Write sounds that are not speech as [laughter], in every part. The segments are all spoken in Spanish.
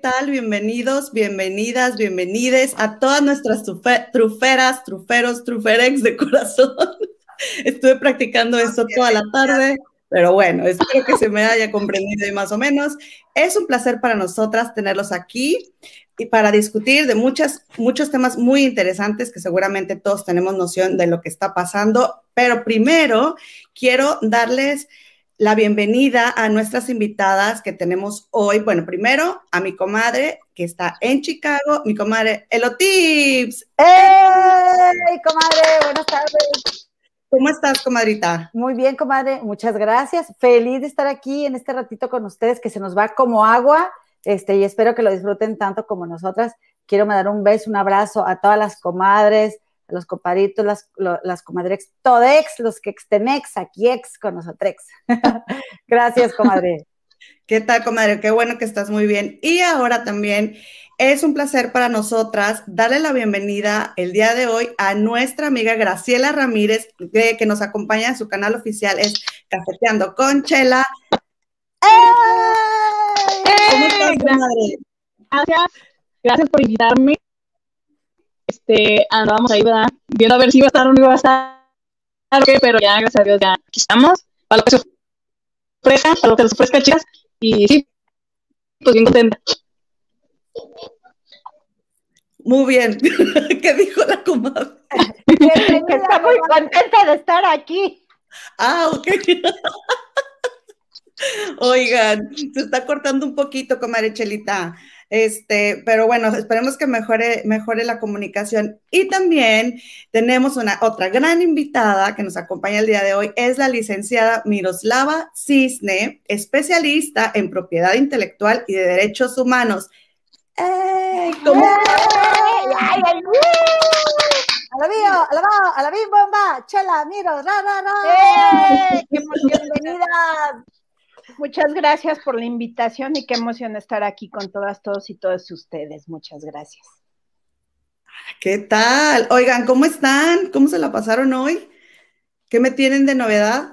tal? Bienvenidos, bienvenidas, bienvenides a todas nuestras truferas, truferos, truferex de corazón. [laughs] Estuve practicando esto toda la tarde, pero bueno, espero que se me haya comprendido y más o menos. Es un placer para nosotras tenerlos aquí y para discutir de muchas, muchos temas muy interesantes que seguramente todos tenemos noción de lo que está pasando. Pero primero quiero darles la bienvenida a nuestras invitadas que tenemos hoy. Bueno, primero a mi comadre que está en Chicago, mi comadre Elotips. ¡Hey, comadre! Buenas tardes. ¿Cómo estás, comadrita? Muy bien, comadre. Muchas gracias. Feliz de estar aquí en este ratito con ustedes que se nos va como agua. Este, y espero que lo disfruten tanto como nosotras. Quiero mandar un beso, un abrazo a todas las comadres, los compadritos, las, las comadrex, todex, los que extenex, aquí ex con nosotros. [laughs] Gracias, comadre. ¿Qué tal, comadre? Qué bueno que estás muy bien. Y ahora también es un placer para nosotras darle la bienvenida el día de hoy a nuestra amiga Graciela Ramírez, que, que nos acompaña en su canal oficial, es Cafeteando con Chela. ¿Cómo estás, comadre? Gracias, gracias por invitarme este, andábamos ahí, ¿verdad? Viendo a ver si iba a estar o no iba a estar, pero ya, gracias a Dios, ya aquí estamos, para lo que se ofrezca, para lo que se ofrezca, chicas, y sí, pues bien contenta. Muy bien, [laughs] ¿qué dijo la comadre? [laughs] que está muy contenta de estar aquí. Ah, ok. [laughs] Oigan, se está cortando un poquito, comadre Chelita. Este, pero bueno, esperemos que mejore, mejore la comunicación. Y también tenemos una otra gran invitada que nos acompaña el día de hoy, es la licenciada Miroslava Cisne, especialista en propiedad intelectual y de derechos humanos. ¡Ey! ¿Cómo? ¡Ey! ¡Ay, ay, a la mío, a la va, a la bim bomba, chela, miro, ra, ra, ra. ¡Ey! ¡Qué bienvenida! Muchas gracias por la invitación y qué emoción estar aquí con todas, todos y todos ustedes. Muchas gracias. ¿Qué tal? Oigan, ¿cómo están? ¿Cómo se la pasaron hoy? ¿Qué me tienen de novedad?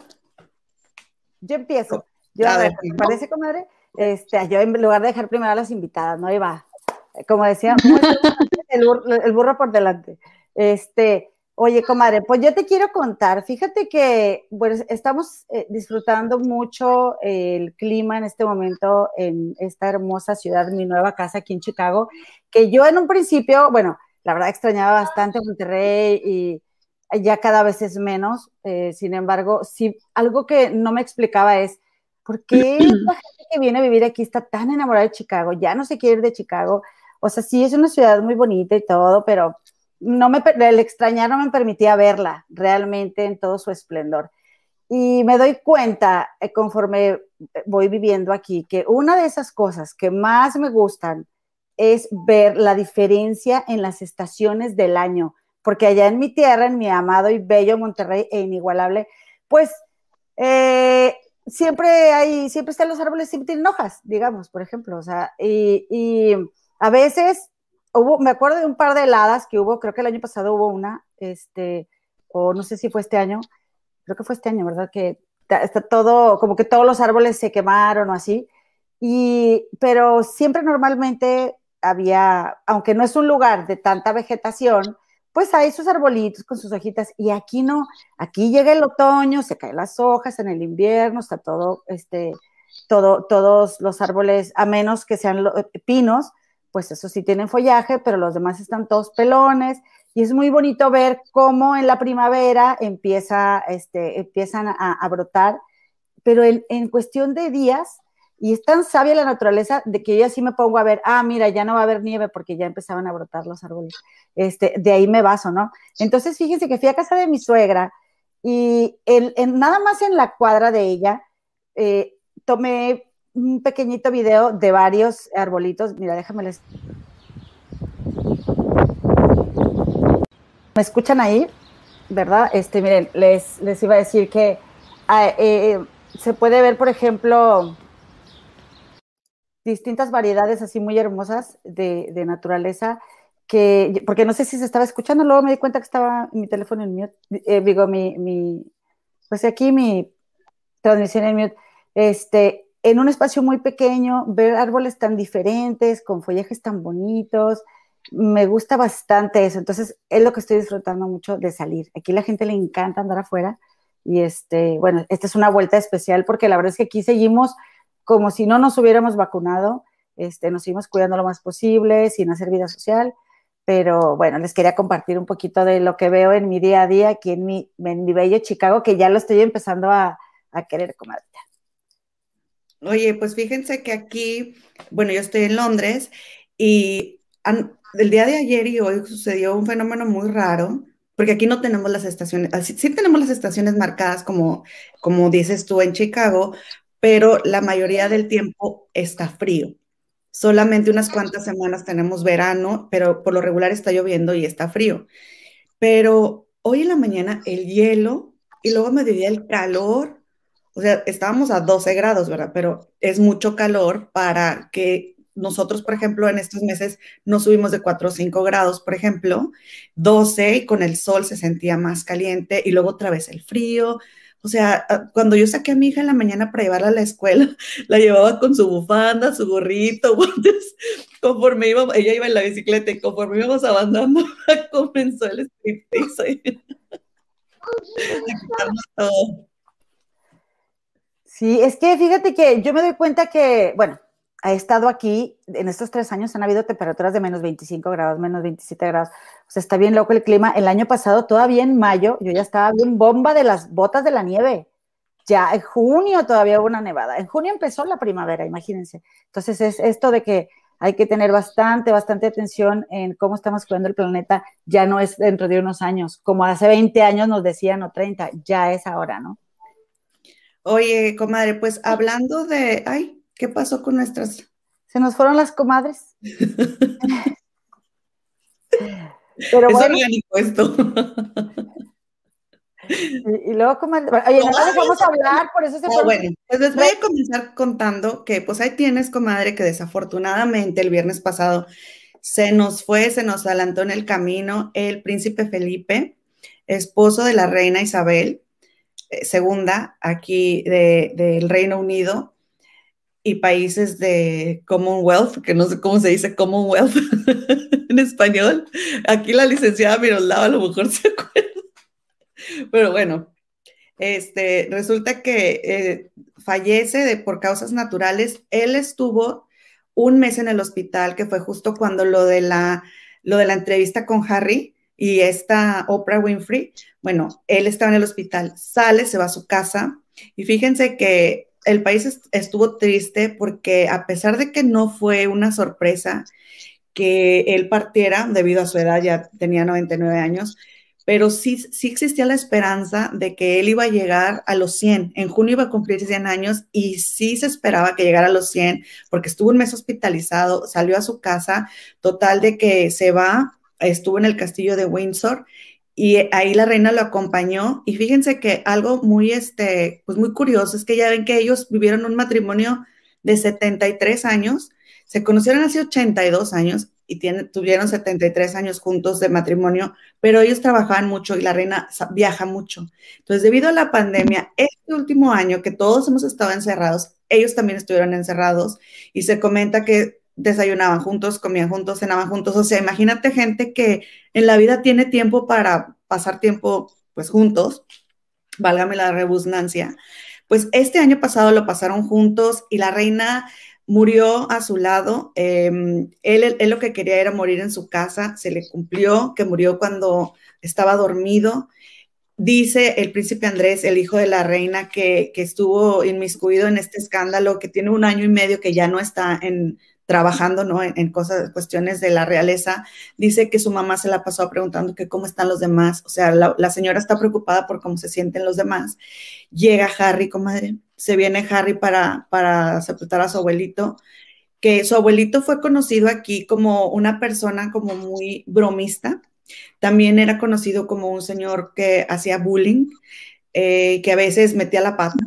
Yo empiezo. Yo, a ver, parece, comadre? Este, yo en lugar de dejar primero a las invitadas, no iba. Como decía, [laughs] el, el burro por delante. Este, Oye, comadre, pues yo te quiero contar, fíjate que bueno, estamos eh, disfrutando mucho el clima en este momento en esta hermosa ciudad, mi nueva casa aquí en Chicago, que yo en un principio, bueno, la verdad extrañaba bastante Monterrey y ya cada vez es menos, eh, sin embargo, sí, algo que no me explicaba es, ¿por qué la gente [clears throat] que viene a vivir aquí está tan enamorada de Chicago? Ya no se quiere ir de Chicago, o sea, sí es una ciudad muy bonita y todo, pero no me, el extrañar no me permitía verla realmente en todo su esplendor. Y me doy cuenta, eh, conforme voy viviendo aquí, que una de esas cosas que más me gustan es ver la diferencia en las estaciones del año, porque allá en mi tierra, en mi amado y bello Monterrey e inigualable, pues eh, siempre hay, siempre están los árboles, siempre tienen hojas, digamos, por ejemplo, o sea, y a veces me acuerdo de un par de heladas que hubo, creo que el año pasado hubo una, este, o no sé si fue este año, creo que fue este año, ¿verdad? Que está todo, como que todos los árboles se quemaron o así, y, pero siempre normalmente había, aunque no es un lugar de tanta vegetación, pues hay sus arbolitos con sus hojitas, y aquí no, aquí llega el otoño, se caen las hojas en el invierno, está todo, este, todo, todos los árboles, a menos que sean pinos, pues eso sí tienen follaje, pero los demás están todos pelones. Y es muy bonito ver cómo en la primavera empieza, este, empiezan a, brotar, pero en, cuestión de días, y es tan sabia la naturaleza de que yo así me pongo a ver, ah, mira, ya no va a haber nieve porque ya empezaban a brotar los árboles. Este, de ahí me baso, ¿no? Entonces, fíjense que fui a casa de mi suegra y nada más en la cuadra de ella, eh, tomé un pequeñito video de varios arbolitos. Mira, déjame les. ¿Me escuchan ahí? ¿Verdad? Este, miren, les, les iba a decir que ah, eh, se puede ver, por ejemplo, distintas variedades así muy hermosas de, naturaleza, que, porque no sé si se estaba escuchando, luego me di cuenta que estaba mi teléfono en mute, eh, digo, mi, mi, pues aquí mi transmisión en mute, este, en un espacio muy pequeño, ver árboles tan diferentes, con follajes tan bonitos, me gusta bastante eso. Entonces, es lo que estoy disfrutando mucho de salir. Aquí la gente le encanta andar afuera. Y este, bueno, esta es una vuelta especial porque la verdad es que aquí seguimos como si no nos hubiéramos vacunado. Este, nos seguimos cuidando lo más posible, sin hacer vida social. Pero bueno, les quería compartir un poquito de lo que veo en mi día a día aquí en mi, en mi bello Chicago, que ya lo estoy empezando a, a querer comer. Oye, pues fíjense que aquí, bueno, yo estoy en Londres y el día de ayer y hoy sucedió un fenómeno muy raro, porque aquí no tenemos las estaciones, sí, tenemos las estaciones marcadas como, como dices tú en Chicago, pero la mayoría del tiempo está frío. Solamente unas cuantas semanas tenemos verano, pero por lo regular está lloviendo y está frío. Pero hoy en la mañana el hielo y luego me mediodía el calor, o sea, estábamos a 12 grados, ¿verdad? Pero es mucho calor para que nosotros, por ejemplo, en estos meses no subimos de 4 o 5 grados, por ejemplo, 12 y con el sol se sentía más caliente y luego otra vez el frío. O sea, ah, cuando yo saqué a mi hija en la mañana para llevarla a la escuela, [laughs] la llevaba con su bufanda, su gorrito, [laughs] conforme iba, ella iba en la bicicleta y conforme íbamos avanzando, [laughs] comenzó el striptease. Sí, es que fíjate que yo me doy cuenta que, bueno, ha estado aquí, en estos tres años han habido temperaturas de menos 25 grados, menos 27 grados. O sea, está bien loco el clima. El año pasado, todavía en mayo, yo ya estaba bien bomba de las botas de la nieve. Ya en junio todavía hubo una nevada. En junio empezó la primavera, imagínense. Entonces es esto de que hay que tener bastante, bastante atención en cómo estamos cuidando el planeta. Ya no es dentro de unos años, como hace 20 años nos decían o 30, ya es ahora, ¿no? Oye, comadre, pues hablando de, ay, ¿Qué pasó con nuestras? Se nos fueron las comadres. [laughs] Pero es orgánico esto. Y, luego, comadre, oye, no, no vamos a hablar, por eso se ah, Bueno, pues les voy a comenzar contando que, pues ahí tienes, comadre, que desafortunadamente el viernes pasado se nos fue, se nos adelantó en el camino el príncipe Felipe, esposo de la reina Isabel segunda, aquí del Reino Unido, y países de Commonwealth, que no sé cómo se dice Commonwealth [laughs] en español. Aquí la licenciada Miroslava a lo mejor se acuerda. Pero bueno, este, resulta que eh, fallece de, por causas naturales. Él estuvo un mes en el hospital, que fue justo cuando lo de la, lo de la entrevista con Harry y esta Oprah Winfrey. Bueno, él estaba en el hospital, sale, se va a su casa y fíjense que el país estuvo triste porque a pesar de que no fue una sorpresa que él partiera debido a su edad, ya tenía 99 años, pero sí, sí existía la esperanza de que él iba a llegar a los 100. En junio iba a cumplir 100 años y sí se esperaba que llegara a los 100 porque estuvo un mes hospitalizado, salió a su casa, total de que se va, estuvo en el castillo de Windsor y ahí la reina lo acompañó y fíjense que algo muy, este, pues muy curioso es que ya ven que ellos vivieron un matrimonio de 73 años, se conocieron hace 82 años y tiene, tuvieron 73 años juntos de matrimonio, pero ellos trabajaban mucho y la reina viaja mucho. Entonces, debido a la pandemia, este último año que todos hemos estado encerrados, ellos también estuvieron encerrados y se comenta que desayunaban juntos, comían juntos, cenaban juntos. O sea, imagínate gente que en la vida tiene tiempo para pasar tiempo pues juntos, válgame la rebusnancia. Pues este año pasado lo pasaron juntos y la reina murió a su lado. Em, él, lo que quería era morir en su casa, se le cumplió, que murió cuando estaba dormido. Dice el príncipe Andrés, el hijo de la reina, que, que estuvo inmiscuido en este escándalo, que tiene un año y medio que ya no está en trabajando ¿no? en, cosas, cuestiones de la realeza, dice que su mamá se la pasó preguntando que cómo están los demás, o sea, la, señora está preocupada por cómo se sienten los demás. Llega Harry, comadre, se viene Harry para, para a su abuelito, que su abuelito fue conocido aquí como una persona como muy bromista, también era conocido como un señor que hacía bullying, eh, que a veces metía la pata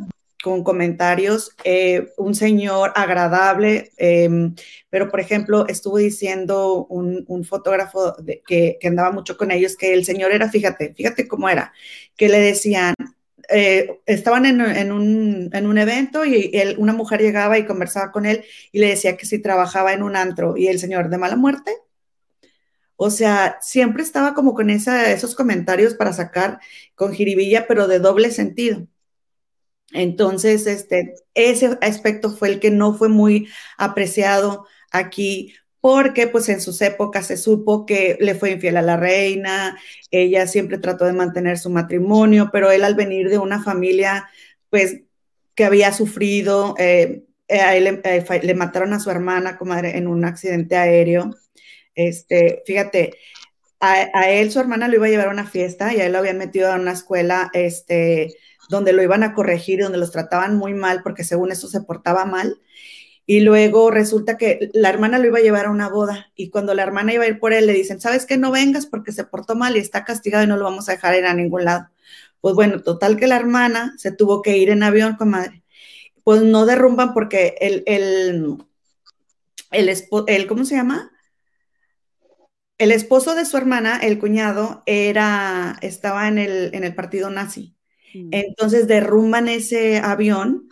con comentarios, eh, un señor agradable, em, pero por ejemplo, estuvo diciendo un, fotógrafo que, andaba mucho con ellos que el señor era, fíjate, fíjate cómo era, que le decían, eh, estaban en, un, en, un, evento y una mujer llegaba y conversaba con él y le decía que si trabajaba en un antro y el señor de mala muerte. O sea, siempre estaba como con esa, esos comentarios para sacar con jiribilla, pero de doble sentido. Entonces, este, ese aspecto fue el que no fue muy apreciado aquí porque pues en sus épocas se supo que le fue infiel a la reina, ella siempre trató de mantener su matrimonio, pero él al venir de una familia pues que había sufrido, eh, él, eh, le mataron a su hermana comadre en un accidente aéreo. Este, fíjate, a, él su hermana lo iba a llevar a una fiesta y a él lo habían metido a una escuela este, donde lo iban a corregir, donde los trataban muy mal porque según eso se portaba mal. Y luego resulta que la hermana lo iba a llevar a una boda y cuando la hermana iba a ir por él le dicen, ¿sabes qué? No vengas porque se portó mal y está castigado y no lo vamos a dejar ir a ningún lado. Pues bueno, total que la hermana se tuvo que ir en avión, comadre. Pues no derrumban porque el, el, el, el ¿cómo se llama? El esposo de su hermana, el cuñado, era, estaba en el, en el partido nazi. Mm. Entonces derrumban ese avión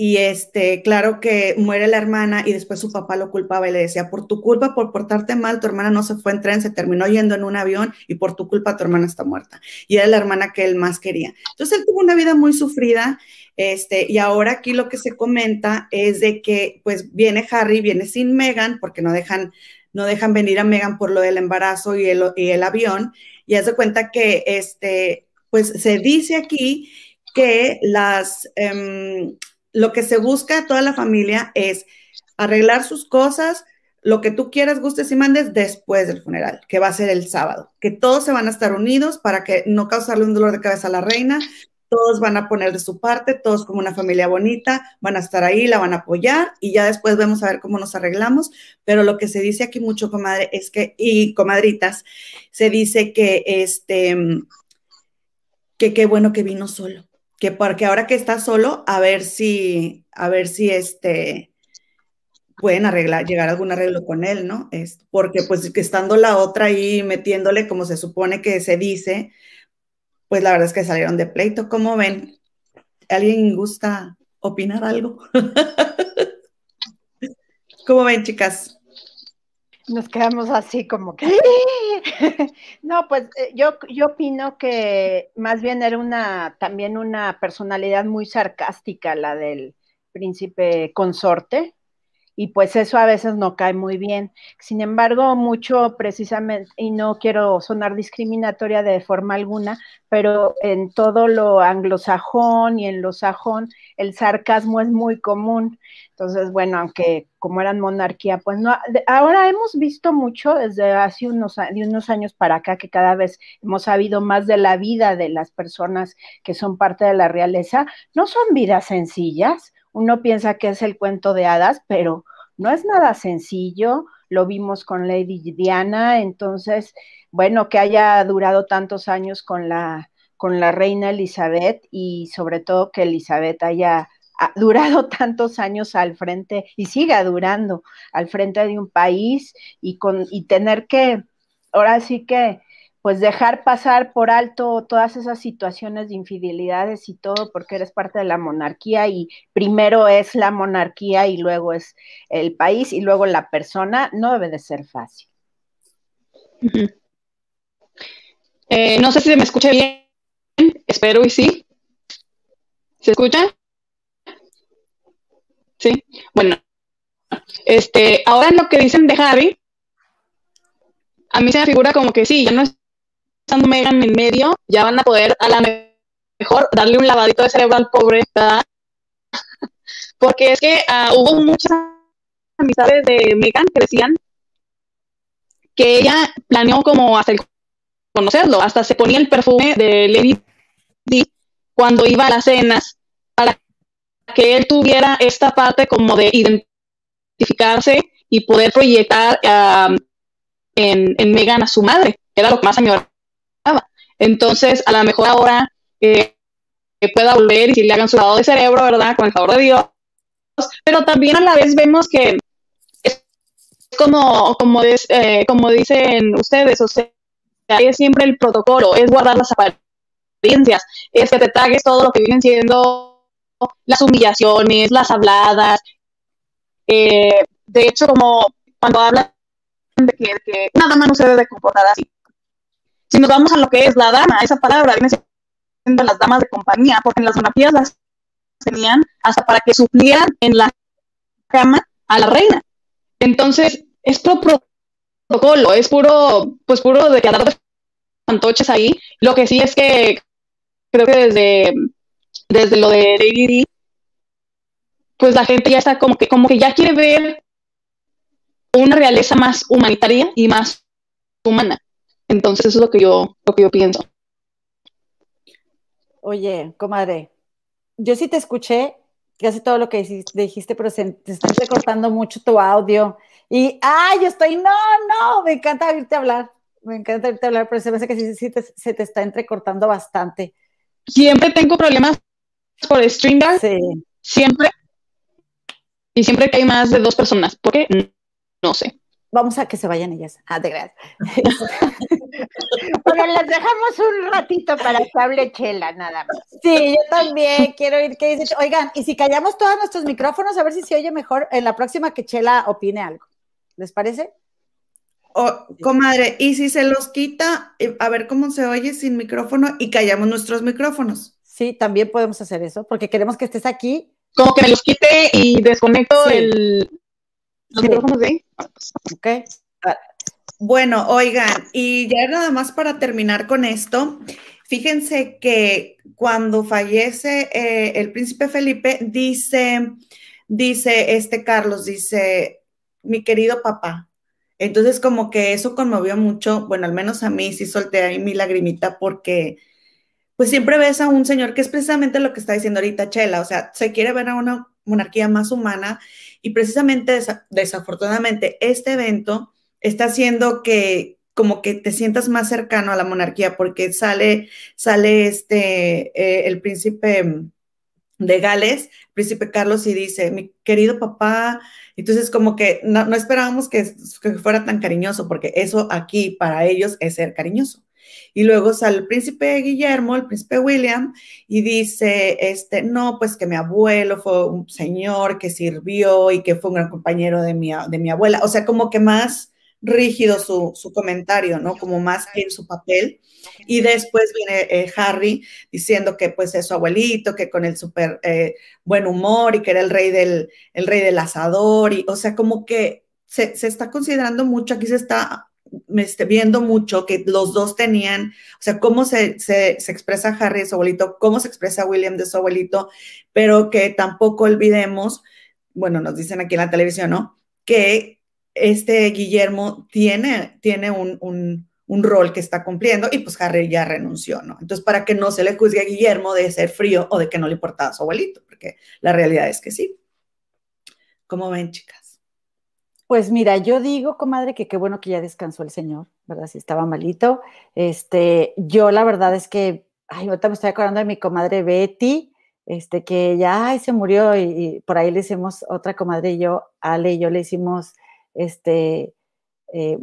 y este, claro que muere la hermana y después su papá lo culpaba y le decía, por tu culpa, por portarte mal, tu hermana no se fue en tren, se terminó yendo en un avión y por tu culpa tu hermana está muerta. Y era la hermana que él más quería. Entonces él tuvo una vida muy sufrida. Este, y ahora aquí lo que se comenta es de que pues viene Harry, viene sin Megan, porque no dejan, no dejan venir a Megan por lo del embarazo y el, y el avión. Y hace cuenta que este, pues se dice aquí que las, em, lo que se busca a toda la familia es arreglar sus cosas, lo que tú quieras, gustes y mandes después del funeral, que va a ser el sábado, que todos se van a estar unidos para que no causarle un dolor de cabeza a la reina, todos van a poner de su parte, todos como una familia bonita, van a estar ahí, la van a apoyar y ya después vemos a ver cómo nos arreglamos, pero lo que se dice aquí mucho, comadre, es que, y comadritas, se dice que este, que qué bueno que vino solo, que porque ahora que está solo, a ver si, a ver si este, pueden arreglar, llegar a algún arreglo con él, ¿no? Es porque pues que estando la otra ahí metiéndole como se supone que se dice, pues la verdad es que salieron de pleito. ¿Cómo ven? ¿Alguien gusta opinar algo? [laughs] ¿Cómo ven, chicas? Nos quedamos así como que... [laughs] no, pues eh, yo, yo opino que más bien era una, también una personalidad muy sarcástica la del príncipe consorte, y pues eso a veces no cae muy bien. Sin embargo, mucho precisamente, y no quiero sonar discriminatoria de forma alguna, pero en todo lo anglosajón y en lo sajón, el sarcasmo es muy común. Entonces, bueno, aunque como eran monarquía, pues no, ahora hemos visto mucho desde hace unos, unos años para acá que cada vez hemos sabido más de la vida de las personas que son parte de la realeza. No son vidas sencillas, uno piensa que es el cuento de hadas, pero no es nada sencillo. Lo vimos con Lady Diana, entonces, bueno, que haya durado tantos años con la, con la reina Elizabeth y sobre todo que Elizabeth haya durado [laughs] tantos años al frente y siga durando al frente de un país y con y tener que ahora sí que pues dejar pasar por alto todas esas situaciones de infidelidades y todo porque eres parte de la monarquía y primero es la monarquía y luego es el país y luego la persona, no debe de ser fácil. Eh, no sé si me escucha bien, espero y sí. ¿Se escucha? Sí, bueno. Este, ahora lo que dicen de Harry, a mí se me figura como que sí, ya no es estando Megan en medio, ya van a poder a la mejor darle un lavadito de cerebro al pobre, [laughs] Porque es que uh, hubo muchas amistades de Megan que decían que ella planeó como hacer conocerlo, hasta se ponía el perfume de Lady Di cuando iba a las cenas para que él tuviera esta parte como de identificarse y poder proyectar uh, en, en Megan a su madre, era lo que más a mí entonces, a lo mejor ahora eh, que pueda volver y si le hagan su lado de cerebro, ¿verdad? Con el favor de Dios. Pero también a la vez vemos que es como, como, eh, como dicen ustedes, o sea, es siempre el protocolo, es guardar las apariencias es que te tragues todo lo que vienen siendo las humillaciones, las habladas. Eh, de hecho, como cuando hablan de que, que, una dama no se debe comportar así. Si nos vamos a lo que es la dama, esa palabra viene siendo las damas de compañía, porque en las monarquías las tenían hasta para que suplieran en la cama a la reina. Entonces, es puro protocolo, es puro, pues puro de que de fantoches ahí. Lo que sí es que creo que desde, desde lo de Lady pues la gente ya está como que, como que ya quiere ver una realeza más humanitaria y más humana. Entonces eso es lo que yo, lo que yo pienso. Oye, comadre, yo sí te escuché casi todo lo que dijiste, pero se, te está recortando mucho tu audio. Y, ay, yo estoy, no, no, me encanta oírte hablar. Me encanta oírte hablar, pero se me hace que sí, se te está entrecortando bastante. Siempre tengo problemas por StreamYard. Sí. Siempre. Y siempre que hay más de dos personas. ¿Por qué? No sé. Vamos a que se vayan ellas. Ah, de gracias. [laughs] Pero las dejamos un ratito para que hable Chela, nada más. Sí, yo también quiero oír qué dice. Oigan, y si callamos todos nuestros micrófonos, a ver si se oye mejor en la próxima que Chela opine algo. ¿Les parece? Oh, comadre, y si se los quita, eh, a ver cómo se oye sin micrófono y callamos nuestros micrófonos. Sí, también podemos hacer eso, porque queremos que estés aquí. Como que me los quite y desconecto el, ahí. Ok. Bueno, oigan, y ya nada más para terminar con esto, fíjense que cuando fallece eh, el príncipe Felipe, dice, dice este Carlos, dice, mi querido papá. Entonces como que eso conmovió mucho, bueno, al menos a mí sí solté ahí mi lagrimita porque pues siempre ves a un señor que es precisamente lo que está diciendo ahorita Chela, o sea, se quiere ver a una monarquía más humana y precisamente desafortunadamente este evento está haciendo que como que te sientas más cercano a la monarquía porque sale, sale este, eh, el príncipe de Gales, príncipe Carlos, y dice, mi querido papá, entonces como que no, esperábamos que, que, fuera tan cariñoso, porque eso aquí para ellos es ser cariñoso. Y luego sale el príncipe Guillermo, el príncipe William, y dice, este, no, pues que mi abuelo fue un señor que sirvió y que fue un gran compañero de mi, de mi abuela. O sea, como que más rígido su, su comentario, ¿no? Como más en su papel. Y después viene eh, Harry diciendo que pues es su abuelito, que con el súper eh, buen humor y que era el rey del, el rey del asador. Y, o sea, como que se, se está considerando mucho, aquí se está me esté viendo mucho que los dos tenían, o sea, cómo se, se, expresa Harry de su abuelito, cómo se expresa William de su abuelito, pero que tampoco olvidemos, bueno, nos dicen aquí en la televisión, ¿no? Que este Guillermo tiene, tiene un, un, rol que está cumpliendo y pues Harry ya renunció, ¿no? Entonces, para que no se le juzgue a Guillermo de ser frío o de que no le importaba a su abuelito, porque la realidad es que sí. ¿Cómo ven, chicas? Pues mira, yo digo, comadre, que qué bueno que ya descansó el señor, ¿verdad? Si estaba malito. Este, yo la verdad es que, ay, ahorita me estoy acordando de mi comadre Betty, este, que ya se murió y, por ahí le hicimos otra comadre y yo, Ale y yo le hicimos este, eh,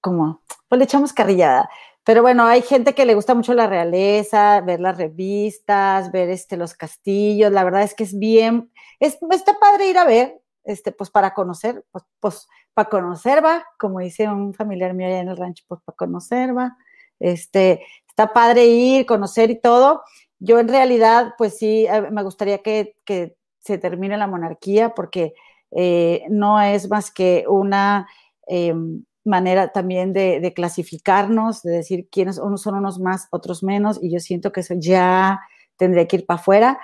como, pues le echamos carrillada. Pero bueno, hay gente que le gusta mucho la realeza, ver las revistas, ver este, los castillos. La verdad es que es bien, es, está padre ir a ver, este, pues para conocer, pues, pues para conocer va, como dice un familiar mío allá en el rancho, pues para conocer va. Este, está padre ir, conocer y todo. Yo en realidad, pues sí, eh, me gustaría que, que se termine la monarquía porque eh, no es más que una eh, manera también de, clasificarnos, de decir quiénes unos son unos más, otros menos, y yo siento que eso ya tendría que ir para afuera.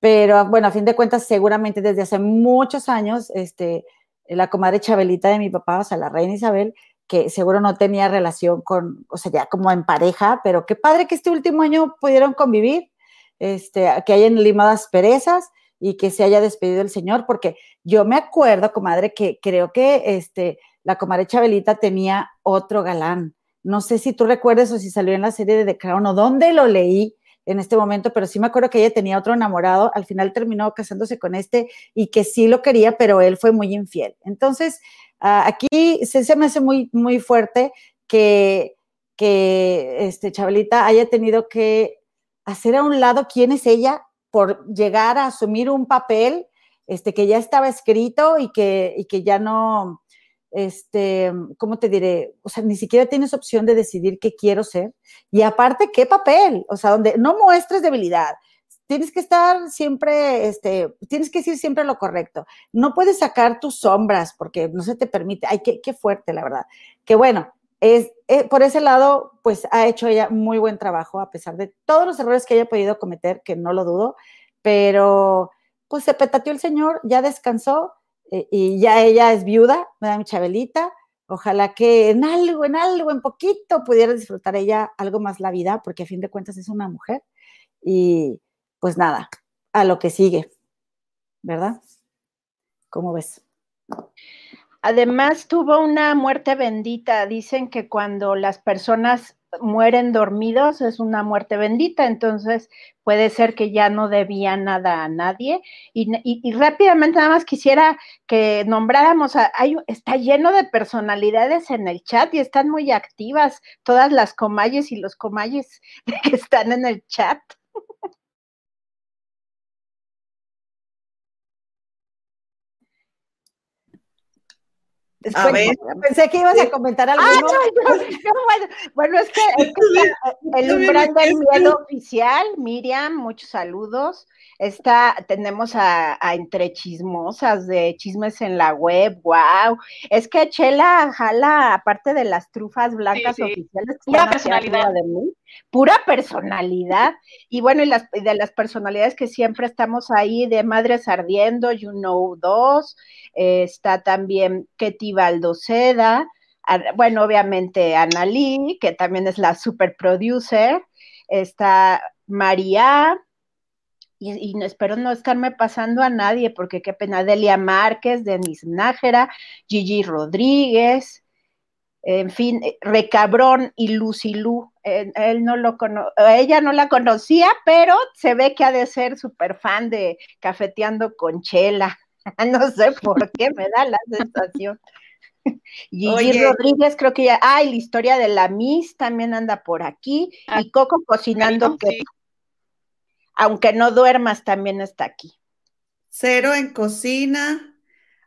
Pero bueno, a fin de cuentas, seguramente desde hace muchos años, este, la comadre Chabelita de mi papá, o sea, la reina Isabel, que seguro no tenía relación con, o sea, ya como en pareja, pero qué padre que este último año pudieron convivir, este, que hayan limadas perezas y que se haya despedido el señor, porque yo me acuerdo, comadre, que creo que este, la comadre Chabelita tenía otro galán. No sé si tú recuerdas o si salió en la serie de The Crown o dónde lo leí en este momento, pero sí me acuerdo que ella tenía otro enamorado, al final terminó casándose con este y que sí lo quería, pero él fue muy infiel. Entonces, ah, aquí se, me hace muy, muy fuerte que, que este, Chabelita haya tenido que hacer a un lado quién es ella por llegar a asumir un papel este, que ya estaba escrito y que, y que ya no, este, ¿cómo te diré? O sea, ni siquiera tienes opción de decidir qué quiero ser. Y aparte, ¿qué papel? O sea, donde no muestres debilidad. Tienes que estar siempre, este, tienes que decir siempre lo correcto. No puedes sacar tus sombras porque no se te permite. Ay, qué, qué fuerte, la verdad. Que bueno, es, eh, por ese lado, pues ha hecho ella muy buen trabajo, a pesar de todos los errores que haya podido cometer, que no lo dudo, pero pues se petateó el señor, ya descansó y ya ella es viuda, me da mi chabelita. Ojalá que en algo, en algo, en poquito pudiera disfrutar ella algo más la vida, porque a fin de cuentas es una mujer. Y pues nada, a lo que sigue, ¿verdad? ¿Cómo ves? Además tuvo una muerte bendita. Dicen que cuando las personas mueren dormidos es una muerte bendita, entonces puede ser que ya no debía nada a nadie. Y, rápidamente nada más quisiera que nombráramos, a, hay, está lleno de personalidades en el chat y están muy activas todas las comayes y los comayes [laughs] que están en el chat. Pensé que ibas a comentar algo. [laughs] bueno, es que, el umbral del miedo oficial, Miriam, muchos saludos. Está, tenemos a, entre chismosas de chismes en la web, wow. Es que Chela jala, aparte de las trufas blancas oficiales, pura personalidad. De mí, pura personalidad. Y bueno, y las, de las personalidades que siempre estamos ahí, de Madres Ardiendo, You Know 2, está también Ketty Baldoceda, bueno, obviamente Lee, que también es la super producer, está María, y, espero no estarme pasando a nadie, porque qué pena, Delia Márquez, Denis Nájera, Gigi Rodríguez, en fin, eh, Recabrón y Lucy Lu, él, no lo cono ella no la conocía, pero se ve que ha de ser súper fan de Cafeteando con Chela. [laughs] no sé por qué me da la sensación. [laughs] Gigi Rodríguez, creo que ya, ay, la historia de la Miss también anda por aquí, y ah, Coco cocinando que aunque no duermas, también está aquí. Cero en cocina,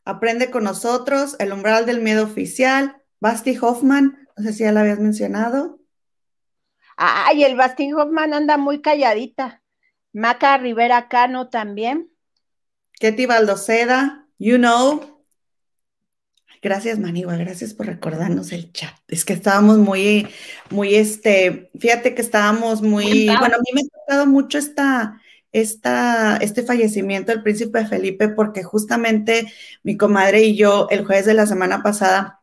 aprende con nosotros, el umbral del miedo oficial, Basti Hoffman, no sé si ya la habías mencionado. Ay, el Basti Hoffman anda muy calladita. Maca Rivera Cano también. Ketty Baldoceda, you know. Gracias, Manigua, gracias por recordarnos el chat. Es que estábamos muy, muy, este, fíjate que estábamos muy, bueno, a mí me ha tocado mucho esta, esta, este fallecimiento del príncipe Felipe porque justamente mi comadre y yo el jueves de la semana pasada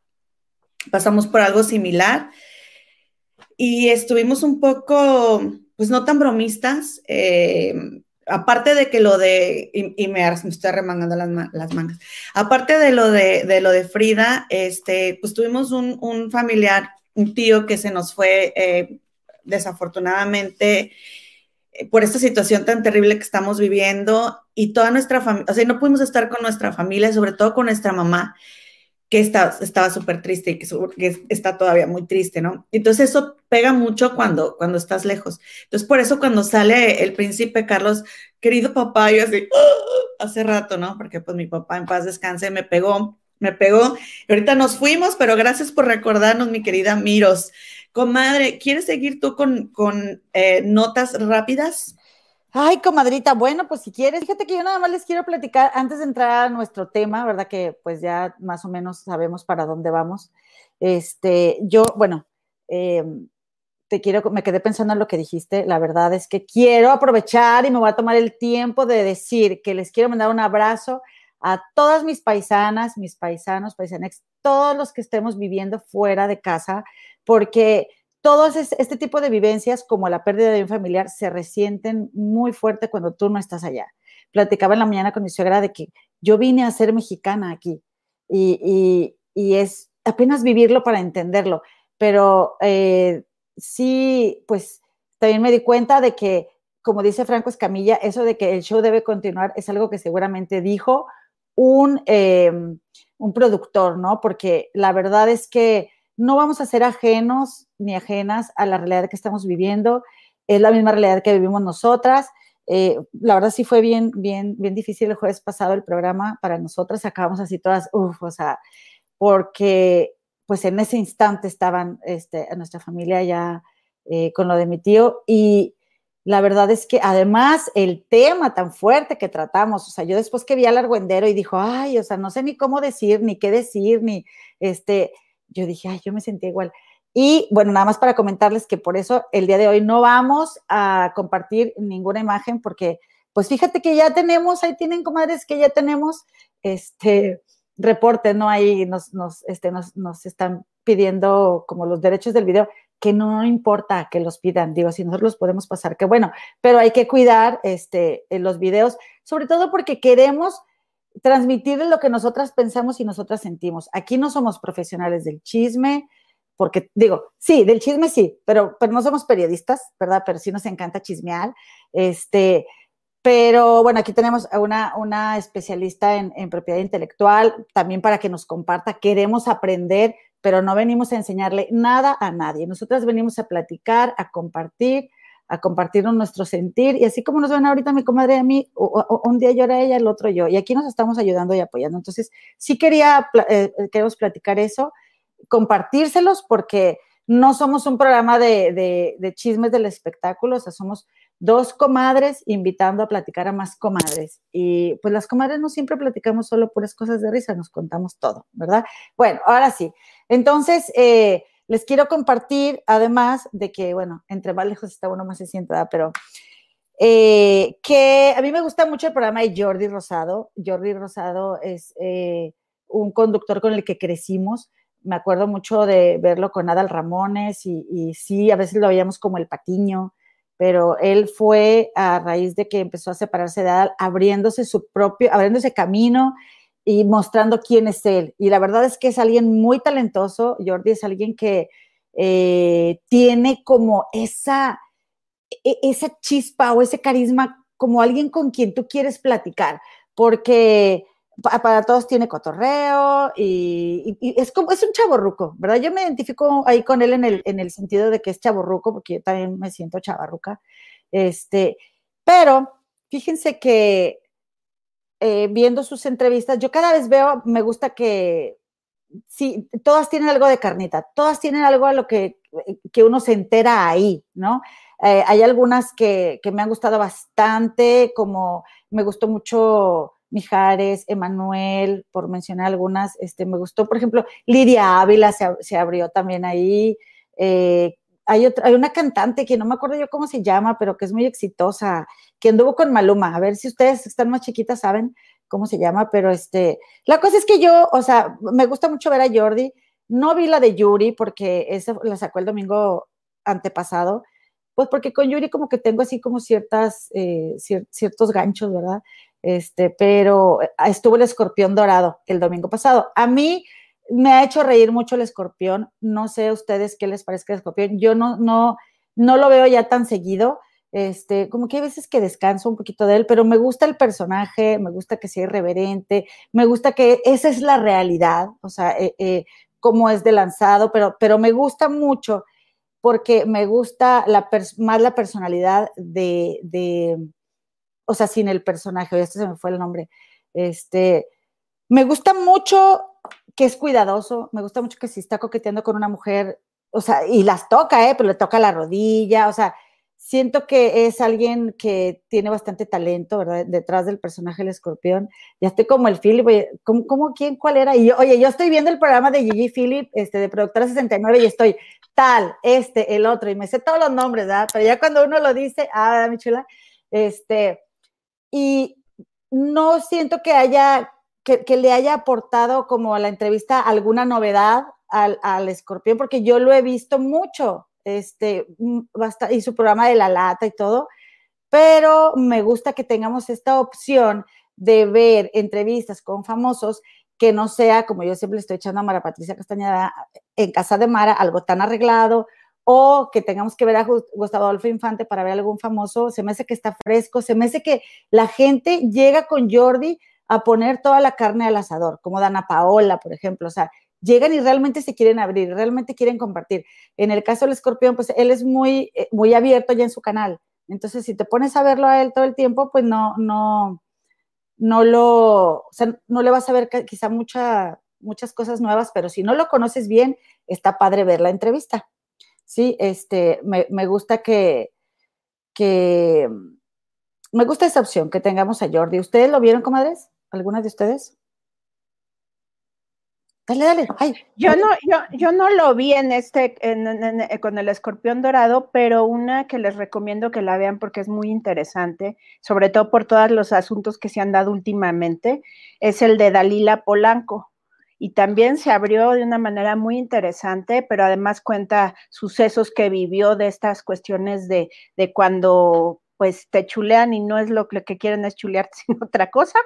pasamos por algo similar y estuvimos un poco, pues no tan bromistas. Eh, aparte de que lo de, y, me, estoy remangando las, mangas, aparte de lo de, lo de Frida, este, pues tuvimos un, familiar, un tío que se nos fue eh, desafortunadamente eh, por esta situación tan terrible que estamos viviendo y toda nuestra familia, o sea, no pudimos estar con nuestra familia, sobre todo con nuestra mamá que está, estaba súper triste y que, está todavía muy triste, ¿no? Entonces eso pega mucho cuando, cuando estás lejos. Entonces por eso cuando sale el príncipe Carlos, querido papá, yo así, ¡ah! hace rato, ¿no? Porque pues mi papá en paz descanse me pegó, me pegó. Y ahorita nos fuimos, pero gracias por recordarnos, mi querida Miros. Comadre, ¿quieres seguir tú con, con eh, notas rápidas? Ay, comadrita, bueno, pues si quieres, fíjate que yo nada más les quiero platicar antes de entrar a nuestro tema, ¿verdad? Que pues ya más o menos sabemos para dónde vamos. Este, yo, bueno, eh, te quiero, me quedé pensando en lo que dijiste. La verdad es que quiero aprovechar y me voy a tomar el tiempo de decir que les quiero mandar un abrazo a todas mis paisanas, mis paisanos, paisanex, todos los que estemos viviendo fuera de casa, porque todos este tipo de vivencias, como la pérdida de un familiar, se resienten muy fuerte cuando tú no estás allá. Platicaba en la mañana con mi suegra de que yo vine a ser mexicana aquí y, es apenas vivirlo para entenderlo, pero eh, sí, pues también me di cuenta de que, como dice Franco Escamilla, eso de que el show debe continuar es algo que seguramente dijo un, eh, un productor, ¿no? Porque la verdad es que no vamos a ser ajenos ni ajenas a la realidad que estamos viviendo. Es la misma realidad que vivimos nosotras. Eh, la verdad sí fue bien, bien, bien difícil el jueves pasado el programa para nosotras, acabamos así todas, uff, o sea, porque pues en ese instante estaban este, nuestra familia ya eh, con lo de mi tío. Y la verdad es que además el tema tan fuerte que tratamos, o sea, yo después que vi al argüendero y dijo, ay, o sea, no sé ni cómo decir, ni qué decir, ni este, yo dije, ay, yo me sentí igual. Y bueno, nada más para comentarles que por eso el día de hoy no vamos a compartir ninguna imagen porque, pues fíjate que ya tenemos, ahí tienen comadres que ya tenemos este reporte, ¿no? Ahí nos, nos, este, nos, nos están pidiendo como los derechos del video, que no importa que los pidan, digo, si nosotros los podemos pasar, que bueno, pero hay que cuidar este, los videos, sobre todo porque queremos transmitir lo que nosotras pensamos y nosotras sentimos. Aquí no somos profesionales del chisme, porque digo, sí, del chisme sí, pero, pero no somos periodistas, ¿verdad? Pero sí nos encanta chismear. Este, pero bueno, aquí tenemos a una, una especialista en, en, propiedad intelectual, también para que nos comparta. Queremos aprender, pero no venimos a enseñarle nada a nadie. Nosotras venimos a platicar, a compartir, a compartirnos nuestro sentir. Y así como nos ven ahorita mi comadre y a mí, un día yo era ella, el otro yo. Y aquí nos estamos ayudando y apoyando. Entonces, sí quería, eh, queremos platicar eso compartírselos porque no somos un programa de, de, chismes del espectáculo, o sea, somos dos comadres invitando a platicar a más comadres. Y pues las comadres no siempre platicamos solo puras cosas de risa, nos contamos todo, ¿verdad? Bueno, ahora sí. Entonces, eh, les quiero compartir, además de que, bueno, entre más lejos está uno, más se siente, ¿verdad? Pero eh, que a mí me gusta mucho el programa de Jordi Rosado. Jordi Rosado es eh, un conductor con el que crecimos me acuerdo mucho de verlo con Adal Ramones y, sí, a veces lo veíamos como el patiño, pero él fue a raíz de que empezó a separarse de Adal, abriéndose su propio, abriéndose camino y mostrando quién es él. Y la verdad es que es alguien muy talentoso, Jordi es alguien que eh, tiene como esa, e, esa chispa o ese carisma como alguien con quien tú quieres platicar, porque para todos tiene cotorreo y, es como, es un chaborruco, ¿verdad? Yo me identifico ahí con él en el, en el sentido de que es chaborruco, porque yo también me siento chavarruca. Este, pero fíjense que eh, viendo sus entrevistas, yo cada vez veo, me gusta que, sí, todas tienen algo de carnita, todas tienen algo a lo que, que uno se entera ahí, ¿no? Eh, hay algunas que, que me han gustado bastante, como me gustó mucho Mijares, Emanuel, por mencionar algunas, este, me gustó, por ejemplo, Lidia Ávila se, abrió también ahí. Eh, hay, otra, hay una cantante que no me acuerdo yo cómo se llama, pero que es muy exitosa, que anduvo con Maluma. A ver si ustedes están más chiquitas saben cómo se llama, pero este, la cosa es que yo, o sea, me gusta mucho ver a Jordi. No vi la de Yuri porque esa la sacó el domingo antepasado, pues porque con Yuri como que tengo así como ciertas, eh, ciertos ganchos, ¿verdad? Este, pero eh, estuvo el escorpión dorado el domingo pasado. A mí me ha hecho reír mucho el escorpión. No sé a ustedes qué les parezca el escorpión. Yo no, no, no lo veo ya tan seguido. Este, como que hay veces que descanso un poquito de él, pero me gusta el personaje, me gusta que sea irreverente, me gusta que esa es la realidad, o sea, eh, eh, cómo es de lanzado, pero, pero me gusta mucho porque me gusta la más la personalidad de, o sea, sin el personaje, este se me fue el nombre. Este, me gusta mucho que es cuidadoso, me gusta mucho que si está coqueteando con una mujer, o sea, y las toca, ¿eh? Pero le toca la rodilla, o sea, siento que es alguien que tiene bastante talento, ¿verdad? Detrás del personaje del escorpión. Ya estoy como el Philip, oye, ¿cómo, cómo quién, cuál era? Y yo, oye, yo estoy viendo el programa de Gigi Philip, este, de Productora 69, y estoy tal, este, el otro, y me sé todos los nombres, ¿verdad? Pero ya cuando uno lo dice, ah, mi chula, este, y no siento que haya, que, le haya aportado como a la entrevista alguna novedad al, escorpión, porque yo lo he visto mucho, este, mm, y su programa de la lata y todo, pero me gusta que tengamos esta opción de ver entrevistas con famosos que no sea, como yo siempre estoy echando a Mara Patricia Castañeda, en casa de Mara, algo tan arreglado, o que tengamos que ver a Gustavo Adolfo Infante para ver algún famoso, se me hace que está fresco, se me hace que la gente llega con Jordi a poner toda la carne al asador, como Dana Paola, por ejemplo, o sea, llegan y realmente se quieren abrir, realmente quieren compartir. En el caso del escorpión, pues él es muy, eh, muy abierto ya en su canal. Entonces, si te pones a verlo a él todo el tiempo, pues no, no, no lo, o sea, no le vas a ver quizá mucha, muchas cosas nuevas, pero si no lo conoces bien, está padre ver la entrevista. Sí, este, me, me gusta que, que, me gusta esa opción, que tengamos a Jordi. ¿Ustedes lo vieron, comadres? ¿Algunas de ustedes? Dale, dale. Ay, yo no, yo, yo no lo vi en este, con el escorpión dorado, pero una que les recomiendo que la vean porque es muy interesante, sobre todo por todos los asuntos que se han dado últimamente, es el de Dalila Polanco. Y también se abrió de una manera muy interesante, pero además cuenta sucesos que vivió de estas cuestiones de, de cuando pues te chulean y no es lo que quieren es chulearte, [laughs] sino otra cosa.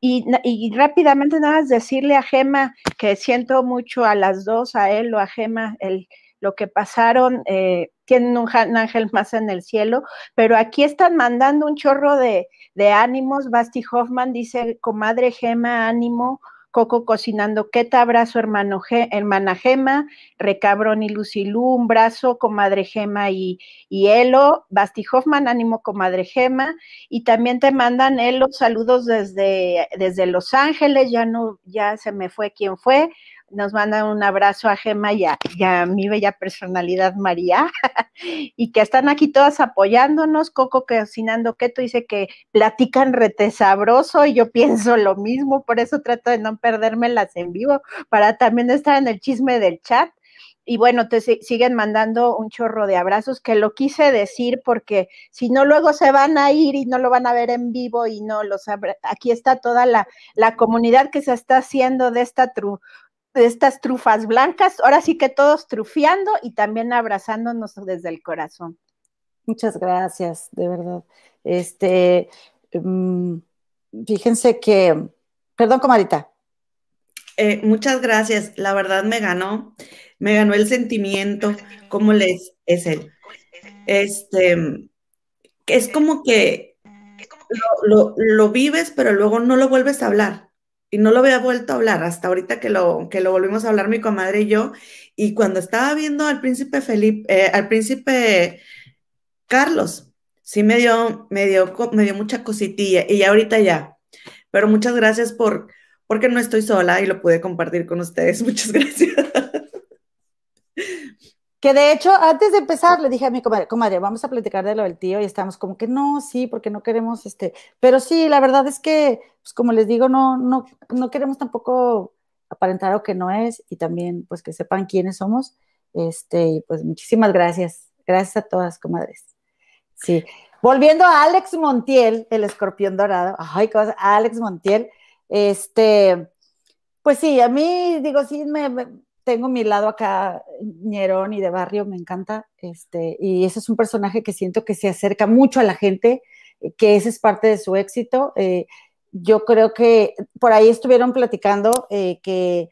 Y, y, rápidamente nada más decirle a Gema que siento mucho a las dos, a él o a Gema, el, lo que pasaron, eh, tienen un, ángel más en el cielo, pero aquí están mandando un chorro de, de ánimos. Basti Hoffman dice, comadre Gema, ánimo, Coco cocinando Queta, abrazo hermano hermana Gema, Recabrón y Lucilú, un brazo, comadre Gema y, y Elo, Basti Hoffman, ánimo comadre Gema, y también te mandan Elo saludos desde, desde Los Ángeles, ya no, ya se me fue quién fue, nos manda un abrazo a Gema y a, mi bella personalidad María, [laughs] y que están aquí todas apoyándonos. Coco cocinando keto dice que platican rete sabroso y yo pienso lo mismo, por eso trato de no perdérmelas en vivo, para también estar en el chisme del chat. Y bueno, te siguen mandando un chorro de abrazos que lo quise decir porque si no luego se van a ir y no lo van a ver en vivo y no los aquí está toda la, la comunidad que se está haciendo de esta tru de estas trufas blancas. Ahora sí que todos trufiando y también abrazándonos desde el corazón. Muchas gracias, de verdad. Este, mm, fíjense que, perdón, comadita. Eh, muchas gracias. La verdad me ganó, me ganó el sentimiento, como les es él. Este, es como que lo, lo vives, pero luego no lo vuelves a hablar y no lo había vuelto a hablar hasta ahorita que lo, que lo volvimos a hablar mi comadre y yo. Y cuando estaba viendo al príncipe Felipe, eh, al príncipe Carlos, sí me dio, me dio, me dio mucha cositilla y ahorita ya. Pero muchas gracias por, porque no estoy sola y lo pude compartir con ustedes. [laughs] Muchas gracias. Que de hecho, antes de empezar, le dije a mi comadre, comadre, vamos a platicar de lo del tío, y estamos como que no, sí, porque no queremos, este, pero sí, la verdad es que, pues como les digo, no, no, no queremos tampoco aparentar lo que no es, y también, pues que sepan quiénes somos, este, pues muchísimas gracias, gracias a todas, comadres. Sí. Volviendo a Alex Montiel, el escorpión dorado, ay, cosa, Alex Montiel, este, pues sí, a mí, digo, sí, me tengo mi lado acá ñerón y de barrio, me encanta, este, y ese es un personaje que siento que se acerca mucho a la gente, eh, que ese es parte de su éxito. Eh, yo creo que por ahí estuvieron platicando eh, que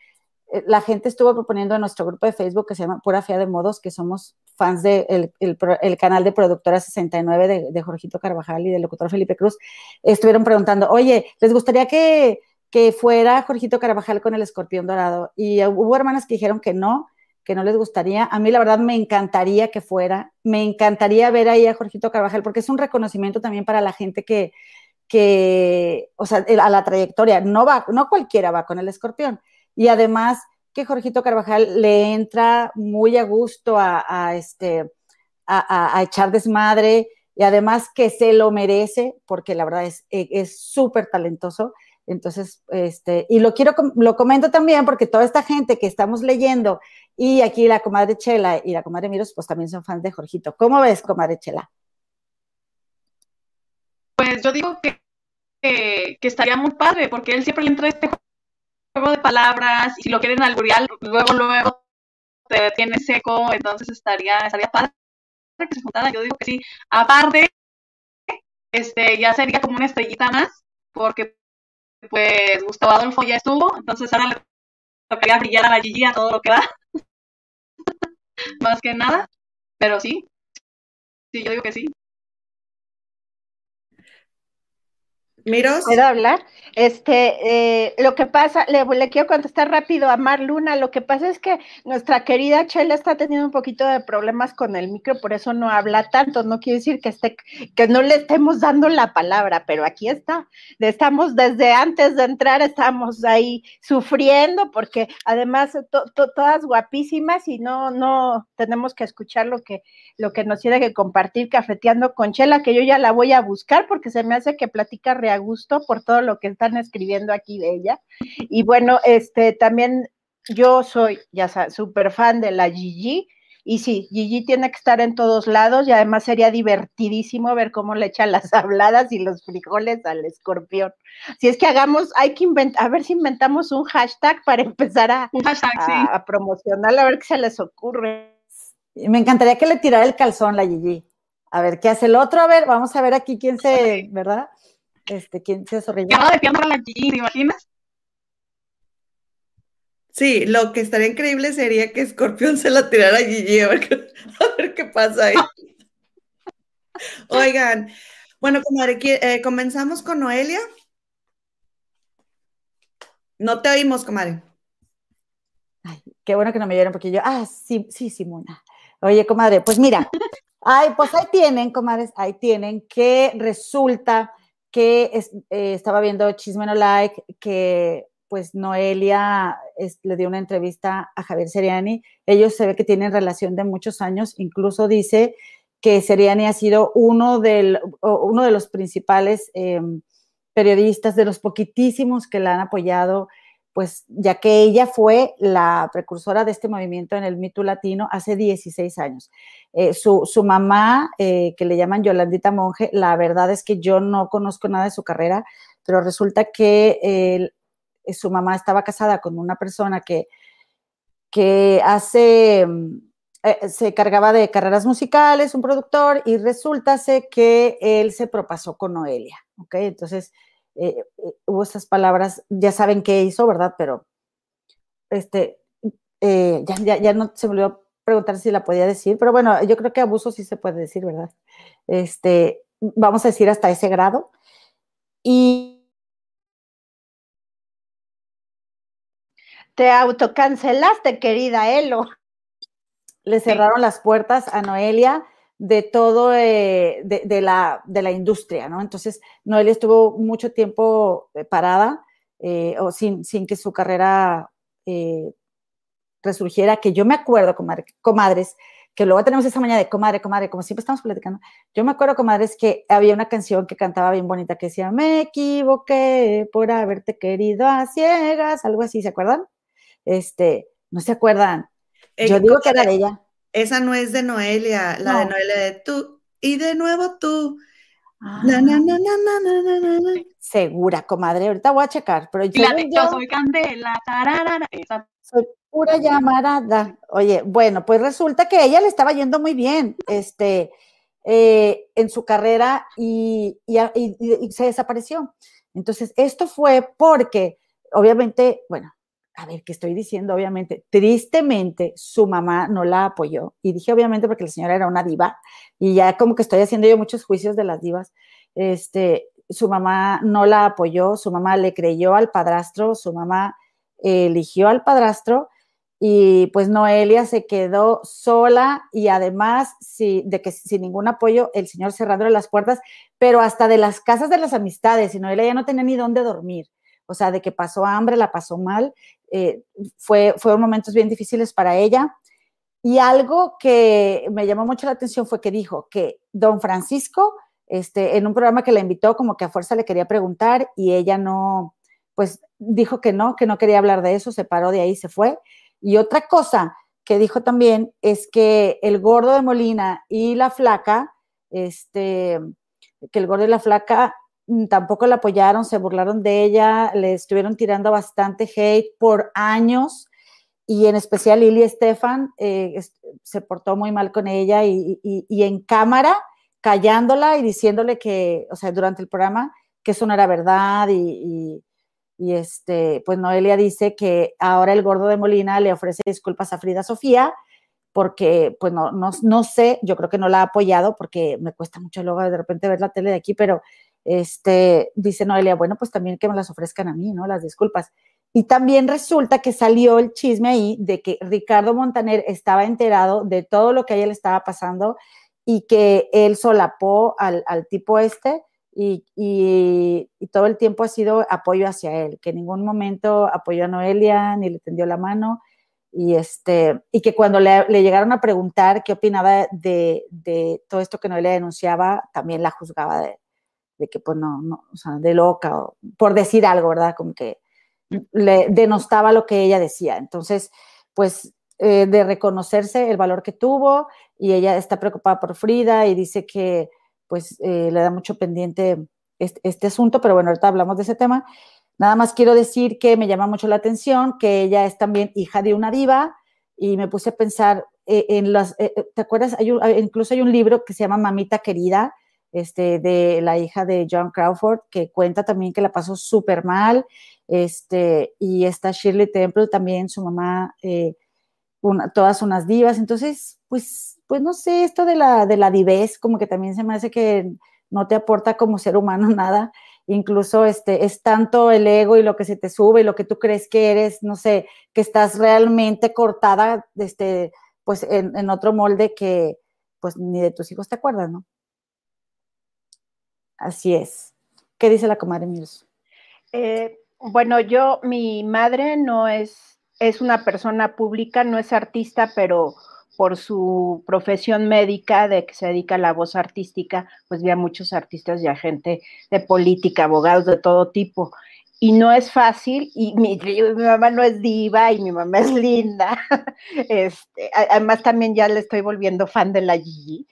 la gente estuvo proponiendo en nuestro grupo de Facebook que se llama Pura Fea de Modos, que somos fans del de el, canal de Productora 69 de, de Jorgito Carvajal y del locutor Felipe Cruz, estuvieron preguntando, oye, ¿les gustaría que que fuera Jorgito Carabajal con el escorpión dorado. Y hubo hermanas que dijeron que no, que no les gustaría. A mí la verdad me encantaría que fuera, me encantaría ver ahí a Jorgito Carabajal, porque es un reconocimiento también para la gente que, que o sea, a la trayectoria, no va, no cualquiera va con el escorpión. Y además que Jorgito Carvajal le entra muy a gusto a, este, a, a, echar desmadre y además que se lo merece, porque la verdad es súper talentoso. Entonces, este, y lo quiero, lo comento también porque toda esta gente que estamos leyendo y aquí la comadre Chela y la comadre Miros, pues también son fans de Jorgito. ¿Cómo ves, comadre Chela? Pues yo digo que, que, estaría muy padre porque él siempre entra este juego de palabras y si lo quieren alburear, luego, luego te tiene seco, entonces estaría, estaría padre. Yo digo que sí. Aparte, este, ya sería como una estrellita más porque pues Gustavo Adolfo ya estuvo, entonces ahora le tocaría brillar a la Gigi a todo lo que va. [laughs] Más que nada, pero sí, sí, yo digo que sí. Miros. ¿Puedo hablar? Este, eh, lo que pasa, le, quiero contestar rápido a Mar Luna, lo que pasa es que nuestra querida Chela está teniendo un poquito de problemas con el micro, por eso no habla tanto, no quiere decir que esté, que no le estemos dando la palabra, pero aquí está, estamos desde antes de entrar, estamos ahí sufriendo, porque además to, to, todas guapísimas y no, no tenemos que escuchar lo que, lo que nos tiene que compartir cafeteando con Chela, que yo ya la voy a buscar porque se me hace que platica real a gusto por todo lo que están escribiendo aquí de ella. Y bueno, este también yo soy, ya sabes, súper fan de la Gigi. Y sí, Gigi tiene que estar en todos lados y además sería divertidísimo ver cómo le echan las [laughs] habladas y los frijoles al escorpión. Si es que hagamos, hay que inventar, a ver si inventamos un hashtag para empezar a, hashtag, a, sí. a promocionar, a ver qué se les ocurre. Me encantaría que le tirara el calzón la Gigi. A ver qué hace el otro. A ver, vamos a ver aquí quién se, ¿verdad? Este, quién se. Cada de la Gigi, ¿te imaginas? Sí, lo que estaría increíble sería que Scorpion se la tirara a Gigi, a ver qué, a ver qué pasa ahí. [laughs] Oigan, bueno, comadre, eh, comenzamos con Noelia. No te oímos, comadre. Ay, qué bueno que no me vieron porque yo, ah, sí, sí, Simona. Oye, comadre, pues mira, [laughs] ay, pues ahí tienen, comadres, ahí tienen que resulta que eh, estaba viendo Chisme No Like, que pues Noelia le dio una entrevista a Javier Seriani. Ellos se ve que tienen relación de muchos años, incluso dice que Seriani ha sido uno, del, uno de los principales eh, periodistas, de los poquitísimos que la han apoyado, pues ya que ella fue la precursora de este movimiento en el mito latino hace 16 años. Eh, su, su, mamá, eh, que le llaman Yolandita Monge, la verdad es que yo no conozco nada de su carrera, pero resulta que eh, su mamá estaba casada con una persona que, que hace, eh, se cargaba de carreras musicales, un productor, y resulta que él se propasó con Noelia, ¿ok? Entonces, eh, hubo esas palabras, ya saben qué hizo, ¿verdad? Pero, este, eh, ya, ya, ya, no se me olvidó preguntar si la podía decir, pero bueno, yo creo que abuso sí se puede decir, ¿verdad? Este, vamos a decir hasta ese grado. Y Te autocancelaste, querida Elo. Le cerraron las puertas a Noelia de todo, eh, de, de, la, de la industria, ¿no? Entonces, Noelia estuvo mucho tiempo parada eh, o sin, sin que su carrera eh, resurgiera, que yo me acuerdo, comadre, comadres, que luego tenemos esa mañana de comadre, comadre, como siempre estamos platicando. Yo me acuerdo, comadres, que había una canción que cantaba bien bonita que decía, me equivoqué por haberte querido a ciegas, algo así, ¿se acuerdan? Este, ¿no se acuerdan? Eh, Yo digo que era de ella. Esa no es de Noelia, la no. de Noelia de tú y de nuevo tú. Ah. Na, na, na, Segura, comadre, ahorita voy a checar, pero yo, la de, yo soy candela, tararara, esa. soy pura llamarada. Oye, bueno, pues resulta que ella le estaba yendo muy bien, este, eh, en su carrera y, y, y, y se desapareció. Entonces, esto fue porque, obviamente, bueno, a ver, ¿qué estoy diciendo? Obviamente, tristemente, su mamá no la apoyó. Y dije, obviamente, porque la señora era una diva. Y ya como que estoy haciendo yo muchos juicios de las divas. Este, su mamá no la apoyó, su mamá le creyó al padrastro, su mamá eligió al padrastro. Y pues Noelia se quedó sola y además de que sin ningún apoyo, el señor cerrando las puertas, pero hasta de las casas de las amistades. Y Noelia ya no tenía ni dónde dormir o sea, de que pasó hambre, la pasó mal, eh, fue, fueron momentos bien difíciles para ella. Y algo que me llamó mucho la atención fue que dijo que don Francisco, este, en un programa que la invitó, como que a fuerza le quería preguntar y ella no, pues dijo que no, que no quería hablar de eso, se paró de ahí, se fue. Y otra cosa que dijo también es que el gordo de Molina y la flaca, este, que el gordo y la flaca tampoco la apoyaron, se burlaron de ella, le estuvieron tirando bastante hate por años. Y en especial Lili Estefan eh, se portó muy mal con ella y, en cámara callándola y diciéndole que, o sea, durante el programa, que eso no era verdad y, y este, pues Noelia dice que ahora el gordo de Molina le ofrece disculpas a Frida Sofía porque, pues no, no, no sé, yo creo que no la ha apoyado porque me cuesta mucho luego de repente ver la tele de aquí, pero este, dice Noelia, bueno, pues también que me las ofrezcan a mí, ¿no? Las disculpas. Y también resulta que salió el chisme ahí de que Ricardo Montaner estaba enterado de todo lo que a ella le estaba pasando y que él solapó al, tipo este y, y, todo el tiempo ha sido apoyo hacia él, que en ningún momento apoyó a Noelia ni le tendió la mano y, este, y que cuando le, llegaron a preguntar qué opinaba de, de, todo esto que Noelia denunciaba, también la juzgaba de, de que pues no, no, o sea, de loca, o, por decir algo, ¿verdad? Como que le denostaba lo que ella decía. Entonces, pues eh, de reconocerse el valor que tuvo y ella está preocupada por Frida y dice que pues eh, le da mucho pendiente este, asunto, pero bueno, ahorita hablamos de ese tema. Nada más quiero decir que me llama mucho la atención que ella es también hija de una diva y me puse a pensar eh, en las, ¿te acuerdas? Hay incluso hay un libro que se llama Mamita Querida, este, de la hija de John Crawford, que cuenta también que la pasó súper mal, este, y está Shirley Temple también, su mamá, eh, todas unas divas, entonces, pues, pues no sé, esto de la, de la como que también se me hace que no te aporta como ser humano [laughs] nada, incluso este, es tanto el ego y lo que se te sube y lo que tú crees que eres, no sé, que estás realmente cortada, este, pues en, en otro molde que pues ni de tus hijos te acuerdas, ¿no? Así es. ¿Qué dice la comadre Mills? Eh, bueno, yo, mi madre no es, es una persona pública, no es artista, pero por su profesión médica, de que se dedica a la voz artística, pues vi a muchos artistas y a gente de política, abogados de todo tipo. Y no es fácil, y mi, mi mamá no es diva y mi mamá es linda. [laughs] Este, además, también ya le estoy volviendo fan de la Gigi.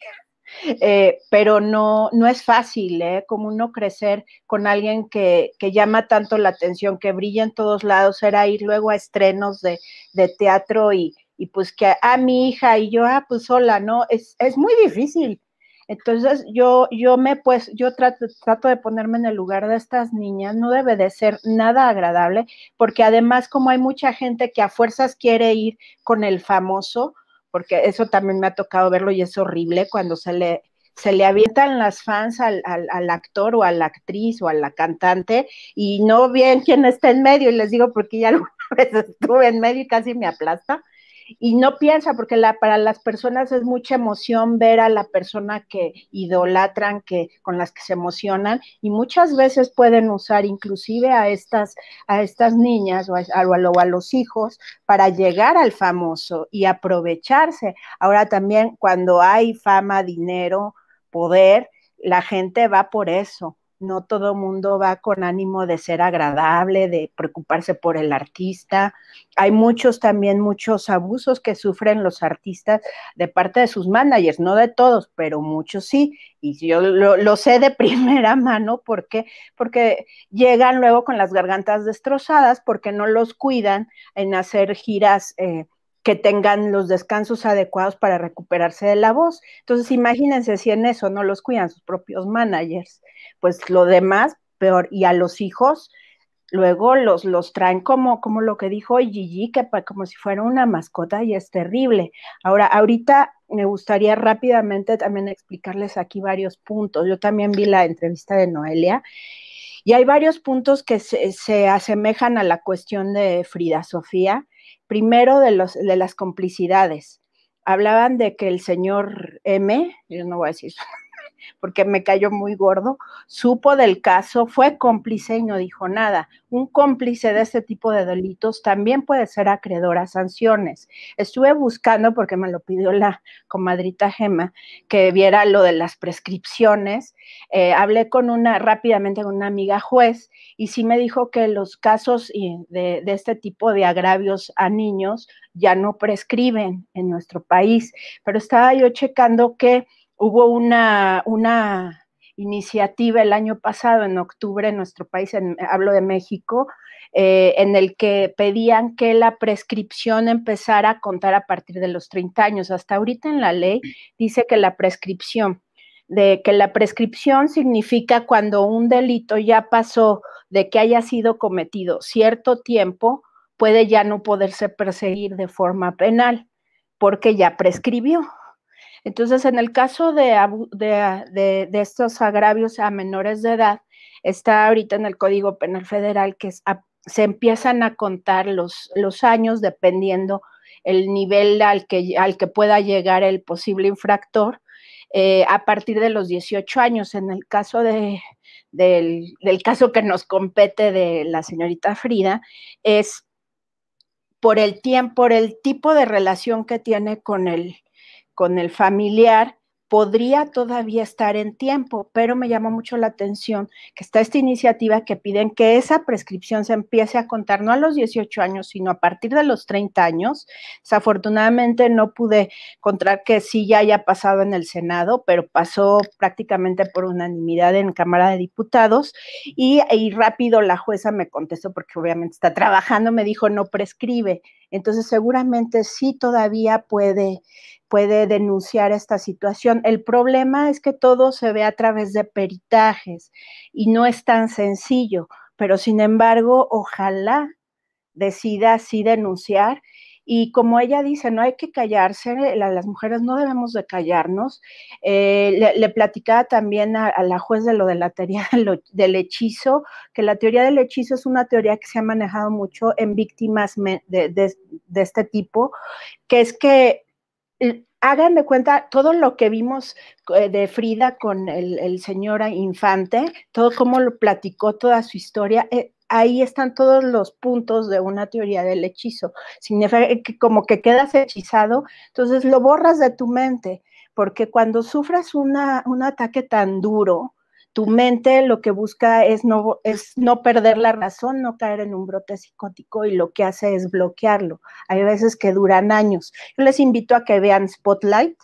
Eh, pero no, no es fácil, ¿eh? Como uno crecer con alguien que, que, llama tanto la atención, que brilla en todos lados, era ir luego a estrenos de, de teatro y, y, pues que a ah, mi hija y yo, ah, pues sola, ¿no? Es, es muy difícil. Entonces yo, yo me pues, yo trato de ponerme en el lugar de estas niñas, no debe de ser nada agradable, porque además como hay mucha gente que a fuerzas quiere ir con el famoso, porque eso también me ha tocado verlo y es horrible cuando se le, se le avientan las fans al, al, actor o a la actriz o a la cantante y no bien quién está en medio. Y les digo porque ya [laughs] alguna vez estuve en medio y casi me aplasta y no piensa, porque la, para las personas es mucha emoción ver a la persona que idolatran, que, con las que se emocionan, y muchas veces pueden usar inclusive a estas, a estas niñas o a, a los hijos para llegar al famoso y aprovecharse. Ahora también cuando hay fama, dinero, poder, la gente va por eso no todo mundo va con ánimo de ser agradable, de preocuparse por el artista. Hay muchos también, muchos abusos que sufren los artistas de parte de sus managers, no de todos, pero muchos sí. Y yo lo, sé de [laughs] primera mano porque, porque llegan luego con las gargantas destrozadas porque no los cuidan en hacer giras. Eh, que tengan los descansos adecuados para recuperarse de la voz. Entonces, imagínense si en eso no los cuidan sus propios managers, pues lo demás, peor. Y a los hijos, luego los, los traen como, como lo que dijo Gigi, que como si fuera una mascota y es terrible. Ahora, ahorita me gustaría rápidamente también explicarles aquí varios puntos. Yo también vi la entrevista de Noelia y hay varios puntos que se, se asemejan a la cuestión de Frida Sofía primero de, los, de las complicidades. Hablaban de que el señor M, yo no voy a decir porque me cayó muy gordo, supo del caso, fue cómplice y no dijo nada. Un cómplice de este tipo de delitos también puede ser acreedor a sanciones. Estuve buscando, porque me lo pidió la comadrita Gema, que viera lo de las prescripciones. Eh, hablé con una, rápidamente con una amiga juez, y sí me dijo que los casos de, de este tipo de agravios a niños ya no prescriben en nuestro país. Pero estaba yo checando que Hubo una, una iniciativa el año pasado, en octubre, en nuestro país, hablo de México, eh, en el que pedían que la prescripción empezara a contar a partir de los 30 años. Hasta ahorita en la ley dice que la prescripción, de que la prescripción significa cuando un delito ya pasó de que haya sido cometido cierto tiempo, puede ya no poderse perseguir de forma penal, porque ya prescribió. Entonces, en el caso de, de, estos agravios a menores de edad, está ahorita en el Código Penal Federal que se empiezan a contar los, años dependiendo el nivel al que, al que pueda llegar el posible infractor eh, a partir de los 18 años. En el caso de, del, caso que nos compete de la señorita Frida, es por el tiempo, por el tipo de relación que tiene con el, con el familiar podría todavía estar en tiempo, pero me llama mucho la atención que está esta iniciativa que piden que esa prescripción se empiece a contar no a los 18 años, sino a partir de los 30 años. Desafortunadamente no pude encontrar que sí ya haya pasado en el Senado, pero pasó prácticamente por unanimidad en Cámara de Diputados y, y rápido la jueza me contestó porque obviamente está trabajando, me dijo no prescribe. Entonces seguramente sí todavía puede puede denunciar esta situación. El problema es que todo se ve a través de peritajes y no es tan sencillo, pero sin embargo, ojalá decida así denunciar. Y como ella dice, no hay que callarse, las mujeres no debemos de callarnos. Eh, le, platicaba también a, la juez de lo de la teoría [laughs] del hechizo, que la teoría del hechizo es una teoría que se ha manejado mucho en víctimas de, este tipo, que es que hagan de cuenta todo lo que vimos eh, de Frida con el, señor Infante, todo cómo lo platicó, toda su historia. Eh, ahí están todos los puntos de una teoría del hechizo. Significa que como que quedas hechizado, entonces lo borras de tu mente, porque cuando sufras una, un ataque tan duro, tu mente lo que busca es no, es no perder la razón, no caer en un brote psicótico y lo que hace es bloquearlo. Hay veces que duran años. Yo les invito a que vean Spotlight,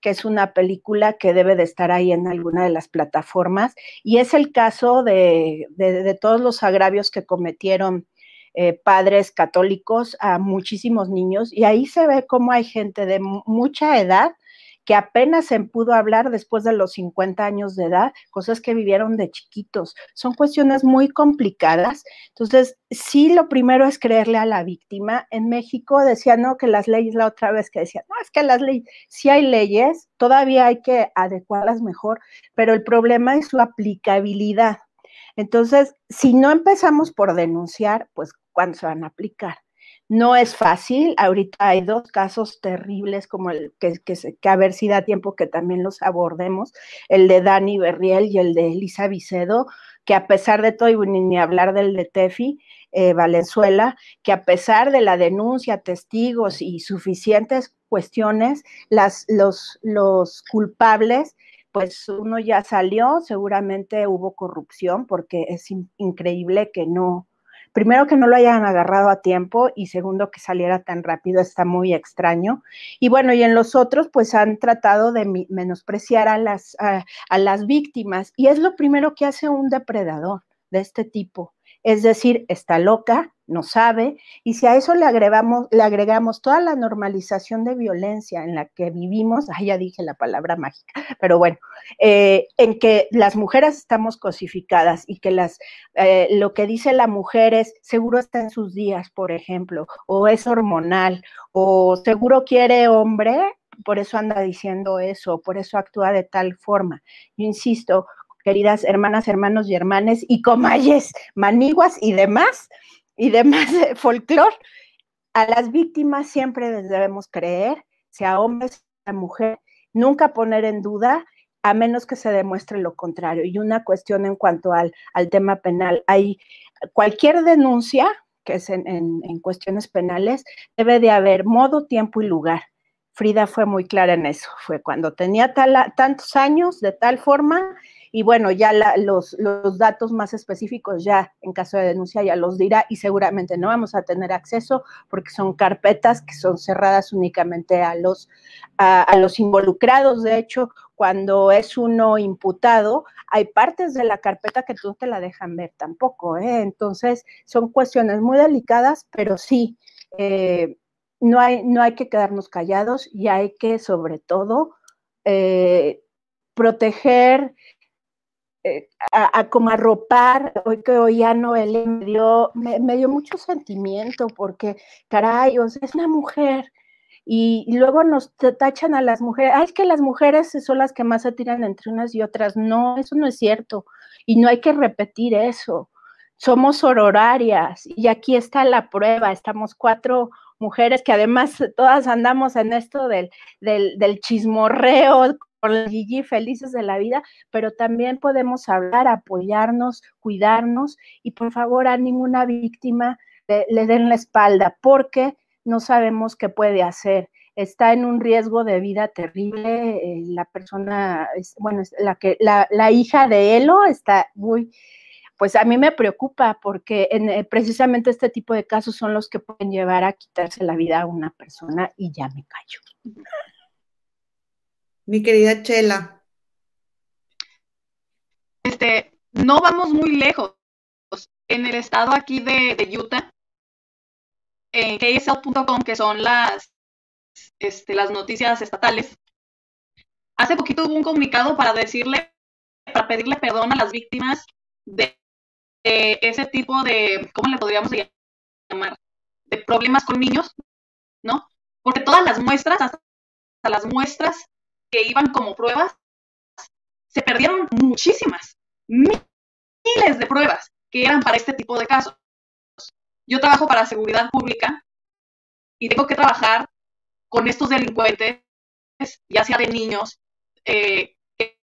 que es una película que debe de estar ahí en alguna de las plataformas, y es el caso de, de, todos los agravios que cometieron eh, padres católicos a muchísimos niños, y ahí se ve cómo hay gente de mucha edad que apenas se pudo hablar después de los 50 años de edad, cosas que vivieron de chiquitos. Son cuestiones muy complicadas. Entonces, sí, lo primero es creerle a la víctima. En México decía, no, que las leyes, la otra vez que decía, no, es que las leyes, sí hay leyes, todavía hay que adecuarlas mejor, pero el problema es su aplicabilidad. Entonces, si no empezamos por denunciar, pues, ¿cuándo se van a aplicar? No es fácil, ahorita hay dos casos terribles como el que, que, a ver si da tiempo que también los abordemos, el de Dani Berriel y el de Elisa Vicedo, que a pesar de todo, y ni hablar del de Tefi, eh, Valenzuela, que a pesar de la denuncia, testigos y suficientes cuestiones, las, los, los culpables pues uno ya salió, seguramente hubo corrupción, porque es increíble que no, primero que no lo hayan agarrado a tiempo y segundo que saliera tan rápido está muy extraño. Y bueno, y en los otros pues han tratado de menospreciar a las, a, las víctimas y es lo primero que hace un depredador de este tipo. Es decir, está loca, no sabe, y si a eso le agregamos, le agregamos toda la normalización de violencia en la que vivimos, ah, ya dije la palabra mágica, pero bueno, eh, en que las mujeres estamos cosificadas y que las, eh, lo que dice la mujer es seguro está en sus días, por ejemplo, o es hormonal, o seguro quiere hombre, por eso anda diciendo eso, por eso actúa de tal forma. Yo insisto, queridas hermanas, hermanos y hermanes, y comayes, maniguas y demás, y demás folclore, a las víctimas siempre les debemos creer, sea hombre, sea mujer, nunca poner en duda, a menos que se demuestre lo contrario. Y una cuestión en cuanto al, al tema penal, hay cualquier denuncia, que es en, en, cuestiones penales, debe de haber modo, tiempo y lugar. Frida fue muy clara en eso, fue cuando tenía tantos años, de tal forma, y bueno, ya los, los, datos más específicos ya en caso de denuncia ya los dirá y seguramente no vamos a tener acceso porque son carpetas que son cerradas únicamente a los, a, los involucrados. De hecho, cuando es uno imputado, hay partes de la carpeta que tú te la dejan ver tampoco. ¿eh? Entonces, son cuestiones muy delicadas, pero sí, eh, no, hay, no hay que quedarnos callados y hay que, sobre todo, eh, proteger eh, a, como arropar, hoy que oía Noelia me dio, me, dio mucho sentimiento porque, caray, o sea, es una mujer y, luego nos tachan a las mujeres, ay, es que las mujeres son las que más se tiran entre unas y otras. No, eso no es cierto. Y no hay que repetir eso. Somos sororarias y aquí está la prueba. Estamos cuatro mujeres que además todas andamos en esto del, del chismorreo por la Gigi felices de la vida, pero también podemos hablar, apoyarnos, cuidarnos y por favor a ninguna víctima le, den la espalda porque no sabemos qué puede hacer. Está en un riesgo de vida terrible. Eh, la persona, bueno, la, que, la, la, hija de Elo está muy, pues a mí me preocupa porque eh, precisamente este tipo de casos son los que pueden llevar a quitarse la vida a una persona y ya me callo. Mi querida Chela. Este, no vamos muy lejos. En el estado aquí de, de Utah, en KSL.com, que son las, este, las noticias estatales, hace poquito hubo un comunicado para decirle, para pedirle perdón a las víctimas de, ese tipo de, ¿cómo le podríamos llamar? De problemas con niños, ¿no? Porque todas las muestras, hasta las muestras que iban como pruebas, se perdieron muchísimas, miles de pruebas que eran para este tipo de casos yo trabajo para seguridad pública y tengo que trabajar con estos delincuentes, ya sea de niños, eh, que,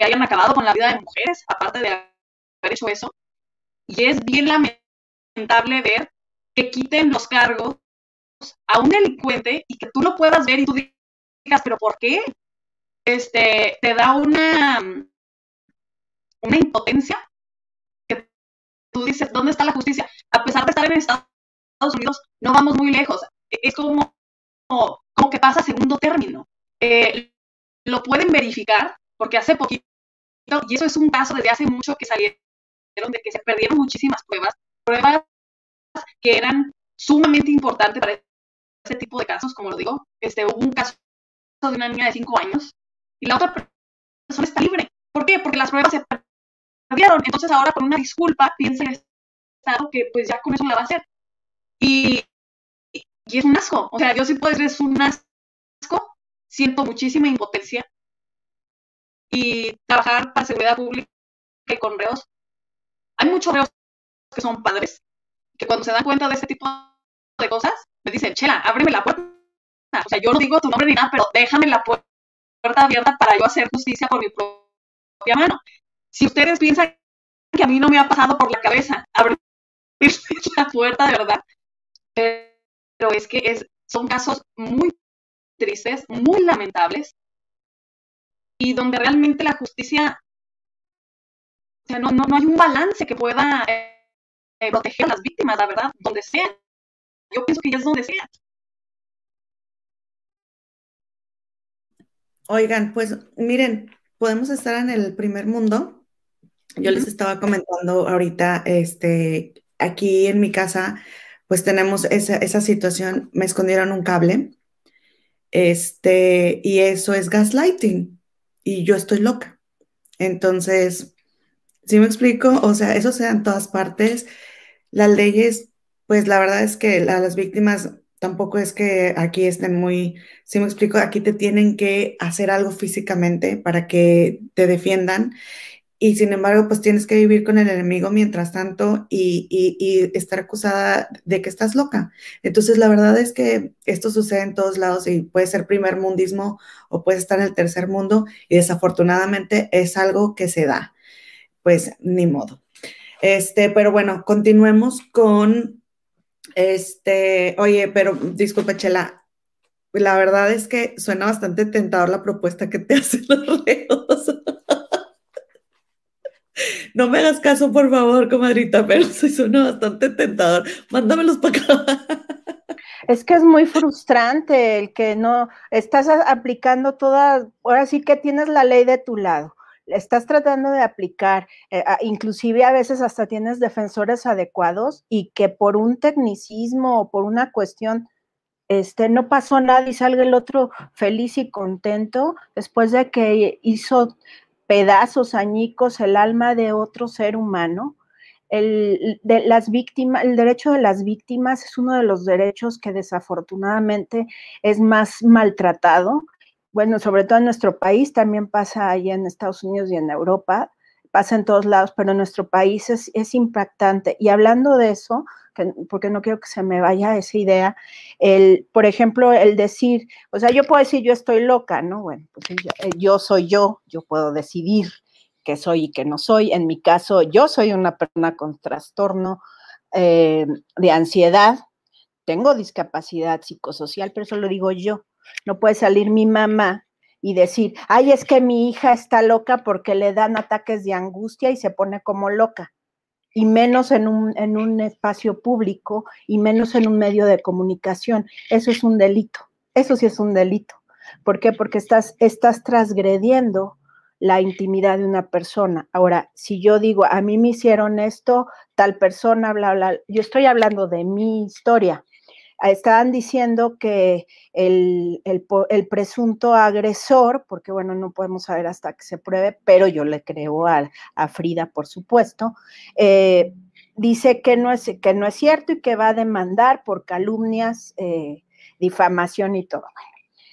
hayan acabado con la vida de mujeres, aparte de haber hecho eso. Y es bien lamentable ver que quiten los cargos a un delincuente y que tú lo puedas ver y tú digas, pero ¿por qué? Este, te da una, una impotencia tú dices, ¿dónde está la justicia? A pesar de estar en Estados Unidos, no vamos muy lejos. Es como, como, que pasa segundo término. Eh, lo pueden verificar porque hace poquito, y eso es un caso desde hace mucho que salieron de que se perdieron muchísimas pruebas, pruebas que eran sumamente importantes para ese tipo de casos, como lo digo. Este, hubo un caso de una niña de 5 años y la otra persona está libre. ¿Por qué? Porque las pruebas se entonces ahora con una disculpa piensa el Estado que pues ya con eso la va a hacer. Y, y es un asco. O sea, yo sí puedo decir es un asco. Siento muchísima impotencia. Y trabajar para seguridad pública y con reos. Hay muchos reos que son padres, que cuando se dan cuenta de este tipo de cosas, me dicen, Chela, ábreme la puerta. O sea, yo no digo tu nombre ni nada, pero déjame la puerta abierta para yo hacer justicia por mi propia mano si ustedes piensan que a mí no me ha pasado por la cabeza abrir [laughs] la puerta de verdad, pero es que es, son casos muy tristes, muy lamentables, y donde realmente la justicia, o sea, no, no, no hay un balance que pueda eh, proteger a las víctimas, la verdad, donde sea. Yo pienso que ya es donde sea. Oigan, pues miren, podemos estar en el primer mundo, yo les estaba comentando ahorita, este, aquí en mi casa, pues tenemos esa, esa situación, me escondieron un cable, este, y eso es gaslighting, y yo estoy loca. Entonces, si me explico? O sea, eso se da en todas partes. Las leyes, pues la verdad es que a las víctimas tampoco es que aquí estén muy, si me explico, aquí te tienen que hacer algo físicamente para que te defiendan y sin embargo, pues tienes que vivir con el enemigo mientras tanto y, estar acusada de que estás loca. Entonces, la verdad es que esto sucede en todos lados y puede ser primer mundismo o puede estar en el tercer mundo y desafortunadamente es algo que se da. Pues ni modo. Este, pero bueno, continuemos con este, oye, pero disculpe, Chela, la verdad es que suena bastante tentador la propuesta que te [laughs] hacen los reos. No me hagas caso, por favor, comadrita, pero soy suena bastante tentador. Mándamelos para acá. Es que es muy frustrante el que no estás aplicando toda, ahora sí que tienes la ley de tu lado, estás tratando de aplicar, eh, inclusive a veces hasta tienes defensores adecuados y que por un tecnicismo o por una cuestión, este, no pasó nada y salga el otro feliz y contento después de que hizo pedazos añicos el alma de otro ser humano, el, de las víctimas, el derecho de las víctimas es uno de los derechos que desafortunadamente es más maltratado. Bueno, sobre todo en nuestro país, también pasa allá en Estados Unidos y en Europa, pasa en todos lados, pero en nuestro país es, es impactante. Y hablando de eso, porque no quiero que se me vaya esa idea, el, por ejemplo, el decir, o sea, yo puedo decir yo estoy loca, ¿no? Bueno, pues yo, eh, yo soy yo, yo puedo decidir que soy y que no soy. En mi caso, yo soy una persona con trastorno eh, de ansiedad, tengo discapacidad psicosocial, pero eso lo digo yo. No puede salir mi mamá y decir, ay, es que mi hija está loca porque le dan ataques de angustia y se pone como loca. Y menos en un, en un espacio público y menos en un medio de comunicación. Eso es un delito. Eso sí es un delito. ¿Por qué? Porque estás, estás transgrediendo la intimidad de una persona. Ahora, si yo digo, a mí me hicieron esto, tal persona, bla, bla, yo estoy hablando de mi historia. Estaban diciendo que el, presunto agresor, porque bueno, no podemos saber hasta que se pruebe, pero yo le creo a, Frida, por supuesto, eh, dice que no, es, que no es cierto y que va a demandar por calumnias, eh, difamación y todo.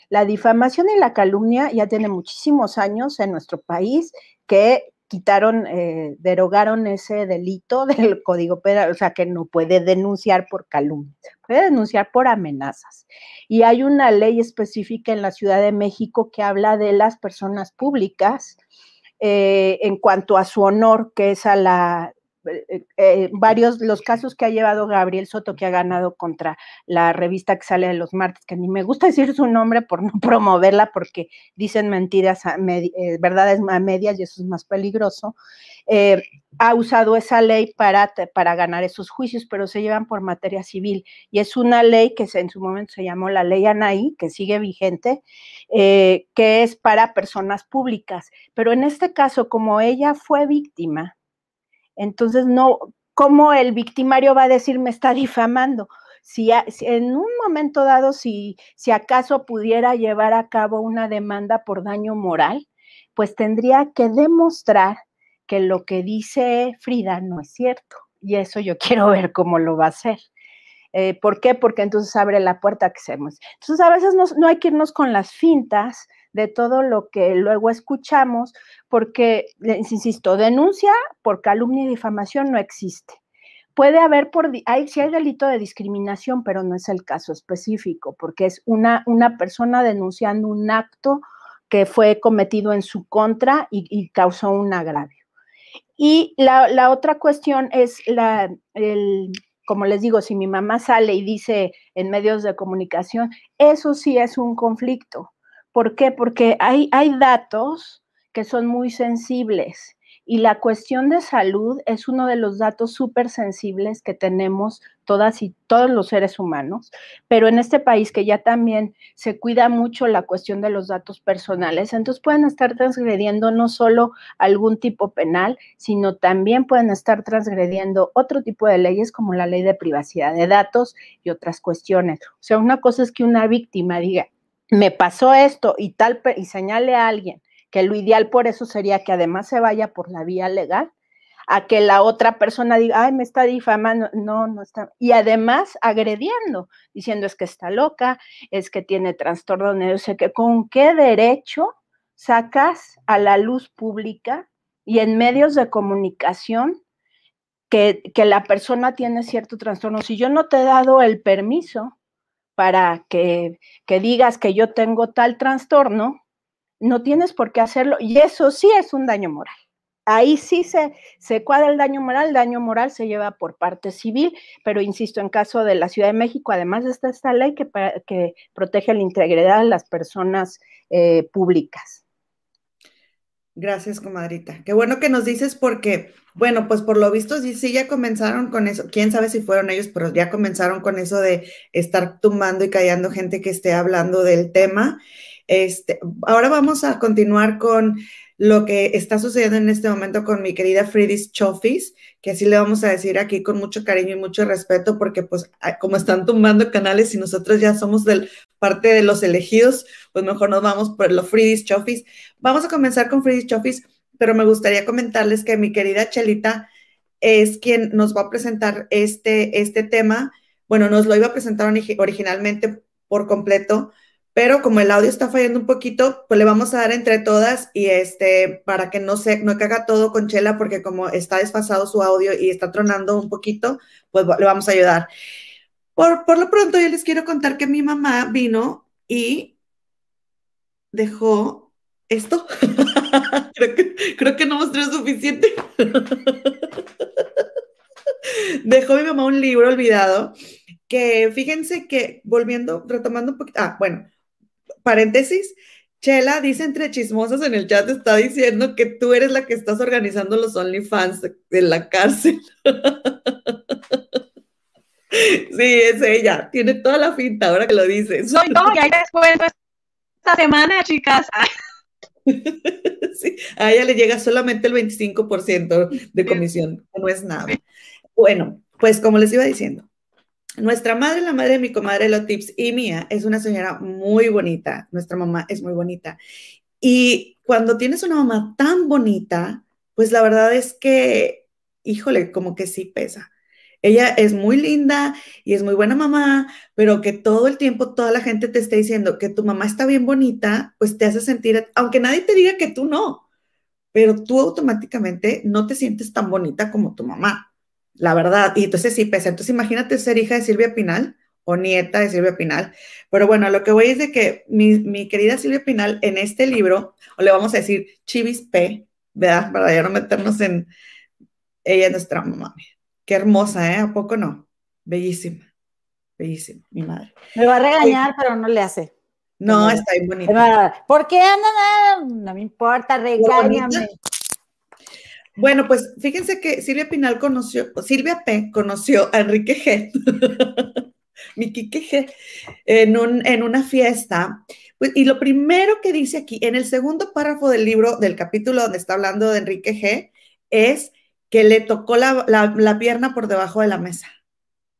La difamación y la calumnia ya tiene muchísimos años en nuestro país que quitaron, eh, derogaron ese delito [laughs] del Código Penal, o sea, que no puede denunciar por calumnia, puede denunciar por amenazas. Y hay una ley específica en la Ciudad de México que habla de las personas públicas eh, en cuanto a su honor, que es a la, eh, eh, varios, los casos que ha llevado Gabriel Soto, que ha ganado contra la revista que sale de los martes, que ni me gusta decir su nombre por no [laughs] promoverla, porque dicen mentiras, a eh, verdades a medias y eso es más peligroso, ha usado esa ley para, para ganar esos juicios, pero se llevan por materia civil. Y es una ley que en su momento se llamó la ley Anaí, que sigue vigente, que es para personas públicas. Pero en este caso, como ella fue víctima, entonces, no, ¿cómo el victimario va a decir me está difamando? Si, en un momento dado, si, si acaso pudiera llevar a cabo una demanda por daño moral, pues tendría que demostrar que lo que dice Frida no es cierto. Y eso yo [laughs] quiero ver cómo lo va a hacer. Eh, ¿Por qué? Porque entonces abre la puerta que hacemos. Entonces a veces no hay que irnos con las fintas de todo lo que luego escuchamos, porque, insisto, denuncia por calumnia y difamación no existe. Puede haber, por, hay, sí hay delito de discriminación, pero no es el caso específico, porque es una, una persona denunciando un acto que fue cometido en su contra y, causó un agravio. Y la, la, otra cuestión es la, el, como les digo, si mi mamá sale y dice en medios de comunicación, eso sí es un conflicto, ¿Por qué? Porque hay, hay datos que son muy sensibles y la cuestión de salud es uno de los datos súper sensibles que tenemos todas y todos los seres humanos, pero en este país que ya también se cuida mucho la cuestión de los datos personales, entonces pueden estar transgrediendo no solo algún tipo penal, sino también pueden estar transgrediendo otro tipo de leyes como la ley de privacidad de datos y otras cuestiones. O sea, una cosa es que una víctima diga, me pasó esto y tal, y señale a alguien que lo ideal por eso sería que además se vaya por la vía legal, a que la otra persona diga, ay, me está difamando, no, no está, y además agrediendo, diciendo es que está loca, es que tiene trastorno, no sé qué, ¿con qué derecho sacas a la luz pública y en medios de comunicación que, que la persona tiene cierto trastorno? Si yo no te he dado el permiso para que, digas que yo tengo tal trastorno, no tienes por qué hacerlo. Y eso sí es un daño moral. Ahí sí se, se cuadra el daño moral, el daño moral se lleva por parte civil, pero insisto, en caso de la Ciudad de México, además está esta ley que, que protege la integridad de las personas eh, públicas. Gracias, comadrita. Qué bueno que nos dices porque, bueno, pues por lo visto sí, sí ya comenzaron con eso. Quién sabe si fueron ellos, pero ya comenzaron con eso de estar tumbando y callando gente que esté hablando del tema. Este, ahora vamos a continuar con lo que está sucediendo en este momento con mi querida Fridis Chofis, que así le vamos a decir aquí con mucho cariño y mucho respeto, porque pues como están tumbando canales y nosotros ya somos del, parte de los elegidos, pues mejor nos vamos por los Fridis Chofis. Vamos a comenzar con Fridis Chofis, pero me gustaría comentarles que mi querida Chelita es quien nos va a presentar este, este tema. Bueno, nos lo iba a presentar originalmente por completo, pero como el audio está fallando un poquito, pues le vamos a dar entre todas y este, para que no se, no caga todo con Chela, porque como está desfasado su audio y está tronando un poquito, pues le vamos a ayudar. Por, por lo pronto, yo les quiero contar que mi mamá vino y dejó esto. [laughs] creo, que, no mostré suficiente. [laughs] dejó mi mamá un libro olvidado que fíjense que volviendo, retomando un poquito, ah, bueno, paréntesis, Chela dice entre chismosas en el chat, está diciendo que tú eres la que estás organizando los OnlyFans de la cárcel. [laughs] sí, es ella, tiene toda la finta ahora que lo dice. Soy yo, y ahí después esta semana, chicas. [laughs] sí, a ella le llega solamente el 25% de comisión, no es nada. Bueno, pues como les iba diciendo, nuestra madre, la madre de mi comadre Lotips y mía, es una señora muy bonita. Nuestra mamá es muy bonita. Y cuando tienes una mamá tan bonita, pues la verdad es que, híjole, como que sí pesa. Ella es muy linda y es muy buena mamá, pero que todo el tiempo toda la gente te esté diciendo que tu mamá está bien bonita, pues te hace sentir, aunque nadie te diga que tú no, pero tú automáticamente no te sientes tan bonita como tu mamá la verdad. Y entonces sí pesa. Entonces imagínate ser hija de Silvia Pinal o nieta de Silvia Pinal. Pero bueno, lo que voy es de que mi, querida Silvia Pinal en este libro, o le vamos a decir Chivis P, ¿verdad? Para ya no meternos en ella, nuestra mamá. Qué hermosa, ¿eh? ¿A poco no? Bellísima, bellísima, mi madre. Me va a regañar, pero no le hace. No, está bien bonita. ¿Por qué andan? No me importa, regáñame. Bueno, pues fíjense que Silvia Pinal conoció, Silvia P. conoció a Enrique G. [laughs] mi Quique G. En, un, en una fiesta. Pues, y lo primero que dice aquí, en el segundo párrafo del libro, del capítulo donde está hablando de Enrique G., es que le tocó la, pierna por debajo de la mesa.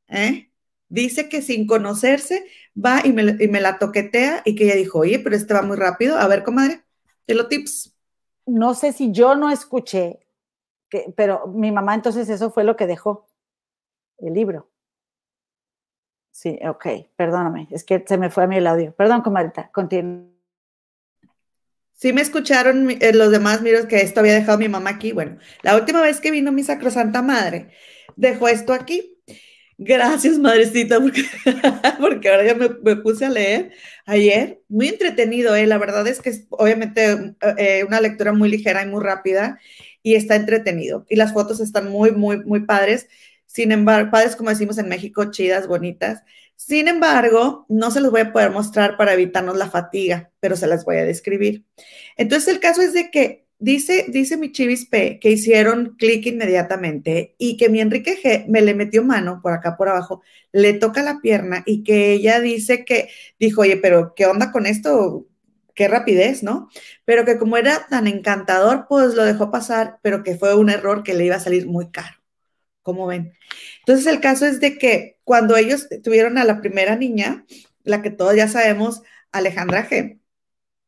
¿eh? Dice que sin conocerse va y me, y me, la toquetea y que ella dijo, oye, pero este va muy rápido. A ver, comadre, te lo tips. No sé si yo no escuché pero mi mamá entonces eso fue lo que dejó, el libro. Sí, ok, perdóname, es que se me fue a mí el audio. Perdón, comadita, continúa. Sí me escucharon eh, los demás, miros que esto había dejado mi mamá aquí. Bueno, la última vez que vino mi sacrosanta madre, dejó esto aquí. Gracias, madrecita, [laughs] porque, porque ahora ya me, puse a leer ayer. Muy entretenido, ¿eh? La verdad es que es obviamente eh, una lectura muy ligera y muy rápida y está entretenido. Y las fotos están muy, muy, muy padres. Sin embargo, padres como decimos en México, chidas, bonitas. Sin embargo, no se los voy a poder mostrar para evitarnos la fatiga, pero se las voy a describir. Entonces, el caso es de que dice, dice mi Chivis P que hicieron clic inmediatamente y que mi Enrique G me le metió mano por acá por abajo, le toca la pierna y que ella dice que dijo, oye, pero ¿qué onda con esto? qué rapidez, ¿no? Pero que como era tan encantador, pues lo dejó pasar, pero que fue un error que le iba a salir muy caro. ¿Cómo ven? Entonces el caso es de que cuando ellos tuvieron a la primera niña, la que todos ya sabemos, Alejandra G.,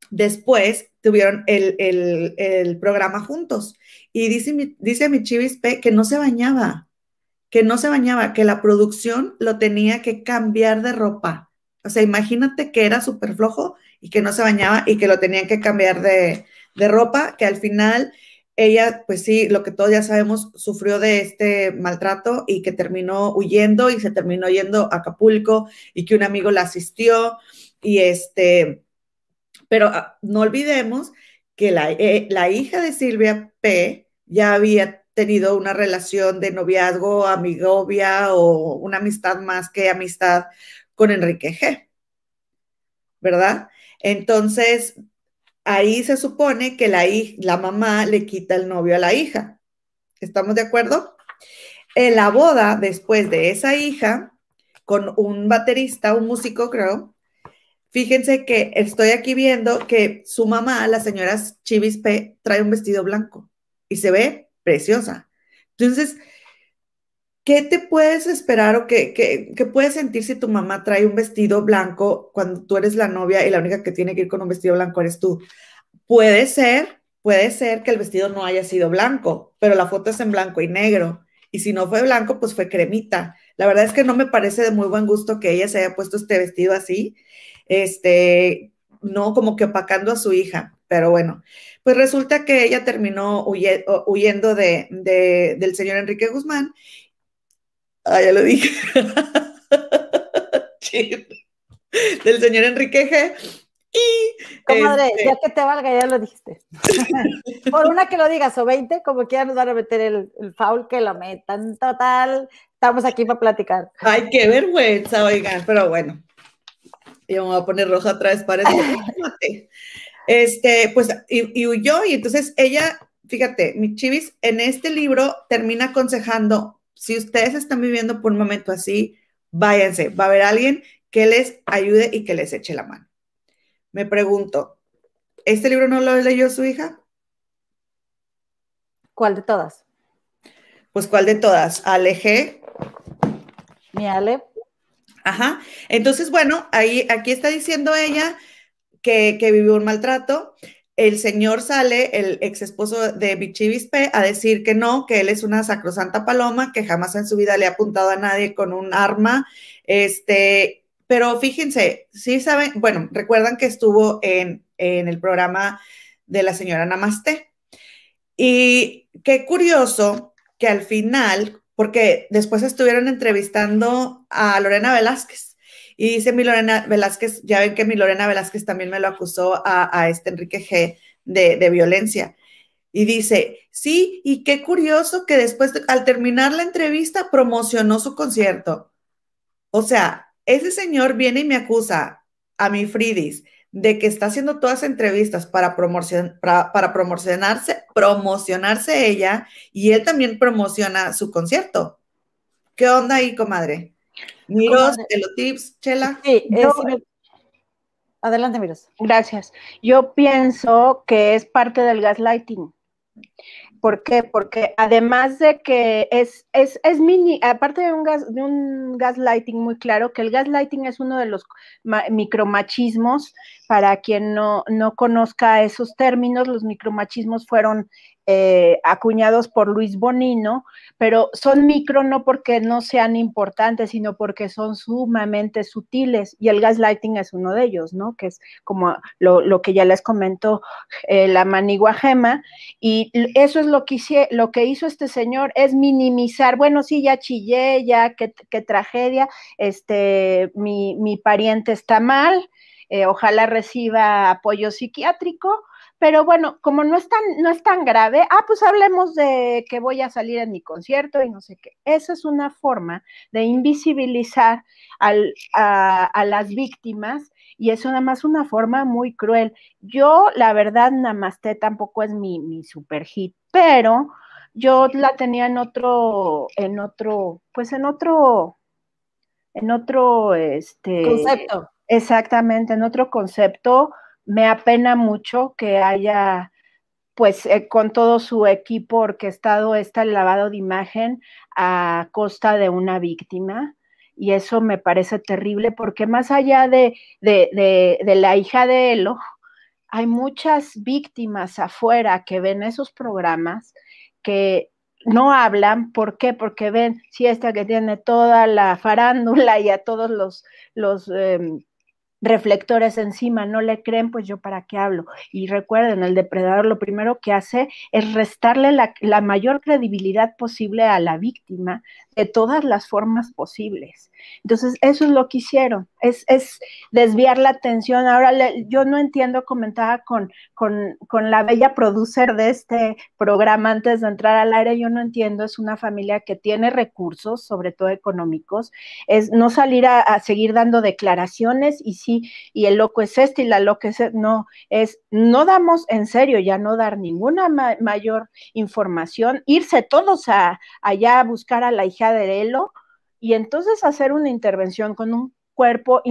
después tuvieron el, programa juntos. Y dice, dice mi Chivis P que no se bañaba, que no se bañaba, que la producción lo tenía que cambiar de ropa. O sea, imagínate que era súper flojo y que no se bañaba y que lo tenían que cambiar de, ropa, que al final ella, pues sí, lo que todos ya sabemos, sufrió de este maltrato y que terminó huyendo y se terminó yendo a Acapulco y que un amigo la asistió y este, pero ah, no olvidemos que la, eh, la hija de Silvia P ya había tenido una relación de noviazgo, amigovia o una amistad más que amistad con Enrique G. ¿Verdad? Entonces, ahí se supone que la, la mamá le quita el novio a la hija. ¿Estamos de acuerdo? En la boda, después de esa hija, con un baterista, un músico, creo, fíjense que estoy aquí viendo que su mamá, la señora Chivis P, trae un vestido blanco y se ve preciosa. Entonces, ¿qué te puedes esperar o qué, qué, puedes sentir si tu mamá trae un vestido blanco cuando tú eres la novia y la única que tiene que ir con un vestido blanco eres tú? Puede ser, puede ser que el vestido no haya sido blanco, pero la foto es en blanco y negro y si no fue blanco, pues fue cremita. La verdad es que no me parece de muy buen gusto que ella se haya puesto este vestido así, este, no como que opacando a su hija, pero bueno, pues resulta que ella terminó huyendo de, del señor Enrique Guzmán. Ah, ya lo dije. [laughs] del señor Enrique G. Y. Comadre, este ya que te valga, ya lo dijiste. [laughs] Por una que lo digas o 20, como quiera nos van a meter el, el foul que lo metan. Total, estamos aquí para platicar. Ay, qué vergüenza, oigan, pero bueno. Yo me voy a poner roja otra vez para este. este, pues, y, y huyó, y entonces ella, fíjate, mi chivis, en este libro termina aconsejando: si ustedes están viviendo por un momento así, váyanse, va a haber alguien que les ayude y que les eche la mano. Me pregunto, ¿este libro no lo leyó su hija? ¿Cuál de todas? Pues ¿cuál de todas? Aleje. Mi Ale. Ajá. Entonces, bueno, ahí, aquí está diciendo ella que, que vivió un maltrato. El señor sale, el ex esposo de Bichivispe, a decir que no, que él es una sacrosanta paloma, que jamás en su vida le ha apuntado a nadie con un arma, este, pero fíjense, sí saben, bueno, recuerdan que estuvo en, el programa de la señora Namaste. Y qué curioso que al final, porque después estuvieron entrevistando a Lorena Velázquez. Y dice mi Lorena Velázquez, ya ven que mi Lorena Velázquez también me lo acusó a, este Enrique G de, de, violencia. Y dice, sí, y qué curioso que después, al terminar la entrevista, promocionó su concierto. O sea, ese señor viene y me acusa a mi Fridis de que está haciendo todas entrevistas para, para, promocionarse, promocionarse ella y él también promociona su concierto. ¿Qué onda ahí, comadre? Miros, tips, Chela. Sí, adelante, Miros. Gracias. Yo pienso que es parte del gaslighting. ¿Por qué? Porque además de que es, es, es mini, aparte de un, gas, de un gaslighting muy claro, que el gaslighting es uno de los micromachismos, para quien no, no conozca esos términos, los micromachismos fueron eh, acuñados por Luis Bonino, pero son micro no porque no sean importantes, sino porque son sumamente sutiles y el gaslighting es uno de ellos, ¿no? Que es como lo, que ya les comentó eh, la manigua gema y eso es lo que, hice, lo que hizo este señor, es minimizar, bueno, sí, ya chillé, ya qué, tragedia, este, mi, mi pariente está mal, eh, ojalá reciba apoyo psiquiátrico, pero bueno, como no es tan, no es tan grave, ah, pues hablemos de que voy a salir en mi concierto y no sé qué. Esa es una forma de invisibilizar a, las víctimas y es nada más una forma muy cruel. Yo, la verdad, Namaste tampoco es mi, mi super hit, pero yo la tenía en otro, en otro, pues en otro, en otro, este. Concepto. Exactamente, en otro concepto me apena mucho que haya, pues, eh, con todo su equipo orquestado este lavado de imagen a costa de una víctima. Y eso me parece terrible porque más allá de, de la hija de Elo, hay muchas víctimas afuera que ven esos programas que no hablan, ¿por qué? Porque ven, si esta que tiene toda la farándula y a todos los, los em, reflectores encima, no le creen, pues yo para qué hablo. Y recuerden, el depredador lo primero que hace es restarle la, la mayor credibilidad posible a la víctima de todas las formas posibles. Entonces, eso es lo que hicieron, es, es desviar la atención. Ahora, yo no entiendo, comentaba con, con, con, la bella producer de este programa antes de entrar al aire, yo no entiendo, es una familia que tiene recursos, sobre todo económicos, es no salir a, seguir dando declaraciones y sí, y el loco es este y la loca es, este, no, es, no damos en serio ya no dar ninguna mayor información, irse todos a, allá a buscar a la hija de Elo y entonces hacer una intervención con un cuerpo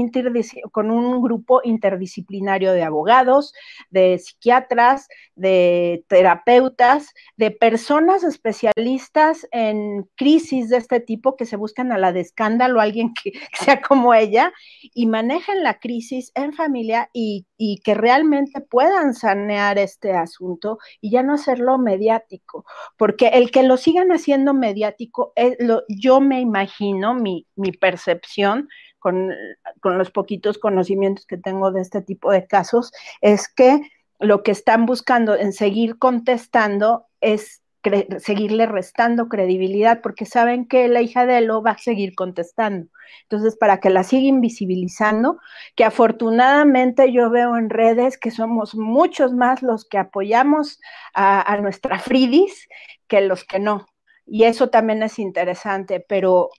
con un grupo interdisciplinario de abogados, de psiquiatras, de terapeutas, de personas especialistas en crisis de este tipo que se buscan a la de escándalo, alguien que, [laughs] sea como ella, y manejen la crisis en familia y, y que realmente puedan sanear este asunto y ya no hacerlo mediático, porque el que lo sigan haciendo mediático, es lo, yo me imagino, mi, mi percepción, con, los poquitos conocimientos que tengo de este tipo de casos, es que lo que están buscando en seguir contestando es seguirle restando credibilidad, porque saben que la hija de Elo va a seguir contestando. Entonces, para que la siga invisibilizando, que afortunadamente yo veo en redes que somos muchos más los que apoyamos a, nuestra Fridis que los que no. Y eso también es interesante, pero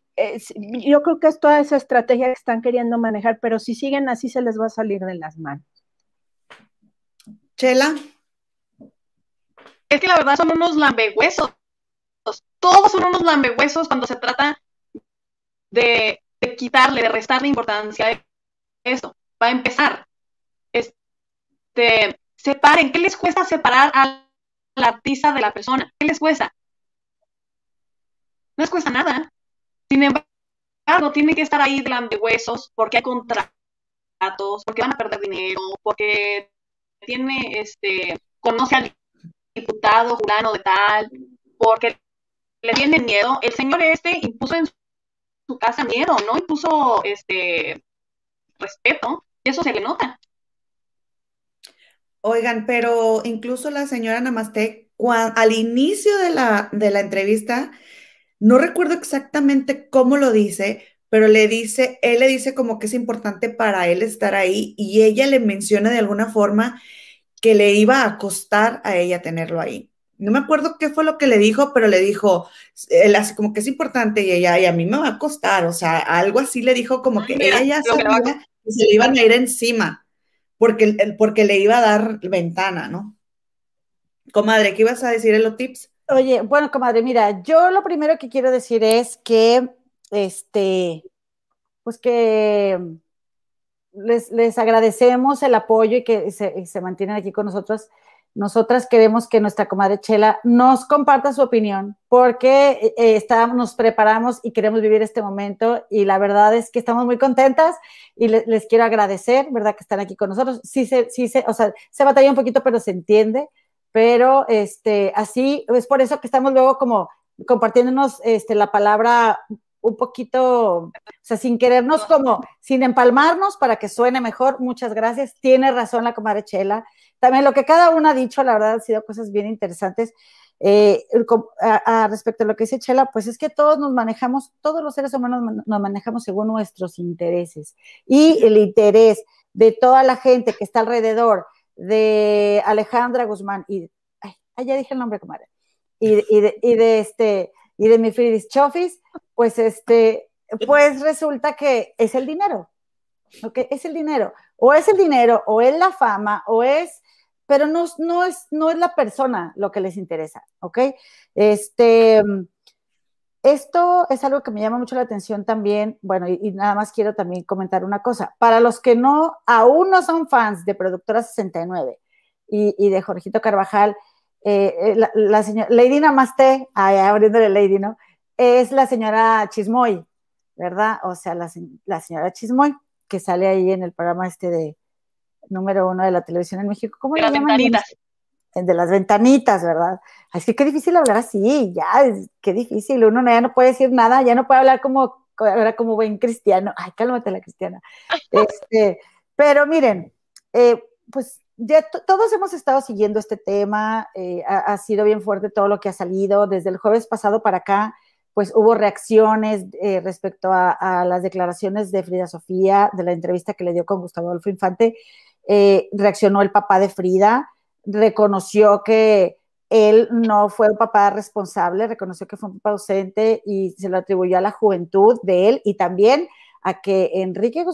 yo creo que es toda esa estrategia que están queriendo manejar, pero si siguen así se les va a salir de las manos. Chela. Es que la verdad son unos lambehuesos. Todos son unos lambehuesos cuando se trata de, quitarle, de restarle importancia a esto. Va a empezar. Este, separen. ¿Qué les cuesta separar a la artista de la persona? ¿Qué les cuesta? No les cuesta nada. Sin embargo, tienen que estar ahí de lambehuesos porque hay contratos, porque van a perder dinero, porque tiene, este, conoce al diputado fulano de tal, porque le tienen miedo. El señor este impuso en su casa miedo, ¿no? Impuso este respeto, y eso se le nota. Oigan, pero incluso la señora Namaste, al inicio de la, de la entrevista, no recuerdo exactamente cómo lo dice, pero le dice, él le dice como que es importante para él estar ahí y ella le menciona de alguna forma que le iba a costar a ella tenerlo ahí. No me acuerdo qué fue lo que le dijo, pero le dijo, él hace como que es importante y ella, y a mí me va a costar, o sea, algo así le dijo como que ella ya sabía que se le iban a ir encima, porque, porque le iba a dar ventana, ¿no? Comadre, ¿qué ibas a decir en los tips? Oye, bueno, comadre, mira, yo lo primero que quiero decir es que, este, pues que les, agradecemos el apoyo y que se, mantienen aquí con nosotros. Nosotras queremos que nuestra comadre Chela nos comparta su opinión porque eh, nos preparamos y queremos vivir este momento y la verdad es que estamos muy contentas y les quiero agradecer, ¿verdad? Que están aquí con nosotros. Sí, se, sí, se, o sea, se batalla un poquito, pero se entiende. Pero este, así es por eso que estamos luego como compartiéndonos este, la palabra un poquito, o sea, sin querernos como, sin empalmarnos para que suene mejor. Muchas gracias. Tiene razón la comadre Chela. También lo que cada uno ha dicho, la verdad, han sido cosas bien interesantes. Eh, a, respecto a lo que dice Chela, pues es que todos nos manejamos, todos los seres humanos nos manejamos según nuestros intereses. Y el interés de toda la gente que está alrededor de Alejandra Guzmán y, ay, ya dije el nombre, comadre, y, de, y de este, y de mi Fridis Chofis, pues este, pues resulta que es el dinero, ¿ok? Es el dinero, o es el dinero, o es la fama, o es, pero no, no, es, no es la persona lo que les interesa, ¿ok? Este, esto es algo que me llama mucho la atención también, bueno, y, nada más quiero también comentar una cosa, para los que no, aún no son fans de Productora 69 y, y de Jorgito Carvajal, eh, eh, la, señora Lady Namaste, abriéndole Lady, ¿no? es la señora Chismoy, ¿verdad? O sea, la, señora Chismoy, que sale ahí en el programa este de número uno de la televisión en México. ¿Cómo de le las Ventanitas. De las ventanitas, ¿verdad? Así que qué difícil hablar así, ya, qué difícil. Uno ya no puede decir nada, ya no puede hablar como, como buen cristiano. Ay, cálmate la cristiana. [laughs] Este, pero miren, eh, pues ya todos hemos estado siguiendo este tema, eh, ha, sido bien fuerte todo lo que ha salido desde el jueves pasado para acá pues hubo reacciones eh, respecto a, las declaraciones de Frida Sofía, de la entrevista que le dio con Gustavo Adolfo Infante. Reaccionó el papá de Frida, reconoció que él no fue un papá responsable, reconoció que fue un papá ausente y se lo atribuyó a la juventud de él y también a que Enrique,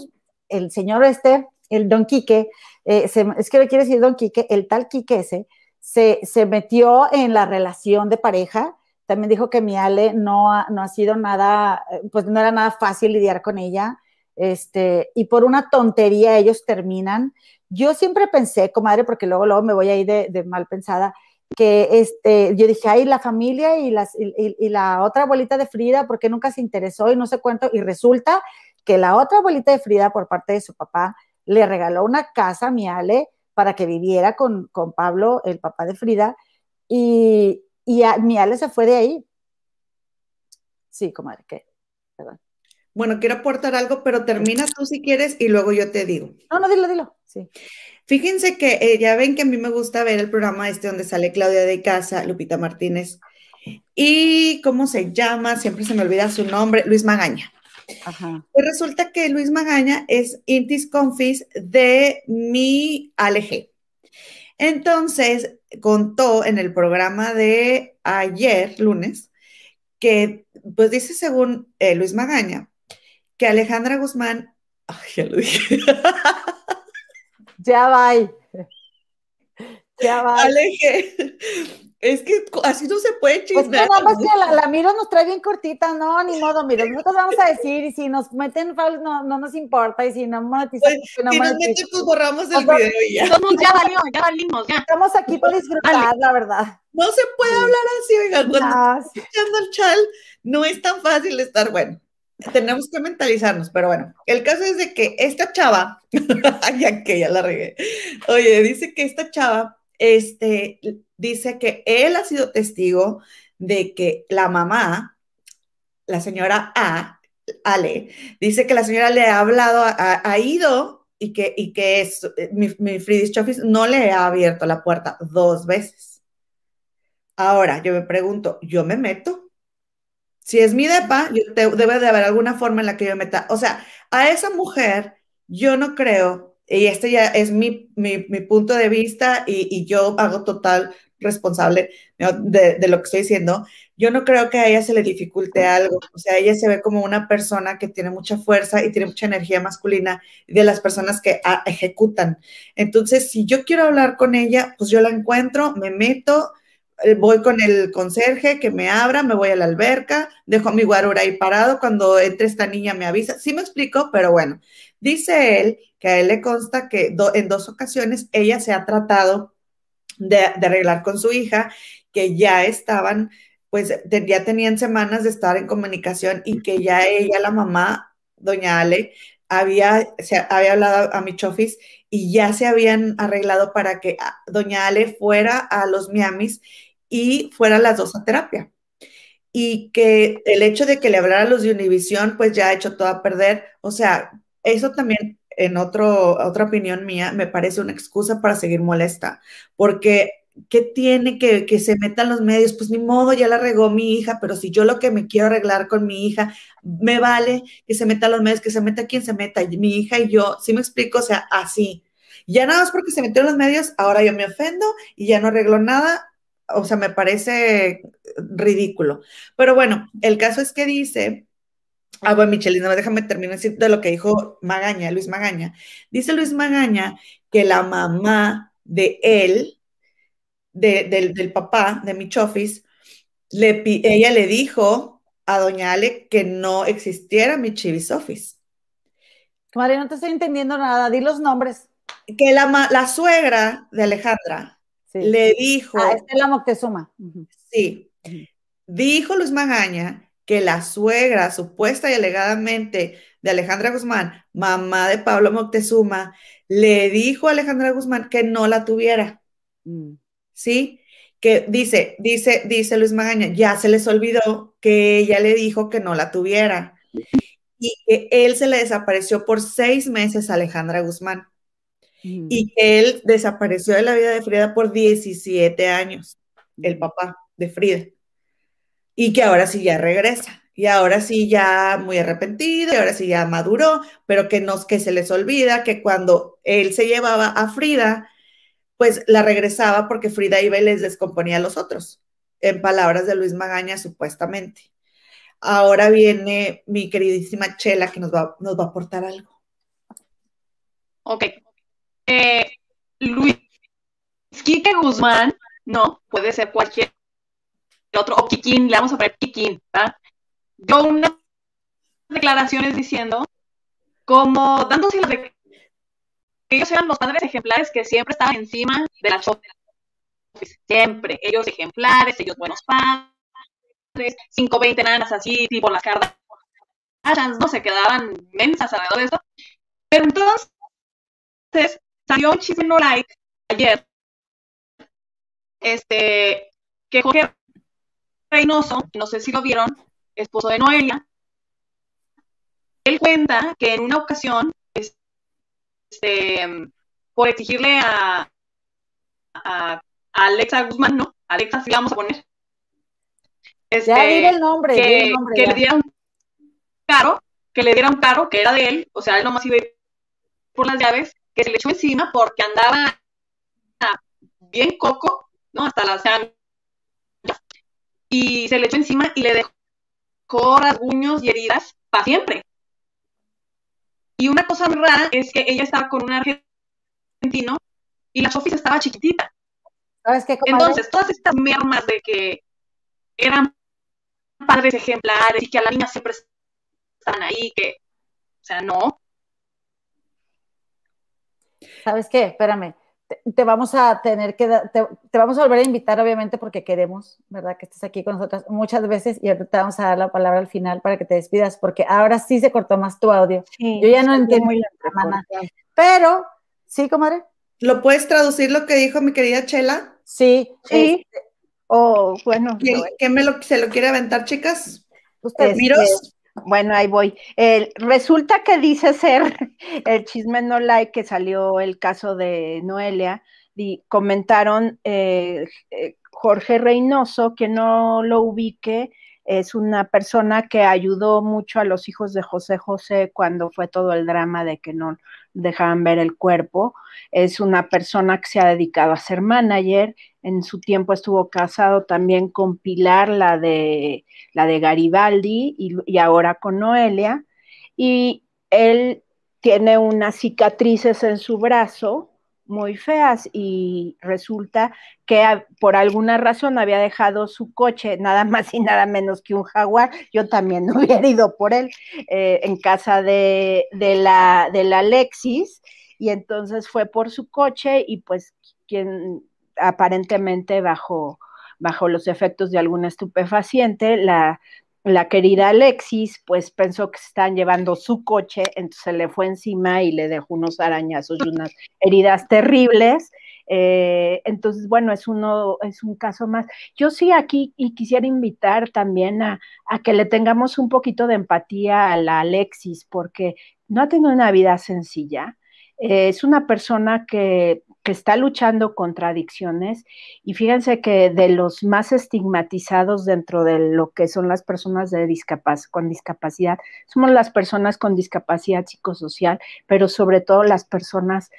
el señor este, el don Quique, eh, es que le quiere decir don Quique, el tal Quique ese, se, se metió en la relación de pareja también dijo que mi Ale no ha, no ha sido nada, eh, pues no era nada fácil lidiar con ella. este, y por una tontería ellos terminan. Yo siempre pensé, comadre, porque luego, luego me voy a ir de, mal pensada, que este, yo dije, ay, la familia y, la otra abuelita de Frida, porque nunca se interesó y no sé cuánto, y resulta que la otra abuelita de Frida, por parte de su papá, le regaló una casa a mi Ale para que viviera con, con Pablo, el papá de Frida, y, y Ale se fue de ahí. Sí, comadre, ¿qué? Perdón. Bueno, quiero aportar algo, pero termina tú si quieres y luego yo te digo. No, no, dilo, dilo. Sí. Fíjense que eh, ya ven que a mí me gusta ver el programa este donde sale Claudia de Casa, Lupita Martínez. Y cómo se llama, siempre se me olvida su nombre, Luis Magaña. Ajá. Pues resulta que Luis Magaña es Intis Confis de mi ALG. Entonces, contó en el programa de ayer, lunes, que, pues dice según eh, Luis Magaña, que Alejandra Guzmán, ay, ya lo dije. ya va. Ya va. Aleje. Es que así no se puede chismear. Pues que nada más que la, la, Miro nos trae bien cortita, no, ni modo, mira, nosotros vamos a decir, y si nos meten no, no nos importa, y si no monetizamos, pues, no si nos meten, pues borramos el video y ya. Somos, ya valimos, ya valimos, ya. Estamos aquí para disfrutar, la verdad. No se puede hablar así, oiga, cuando estás escuchando el chal, no es tan fácil estar, bueno, tenemos que mentalizarnos, pero bueno, el caso es de que esta chava, [laughs] ya que ya la regué, oye, dice que esta chava, este, dice que él ha sido testigo de que la mamá, la señora A, Ale, dice que la señora le ha hablado, ha, ido y que, y que es, mi, mi Friedrich Chofis no le ha abierto la puerta dos veces. Ahora, yo me pregunto, ¿yo me meto? Si es mi depa, debe de haber alguna forma en la que yo meta. O sea, a esa mujer, yo no creo, y este ya es mi, mi, punto de vista y, yo hago total responsable de, lo que estoy diciendo, yo no creo que a ella se le dificulte algo. O sea, ella se ve como una persona que tiene mucha fuerza y tiene mucha energía masculina de las personas que ejecutan. Entonces, si yo quiero hablar con ella, pues yo la encuentro, me meto voy con el conserje que me abra, me voy a la alberca, dejo mi guarura ahí parado, cuando entre esta niña me avisa. Sí me explico, pero bueno, dice él que a él le consta que en dos ocasiones ella se ha tratado de, arreglar con su hija, que ya estaban, pues ya tenían semanas de estar en comunicación y que ya ella, la mamá, doña Ale, había, se había hablado a mi chofis y ya se habían arreglado para que ah, doña Ale fuera a los Miamis y fueran las dos a terapia. Y que el hecho de que le hablara a los de Univisión, pues ya ha hecho todo a perder. O sea, eso también, en otro, otra opinión mía, me parece una excusa para seguir molesta, porque ¿qué tiene que, que se metan los medios? Pues ni modo, ya la regó mi hija, pero si yo lo que me quiero arreglar con mi hija, me vale que se metan los medios, que se meta quien se meta, mi hija y yo, si me explico? O sea, así. Ya nada más porque se metió en los medios, ahora yo me ofendo y ya no arreglo nada, o sea, me parece ridículo. Pero bueno, el caso es que dice, ah, bueno, Michelina, déjame terminar de lo que dijo Magaña, Luis Magaña. Dice Luis Magaña que la mamá de él, del, papá de Michofis, le, ella le dijo a doña Ale que no existiera Michivis Office. María, no te estoy entendiendo nada, di los nombres. Que la, la suegra de Alejandra le dijo. Ah, esta es la Moctezuma. Sí. Dijo Luis Magaña que la suegra, supuesta y alegadamente de Alejandra Guzmán, mamá de Pablo Moctezuma, le dijo a Alejandra Guzmán que no la tuviera. Mm. ¿Sí? Que dice, dice, dice Luis Magaña, ya se les olvidó que ella le dijo que no la tuviera. Y que él se le desapareció por seis meses a Alejandra Guzmán y él desapareció de la vida de Frida por 17 años, el papá de Frida, y que ahora sí ya regresa, y ahora sí ya muy arrepentido, y ahora sí ya maduró, pero que no que se les olvida que cuando él se llevaba a Frida, pues la regresaba porque Frida iba y les descomponía a los otros, en palabras de Luis Magaña supuestamente. Ahora viene mi queridísima Chela que nos va, nos va a aportar algo. Ok, eh, Luis Quique Guzmán, no, puede ser cualquier otro, o Kikín, le vamos a poner Kikín, ¿verdad? Yo unas declaraciones diciendo como dándose de que ellos eran los padres ejemplares que siempre estaban encima de la chofis. Siempre, ellos ejemplares, ellos buenos padres, 5, 20 nanas así, tipo las cartas, no se quedaban mensas alrededor de eso. Pero entonces salió un chisme no like ayer, este, que Jorge Reynoso, no sé si lo vieron, esposo de Noelia, él cuenta que en una ocasión, este, por exigirle a, a, Alexa Guzmán, ¿no? Alexa, sí vamos a poner. Este, ya dile el nombre. Que, que le dieran caro, que le dieran caro, que era de él, o sea, él nomás iba por las llaves, que se le echó encima porque andaba bien coco, ¿no? Hasta la sangre. Y se le echó encima y le dejó rasguños y heridas para siempre. Y una cosa rara es que ella estaba con un argentino y la Sofía estaba chiquitita. ¿Sabes qué, Entonces, todas estas mermas de que eran padres ejemplares y que a la niña siempre están ahí, que, o sea, no. ¿Sabes qué? Espérame te, vamos a tener que, te, te, vamos a volver a invitar, obviamente, porque queremos, ¿verdad? Que estés aquí con nosotros muchas veces y ahorita te vamos a dar la palabra al final para que te despidas, porque ahora sí se cortó más tu audio. Yo ya no entiendo muy la Pero, ¿sí, comadre? ¿Lo puedes traducir lo que dijo mi querida Chela? Sí. Sí. Este, o, bueno. ¿Quién, me lo, se lo quiere aventar, chicas? Ustedes. Este, ¿Miros? Bueno, ahí voy. resulta que dice ser [laughs] el chisme no like que salió el caso de Noelia, y comentaron eh, eh, Jorge Reynoso, que no lo ubique, es una persona que ayudó mucho a los hijos de José José cuando fue todo el drama de que no dejaban ver el cuerpo. Es una persona que se ha dedicado a ser manager. En su tiempo estuvo casado también con Pilar, la de, la de Garibaldi, y, y ahora con Noelia. Y él tiene unas cicatrices en su brazo muy feas y resulta que por alguna razón había dejado su coche, nada [laughs] más y nada menos que un jaguar, yo también no [laughs] hubiera ido por él, eh, en casa de, la, de la Alexis, y entonces fue por su coche y pues quien aparentemente bajo, bajo los efectos de algún estupefaciente, la la querida Alexis, pues pensó que se estaban llevando su coche, entonces le fue encima y le dejó unos arañazos y unas [laughs] heridas terribles. Eh, entonces, bueno, es uno, es un caso más. Yo sí aquí y quisiera invitar también a, a que le tengamos un poquito de empatía a la Alexis, porque no ha tenido una vida sencilla. Eh, es una persona que que está luchando contra adicciones y fíjense que de los más estigmatizados dentro de lo que son las personas de con discapacidad, somos las personas con discapacidad psicosocial, pero sobre todo las personas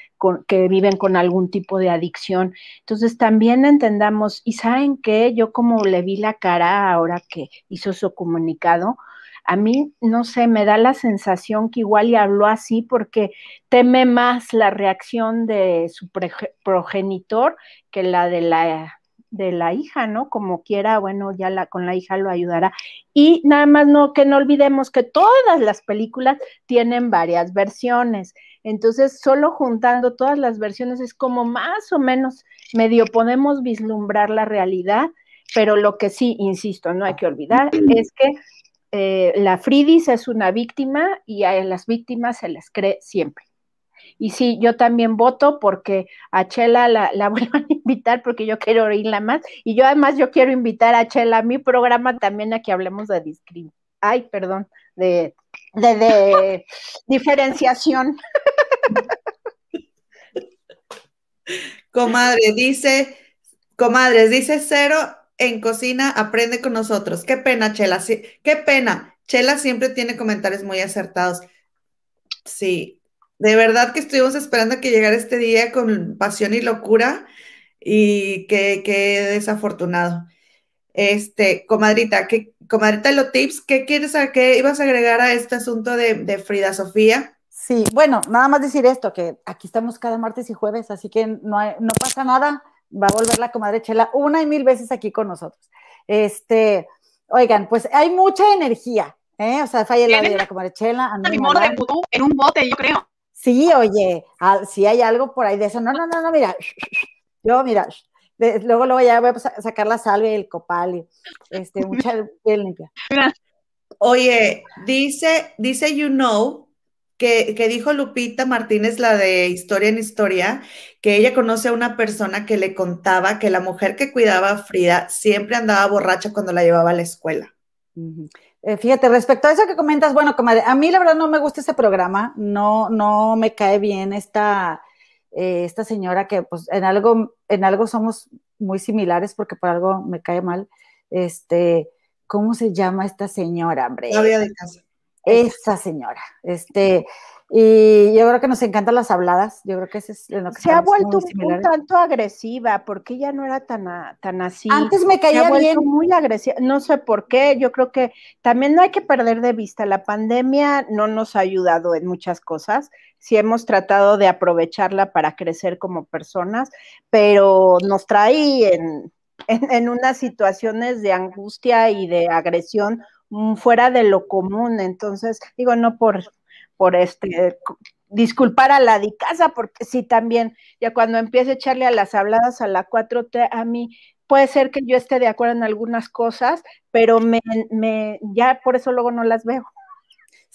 que viven con algún tipo de adicción. Entonces también entendamos, y saben que yo como le vi la cara ahora que hizo su comunicado, a mí, no sé, me da la sensación que igual y habló así porque teme más la reacción de su progenitor que la de la de la hija, ¿no? Como quiera, bueno, ya la, con la hija lo ayudará. Y nada más que no olvidemos que todas las películas tienen varias versiones. Entonces, solo juntando todas las versiones es como más o menos medio podemos vislumbrar la realidad, pero lo que sí, insisto, no hay que olvidar es que eh, la Fridis es una víctima y a las víctimas se les cree siempre. Y sí, yo también voto porque a Chela la, la [laughs] vuelvan a invitar porque yo quiero oírla más. Y yo además yo quiero invitar a Chela a mi programa también a que hablemos de discriminación. Ay, perdón, de, de, de [laughs] diferenciación. Comadre, dice, comadres, dice cero en cocina aprende con nosotros. Qué pena, Chela. Sí, qué pena. Chela siempre tiene comentarios muy acertados. Sí, de verdad que estuvimos esperando que llegara este día con pasión y locura y qué, desafortunado. Este, comadrita, ¿qué, comadrita los tips, ¿qué quieres, a, ibas a agregar a este asunto de, de Frida Sofía? Sí, bueno, nada más decir esto, que aquí estamos cada martes y jueves, así que no, no pasa nada va a volver la comadre Chela una y mil veces aquí con nosotros. Este, oigan, pues hay mucha energía ¿eh? O sea, falla la de la comadre Chela. en un bote, yo creo. Sí, oye, si hay algo por ahí de eso. No, no, no, no, mira. Yo, mira, luego, luego ya voy a sacar la salve y el copal y este, mucha piel limpia. Oye, dice, dice You Know que, que, dijo Lupita Martínez, la de Historia en Historia, que ella conoce a una persona que le contaba que la mujer que cuidaba a Frida siempre andaba borracha cuando la llevaba a la escuela. Eh, fíjate, respecto a eso que comentas, bueno, comadre, a mí la verdad no me gusta ese programa, no, no me cae bien esta, eh, esta señora que pues en algo, en algo somos muy similares porque por algo me cae mal. Este, ¿cómo se llama esta señora, hombre? de casa. Esa señora, este, y yo creo que nos encantan las habladas, yo creo que ese es lo que Se ha vuelto un, tanto agresiva, porque ella no era tan, tan así. Antes me caía bien. muy agresiva, no sé por qué, yo creo que también no hay que perder de vista, la pandemia no nos ha ayudado en muchas cosas, sí hemos tratado de aprovecharla para crecer como personas, pero nos trae en, en unas situaciones de angustia y de agresión fuera de lo común, entonces digo, no por por este disculpar a la de casa, porque sí también, ya cuando empiece a echarle a las habladas a la 4T, a mí puede ser que yo esté de acuerdo en algunas cosas, pero me, me ya por eso luego no las veo.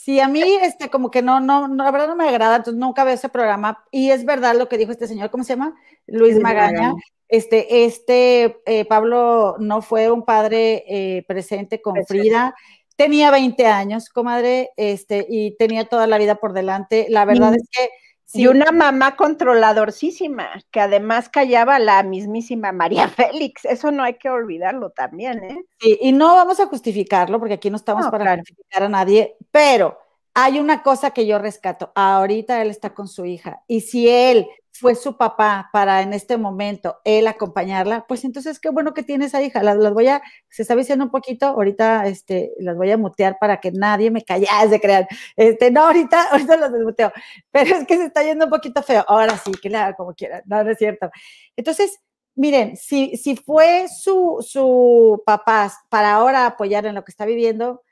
Sí, a mí, este, como que no, no, no, la verdad no me agrada, entonces nunca veo ese programa. Y es verdad lo que dijo este señor, ¿cómo se llama? Luis, Magaña. Este, este, eh, Pablo no fue un padre eh, presente con Frida. Tenía 20 años, comadre, este, y tenía toda la vida por delante. La verdad es que. Y una mamá controladorcísima, que además callaba a la mismísima María [laughs] Félix. Eso no hay que olvidarlo también, ¿eh? Sí, y no vamos a justificarlo, porque aquí no estamos para justificar a nadie, pero hay una cosa que yo rescato. Ahorita él está con su hija, y si él fue su papá para en este momento él acompañarla, pues entonces qué bueno que tiene esa hija. Las, voy a, se está diciendo un poquito, ahorita este, las voy a mutear para que nadie me calle, de crear. Este, no, ahorita, [laughs] ahorita las desmuteo, pero es que se está yendo un poquito feo. Ahora sí, que le haga como quiera, no, no es cierto. Entonces, miren, si, si fue su, su papá para ahora apoyar en lo que está viviendo,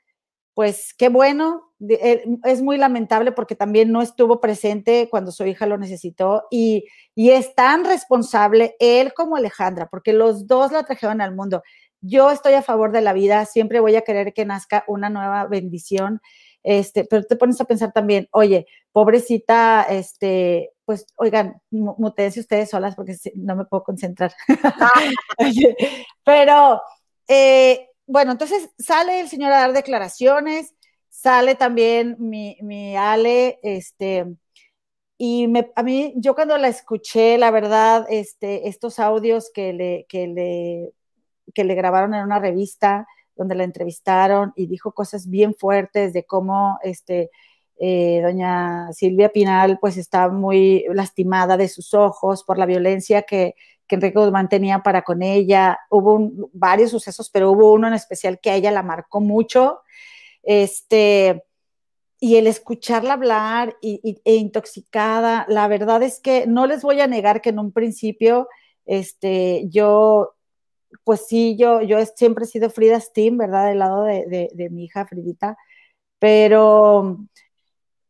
pues qué bueno, eh, es muy lamentable porque también no estuvo presente cuando su hija lo necesitó y, es tan responsable él como Alejandra, porque los dos la trajeron al mundo. Yo estoy a favor de la vida, siempre voy a querer que nazca una nueva bendición, este, pero te pones a pensar también, oye, pobrecita, este, pues, oigan, mutense ustedes solas porque no me puedo concentrar. [laughs] pero, eh, bueno, entonces sale el señor a dar declaraciones, sale también mi, mi Ale, este, y me, a mí, yo cuando la escuché, la verdad, este, estos audios que le, que le, que le grabaron en una revista donde la entrevistaron y dijo cosas bien fuertes de cómo este, eh, doña Silvia Pinal pues está muy lastimada de sus ojos por la violencia que, que Enrique Guzmán tenía para con ella. Hubo varios sucesos, pero hubo uno en especial que a ella la marcó mucho. Este, y el escucharla hablar y, e intoxicada, la verdad es que no les voy a negar que en un principio, este, yo, pues sí, yo, yo siempre he sido Frida Steam, ¿verdad? Del lado de, mi hija Fridita, pero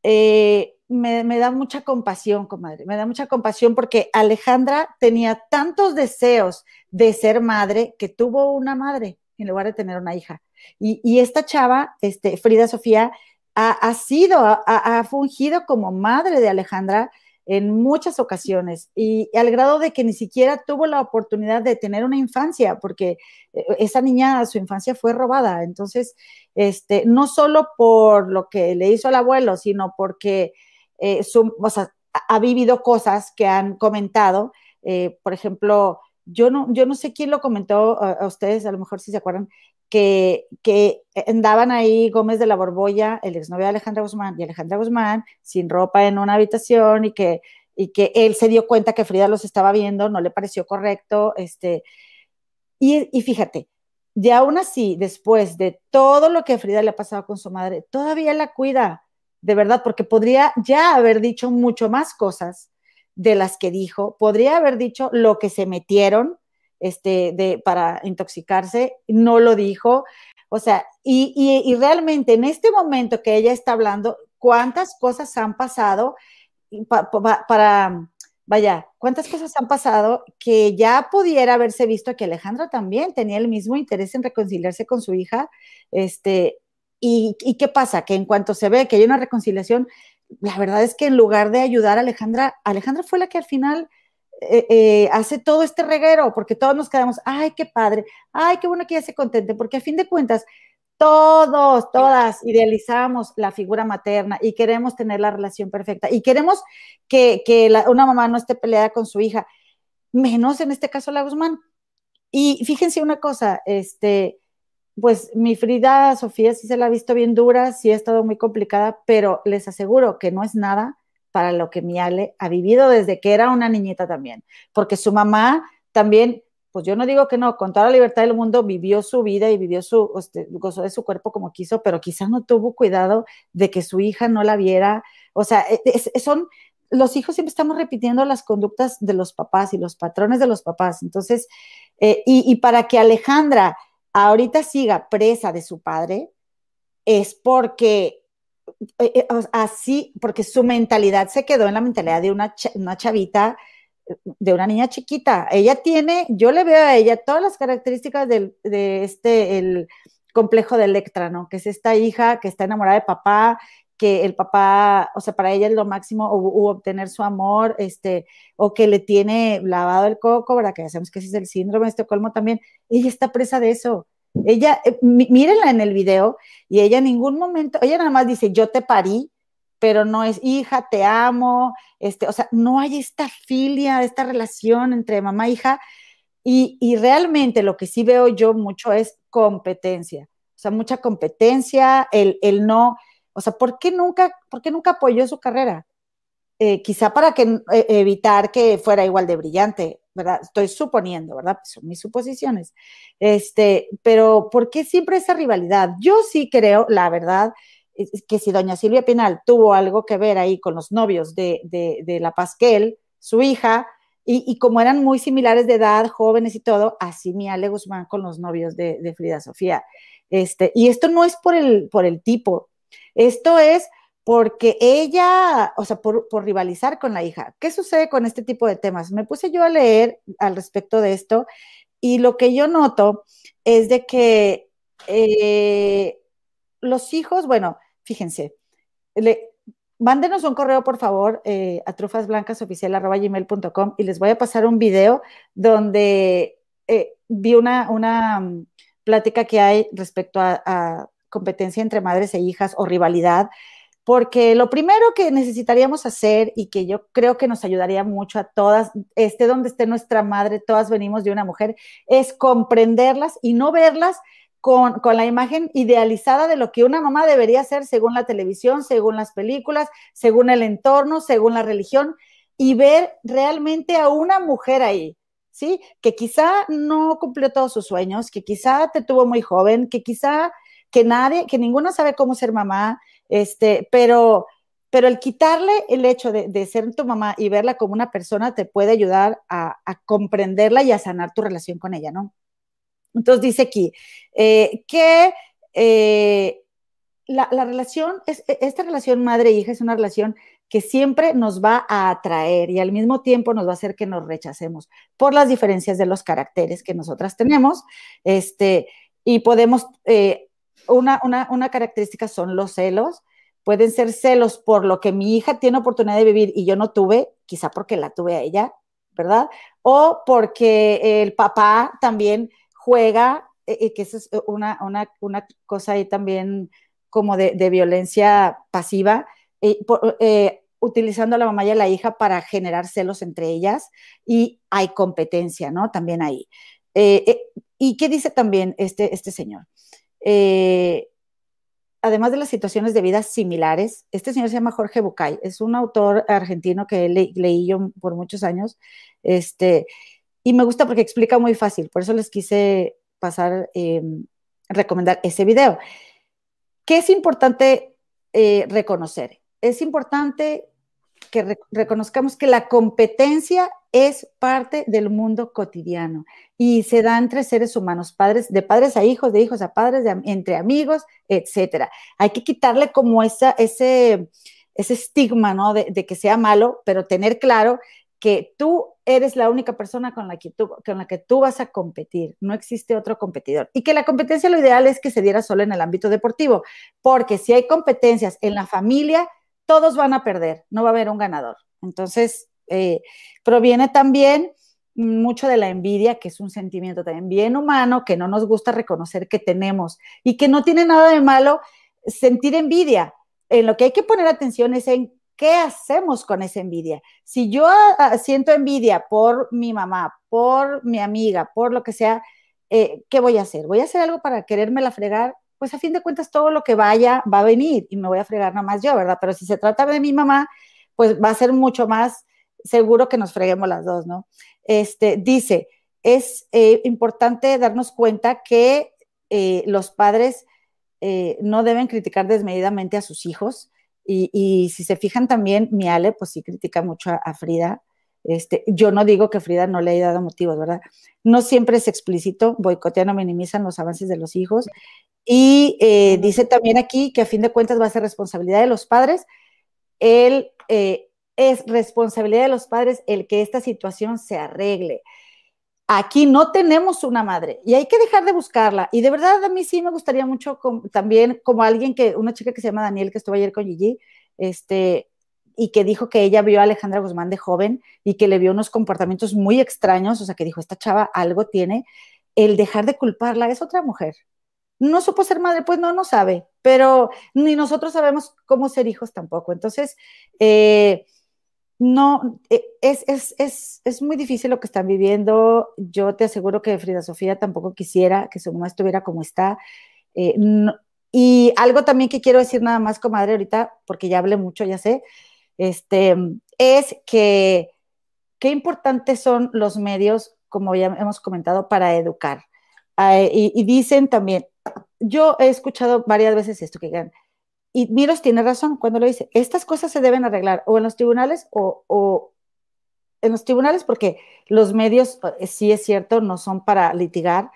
eh, me, da mucha compasión, comadre, me da mucha compasión porque Alejandra tenía tantos deseos de ser madre que tuvo una madre en lugar de tener una hija. Y, esta chava, este, Frida Sofía, ha, sido, ha, fungido como madre de Alejandra en muchas ocasiones y, al grado de que ni siquiera tuvo la oportunidad de tener una infancia, porque eh, esa niña, su infancia fue robada. Entonces, este, no solo por lo que le hizo al abuelo, sino porque eh, ha vivido cosas que han comentado. Eh, por ejemplo, yo no, yo no sé quién lo comentó a, ustedes, a lo mejor si se acuerdan, que, que, andaban ahí Gómez de la Borbolla, el exnovio de Alejandra Guzmán y Alejandra Guzmán, sin ropa en una habitación y que, y que él se dio cuenta que Frida los estaba viendo, no le pareció correcto. Este, y, y fíjate, y aún así, después de todo lo que a Frida le ha pasado con su madre, todavía la cuida, de verdad, porque podría ya haber dicho mucho más cosas de las que dijo, podría haber dicho lo que se metieron este, de, para intoxicarse, no lo dijo. O sea, y, realmente en este momento que ella está hablando, ¿cuántas cosas han pasado para, vaya, cuántas cosas han pasado que ya pudiera haberse visto que Alejandra también tenía el mismo interés en reconciliarse con su hija, este, y, y qué pasa, que en cuanto se ve que hay una reconciliación, la verdad es que en lugar de ayudar a Alejandra, Alejandra fue la que al final eh, eh, hace todo este reguero, porque todos nos quedamos, ay, qué padre, ay, qué bueno que ella se contente, porque a fin de cuentas, todos, todas idealizamos la figura materna y queremos tener la relación perfecta y queremos que, una mamá no esté peleada con su hija, menos en este caso la Guzmán. Y fíjense una cosa, este, pues mi Frida Sofía sí se la ha visto bien dura, sí ha estado muy complicada, pero les aseguro que no es nada para lo que mi Ale ha vivido desde que era una niñita también, porque su mamá también, pues yo no digo que no, con toda la libertad del mundo vivió su vida y vivió su, este, gozó de su cuerpo como quiso, pero quizás no tuvo cuidado de que su hija no la viera, o sea, e, son, los hijos siempre estamos repitiendo las conductas de los papás y los patrones de los papás, entonces, eh, y, y para que Alejandra ahorita siga presa de su padre, es porque eh, eh, así, porque su mentalidad se quedó en la mentalidad de una, una chavita, de una niña chiquita. Ella tiene, yo le veo a ella todas las características de este, el complejo de Electra, ¿no? Que es esta hija que está enamorada de papá, que el papá, o sea, para ella es lo máximo, o, obtener su amor, este, o que le tiene lavado el coco, ¿verdad? Que sabemos que ese es el síndrome de Estocolmo también. Ella está presa de eso. Ella, eh, mírenla en el video y ella en ningún momento, ella nada más dice, yo te parí, pero no es hija, te amo, este, o sea, no hay esta filia, esta relación entre mamá e hija. Y, y realmente lo que sí veo yo mucho es competencia, o sea, mucha competencia, el, el no, o sea, ¿por qué nunca, por qué nunca apoyó su carrera? Eh, quizá para que, eh, evitar que fuera igual de brillante, ¿verdad? Estoy suponiendo, ¿verdad? Pues son mis suposiciones. Este, pero ¿por qué siempre esa rivalidad? Yo sí creo, la verdad, que si doña Silvia Pinal tuvo algo que ver ahí con los novios de, de, la Pasquel, su hija, y, como eran muy similares de edad, jóvenes y todo, así mi Ale Guzmán con los novios de, de Frida Sofía. Este, y esto no es por el, por el tipo, esto es porque ella, o sea, por, rivalizar con la hija. ¿Qué sucede con este tipo de temas? Me puse yo a leer al respecto de esto y lo que yo noto es de que eh, los hijos, bueno, fíjense, le, mándenos un correo, por favor, eh, a trufasblancasoficial.com y les voy a pasar un video donde eh, vi una, una mm, plática que hay respecto a competencia entre madres e hijas o rivalidad porque lo primero que necesitaríamos hacer y que yo creo que nos ayudaría mucho a todas, esté donde esté nuestra madre, todas venimos de una mujer, es comprenderlas y no verlas con, con, la imagen idealizada de lo que una mamá debería ser según la televisión, según las películas, según el entorno, según la religión, y ver realmente a una mujer ahí, ¿sí? Que quizá no cumplió todos sus sueños, que quizá te tuvo muy joven, que quizá que nadie, que ninguna sabe cómo ser mamá, este, pero, pero el quitarle el hecho de, ser tu mamá y verla como una persona te puede ayudar a, comprenderla y a sanar tu relación con ella, ¿no? Entonces dice aquí eh, que eh, la, relación, es, esta relación madre-hija es una relación que siempre nos va a atraer y al mismo tiempo nos va a hacer que nos rechacemos por las diferencias de los caracteres que nosotras tenemos, este, y podemos eh, una, una, característica son los celos. Pueden ser celos por lo que mi hija tiene oportunidad de vivir y yo no tuve, quizá porque la tuve a ella, ¿verdad? O porque el papá también juega, eh, eh, que eso es una, cosa ahí también como de, violencia pasiva, eh, utilizando a la mamá y a la hija para generar celos entre ellas y hay competencia, ¿no? También ahí. ¿Y qué dice también este, este señor? Eh, además de las situaciones de vida similares, este señor se llama Jorge Bucay, es un autor argentino que leí yo por muchos años, este, y me gusta porque explica muy fácil, por eso les quise pasar, em, recomendar ese video. ¿Qué es importante eh, reconocer? Es importante que reconozcamos que la competencia es parte del mundo cotidiano y se da entre seres humanos, padres, de padres a hijos, de hijos a padres, entre amigos, etcétera. Hay que quitarle como esa, ese, ese estigma, ¿no? De, de, que sea malo, pero tener claro que tú eres la única persona con la, que tú, con la que tú vas a competir, no existe otro competidor. Y que la competencia lo ideal es que se diera solo en el ámbito deportivo, porque si hay competencias en la familia, todos van a perder, no va a haber un ganador. Entonces, eh, proviene también mucho de la envidia, que es un sentimiento también bien humano, que no nos gusta reconocer que tenemos y que no tiene nada de malo sentir envidia. En lo que hay que poner atención es en qué hacemos con esa envidia. Si yo ah, siento envidia por mi mamá, por mi amiga, por lo que sea, eh, ¿qué voy a hacer? ¿Voy a hacer algo para quererme la fregar? Pues a fin de cuentas todo lo que vaya va a venir y me voy a fregar nomás yo, ¿verdad? Pero si se trata de mi mamá, pues va a ser mucho más seguro que nos freguemos las dos, ¿no? Este, dice, es eh, importante darnos cuenta que eh, los padres eh, no deben criticar desmedidamente a sus hijos. Y, si se fijan también, mi Ale, pues sí critica mucho a, Frida. Este, yo no digo que Frida no le haya dado motivos, ¿verdad? No siempre es explícito, boicotean o minimizan los avances de los hijos. Y dice también aquí que a fin de cuentas va a ser responsabilidad de los padres el es responsabilidad de los padres el que esta situación se arregle. Aquí no tenemos una madre y hay que dejar de buscarla. Y de verdad a mí sí me gustaría mucho también como alguien que, una chica que se llama Daniel, que estuvo ayer con Gigi, este, y que dijo que ella vio a Alejandra Guzmán de joven y que le vio unos comportamientos muy extraños, o sea, que dijo, esta chava algo tiene, el dejar de culparla es otra mujer. No supo ser madre, pues no, no sabe, pero ni nosotros sabemos cómo ser hijos tampoco. Entonces, eh, no, e, es, es, es, es, muy difícil lo que están viviendo. Yo te aseguro que Frida Sofía tampoco quisiera que su mamá estuviera como está. Eh, y algo también que quiero decir nada más, comadre, ahorita, porque ya hablé mucho, ya sé, este, es que qué importantes son los medios, como ya hemos comentado, para educar. Ah, y, dicen también, yo he escuchado varias veces esto, que digan, y Miros tiene razón cuando lo dice, estas cosas se deben arreglar o en los tribunales o, en los tribunales porque los medios, eh, sí es cierto, no son para litigar,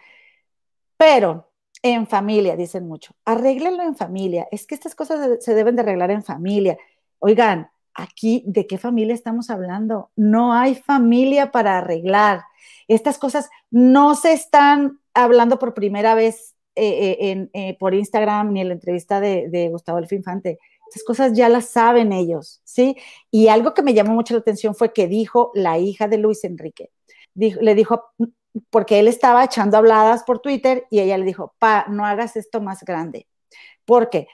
pero en familia, dicen mucho, arréglenlo en familia, es que estas cosas se deben de arreglar en familia. Oigan, aquí, ¿de qué familia estamos hablando? No hay familia para arreglar. Estas cosas no se están hablando por primera vez eh, eh, eh, por Instagram ni en la entrevista de, Gustavo Alfinfante. Infante. Esas cosas ya las saben ellos, ¿sí? Y algo que me llamó mucho la atención fue que dijo la hija de Luis Enrique. le dijo, porque él estaba echando habladas por Twitter y ella le dijo, pa, no hagas esto más grande. Porque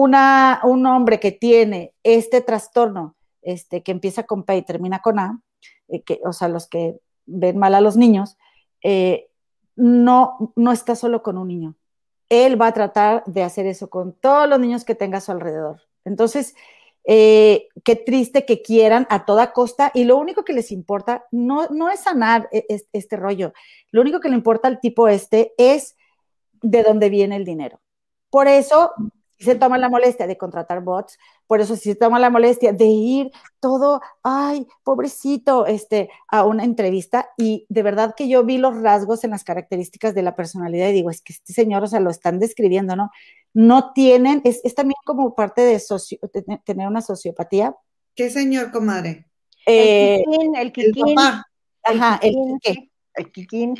un hombre que tiene este trastorno, este, que empieza con P y termina con A, que, o sea, los que ven mal a los niños, no, no está solo con un niño él va a tratar de hacer eso con todos los niños que tenga a su alrededor. Entonces, eh, qué triste que quieran a toda costa y lo único que les importa no, es sanar e, este rollo, lo único que le importa al tipo este es de dónde viene el dinero. Por eso se toma la molestia de contratar bots, por eso si se toma la molestia de ir todo, ay, pobrecito, este, a una entrevista y de verdad que yo vi los rasgos en las características de la personalidad y digo, es que este señor, o sea, lo están describiendo, ¿no? No tienen, es, también como parte de, tener una sociopatía. ¿Qué señor, comadre? Eh, el Kikín, el papá. Ajá, el Quique. El Kikín.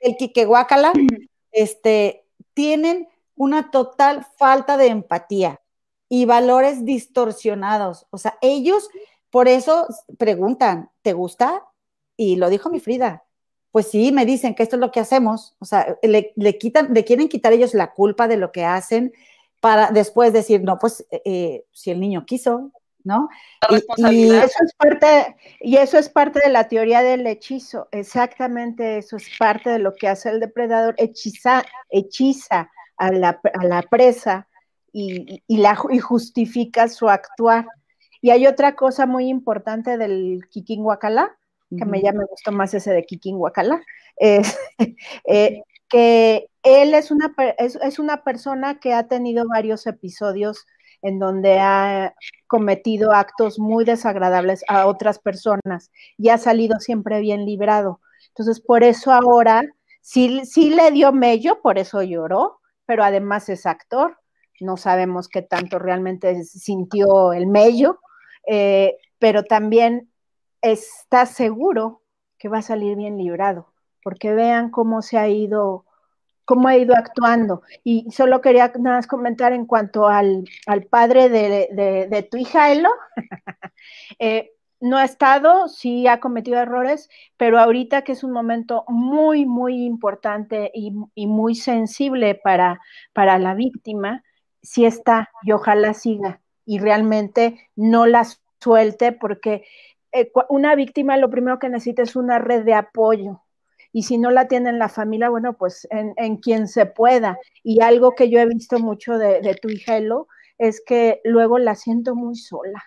El Guácala, [clears throat] este, tienen una total falta de empatía y valores distorsionados. O sea, ellos por eso preguntan, ¿te gusta? Y lo dijo mi Frida. Pues sí, me dicen que esto es lo que hacemos. O sea, le, quitan, le quieren quitar ellos la culpa de lo que hacen para después decir, no, pues eh, eh, si el niño quiso, ¿no? Y, eso es parte, y eso es parte de la teoría del hechizo. Exactamente, eso es parte de lo que hace el depredador. Hechiza, hechiza a la, presa y, la, y justifica su actuar. Y hay otra cosa muy importante del Kikín Huacalá, que me, ya me gustó más ese de Kikín Huacalá, [laughs] eh, que él es una, es, una persona que ha tenido varios episodios en donde ha cometido actos muy desagradables a otras personas y ha salido siempre bien librado. Entonces, por eso ahora sí, sí le dio mello, por eso lloró, pero además es actor. No sabemos qué tanto realmente sintió el mello, eh, pero también está seguro que va a salir bien librado, porque vean cómo se ha ido cómo ha ido actuando. Y solo quería nada más comentar en cuanto al, padre de, tu hija, Elo. [laughs] Eh, no ha estado, sí ha cometido errores, pero ahorita que es un momento muy, muy importante y, muy sensible para, para la víctima, sí está y ojalá siga y realmente no la suelte porque eh, una víctima lo primero que necesita es una red de apoyo y si no la tiene en la familia, bueno, pues en, quien se pueda. Y algo que yo he visto mucho de, tu hija Elo es que luego la siento muy sola.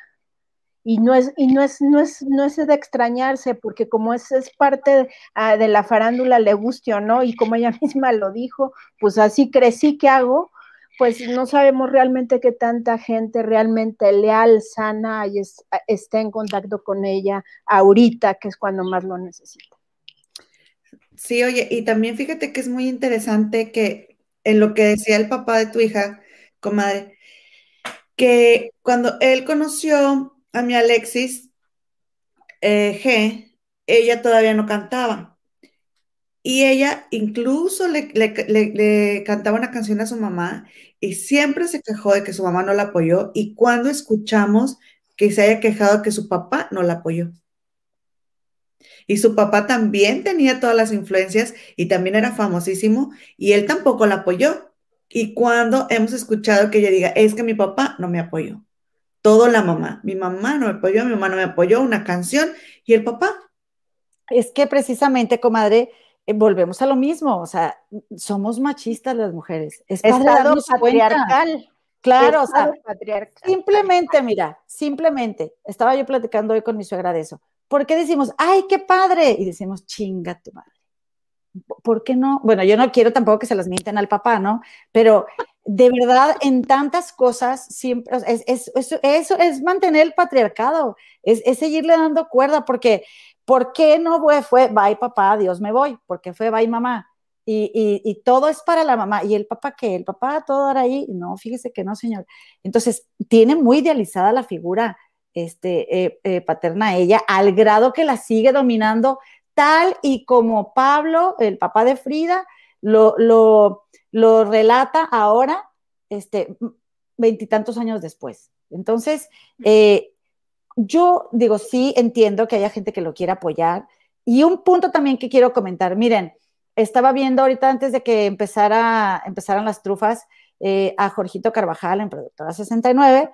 Y no es, y no es, no es, no es de extrañarse, porque como es, es parte ah, de, la farándula, le guste o no, y como ella [laughs] misma lo dijo, pues así crecí, ¿qué hago? Pues no sabemos realmente qué tanta gente realmente leal, sana y esté en contacto con ella ahorita, que es cuando más lo necesita. Sí, oye, y también fíjate que es muy interesante que en lo que decía el papá de tu hija, comadre, que cuando él conoció a mi Alexis eh, G, ella todavía no cantaba. Y ella incluso le, le, cantaba una canción a su mamá y siempre se quejó de que su mamá no la apoyó. Y cuando escuchamos que se haya quejado que su papá no la apoyó. Y su papá también tenía todas las influencias y también era famosísimo y él tampoco la apoyó. Y cuando hemos escuchado que ella diga, es que mi papá no me apoyó. Todo la mamá. Mi mamá no me apoyó, mi mamá no me apoyó, una canción y el papá. Es que precisamente, comadre, eh, volvemos a lo mismo. O sea, somos machistas las mujeres. Es Estado patriarcal. Claro, o sea, simplemente, mira, simplemente, estaba yo platicando hoy con mi suegra de eso. ¿Por qué decimos, ay, qué padre? Y decimos, chinga tu madre. ¿Por qué no? Bueno, yo no quiero tampoco que se las mienten al papá, ¿no? Pero de verdad, en tantas cosas, siempre, es, eso es mantener el patriarcado, es, seguirle dando cuerda, porque ¿por qué no fue, fue, bye papá, Dios me voy? Porque fue, bye mamá. Y, y, todo es para la mamá. ¿Y el papá qué? ¿El papá todo ahora ahí? No, fíjese que no, señor. Entonces, tiene muy idealizada la figura este, eh, eh, paterna ella, al grado que la sigue dominando, tal y como Pablo, el papá de Frida, lo, lo, relata ahora, este, veintitantos años después. Entonces, eh, yo digo, sí, entiendo que haya gente que lo quiera apoyar. Y un punto también que quiero comentar, miren, estaba viendo ahorita antes de que empezara, empezaran las trufas a Jorgito Carvajal en Productora 69,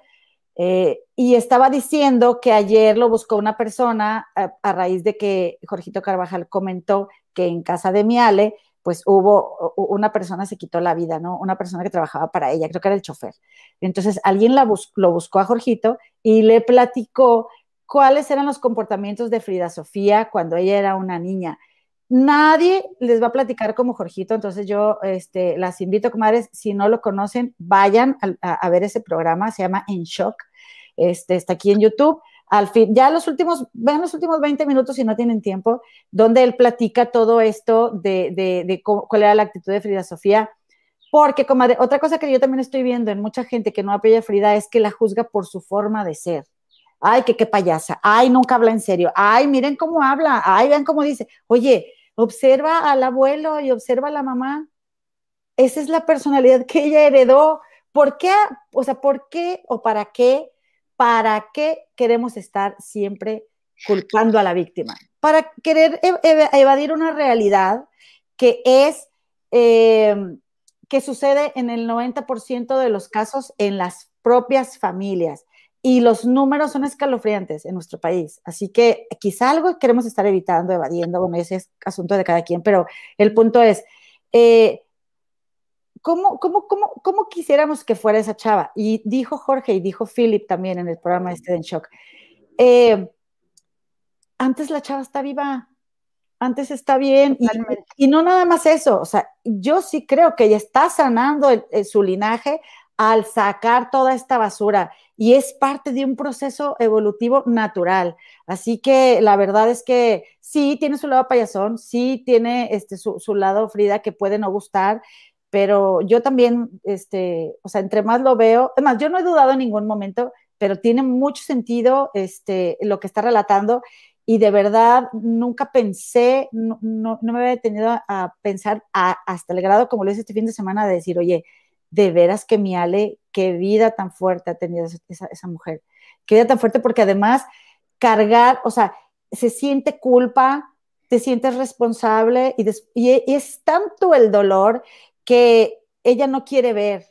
eh, y estaba diciendo que ayer lo buscó una persona a, raíz de que Jorgito Carvajal comentó que en casa de Miale, pues hubo una persona se quitó la vida, ¿no? Una persona que trabajaba para ella, creo que era el chofer. Entonces alguien la lo buscó a Jorgito y le platicó cuáles eran los comportamientos de Frida Sofía cuando ella era una niña. Nadie les va a platicar como Jorgito, entonces yo este, las invito, comadres, si no lo conocen, vayan a, ver ese programa, se llama En Shock, este, está aquí en YouTube. Al fin, ya los últimos, vean los últimos 20 minutos si no tienen tiempo, donde él platica todo esto de, de, cuál era la actitud de Frida Sofía. Porque, comadre, otra cosa que yo también estoy viendo en mucha gente que no apoya a Frida es que la juzga por su forma de ser ay, que qué payasa, ay, nunca habla en serio, ay, miren cómo habla, ay, vean cómo dice, oye, Observa al abuelo y observa a la mamá. Esa es la personalidad que ella heredó. ¿Por qué? O sea, ¿por qué o para qué? ¿Para qué queremos estar siempre culpando a la víctima? Para querer evadir una realidad que es, eh, que sucede en el 90% de los casos en las propias familias y los números son escalofriantes en nuestro país. Así que quizá algo queremos estar evitando, evadiendo, bueno, ese es asunto de cada quien, pero el punto es, eh, ¿cómo, cómo, cómo, cómo, quisiéramos que fuera esa chava? Y dijo Jorge y dijo Philip también en el programa este de En Shock. Eh, antes la chava está viva, antes está bien, y, no nada más eso, o sea, yo sí creo que ella está sanando su linaje, al sacar toda esta basura y es parte de un proceso evolutivo natural. Así que la verdad es que sí tiene su lado payasón, sí tiene este, su, su lado Frida que puede no gustar, pero yo también, este, o sea, entre más lo veo, además, yo no he dudado en ningún momento, pero tiene mucho sentido este, lo que está relatando y de verdad nunca pensé, no, no, me había detenido a, pensar hasta el grado, como lo hice este fin de semana, de decir, oye, de veras que mi Ale, qué vida tan fuerte ha tenido esa, esa mujer, qué vida tan fuerte, porque además cargar, o sea, se siente culpa, te sientes responsable y, y es tanto el dolor que ella no quiere ver,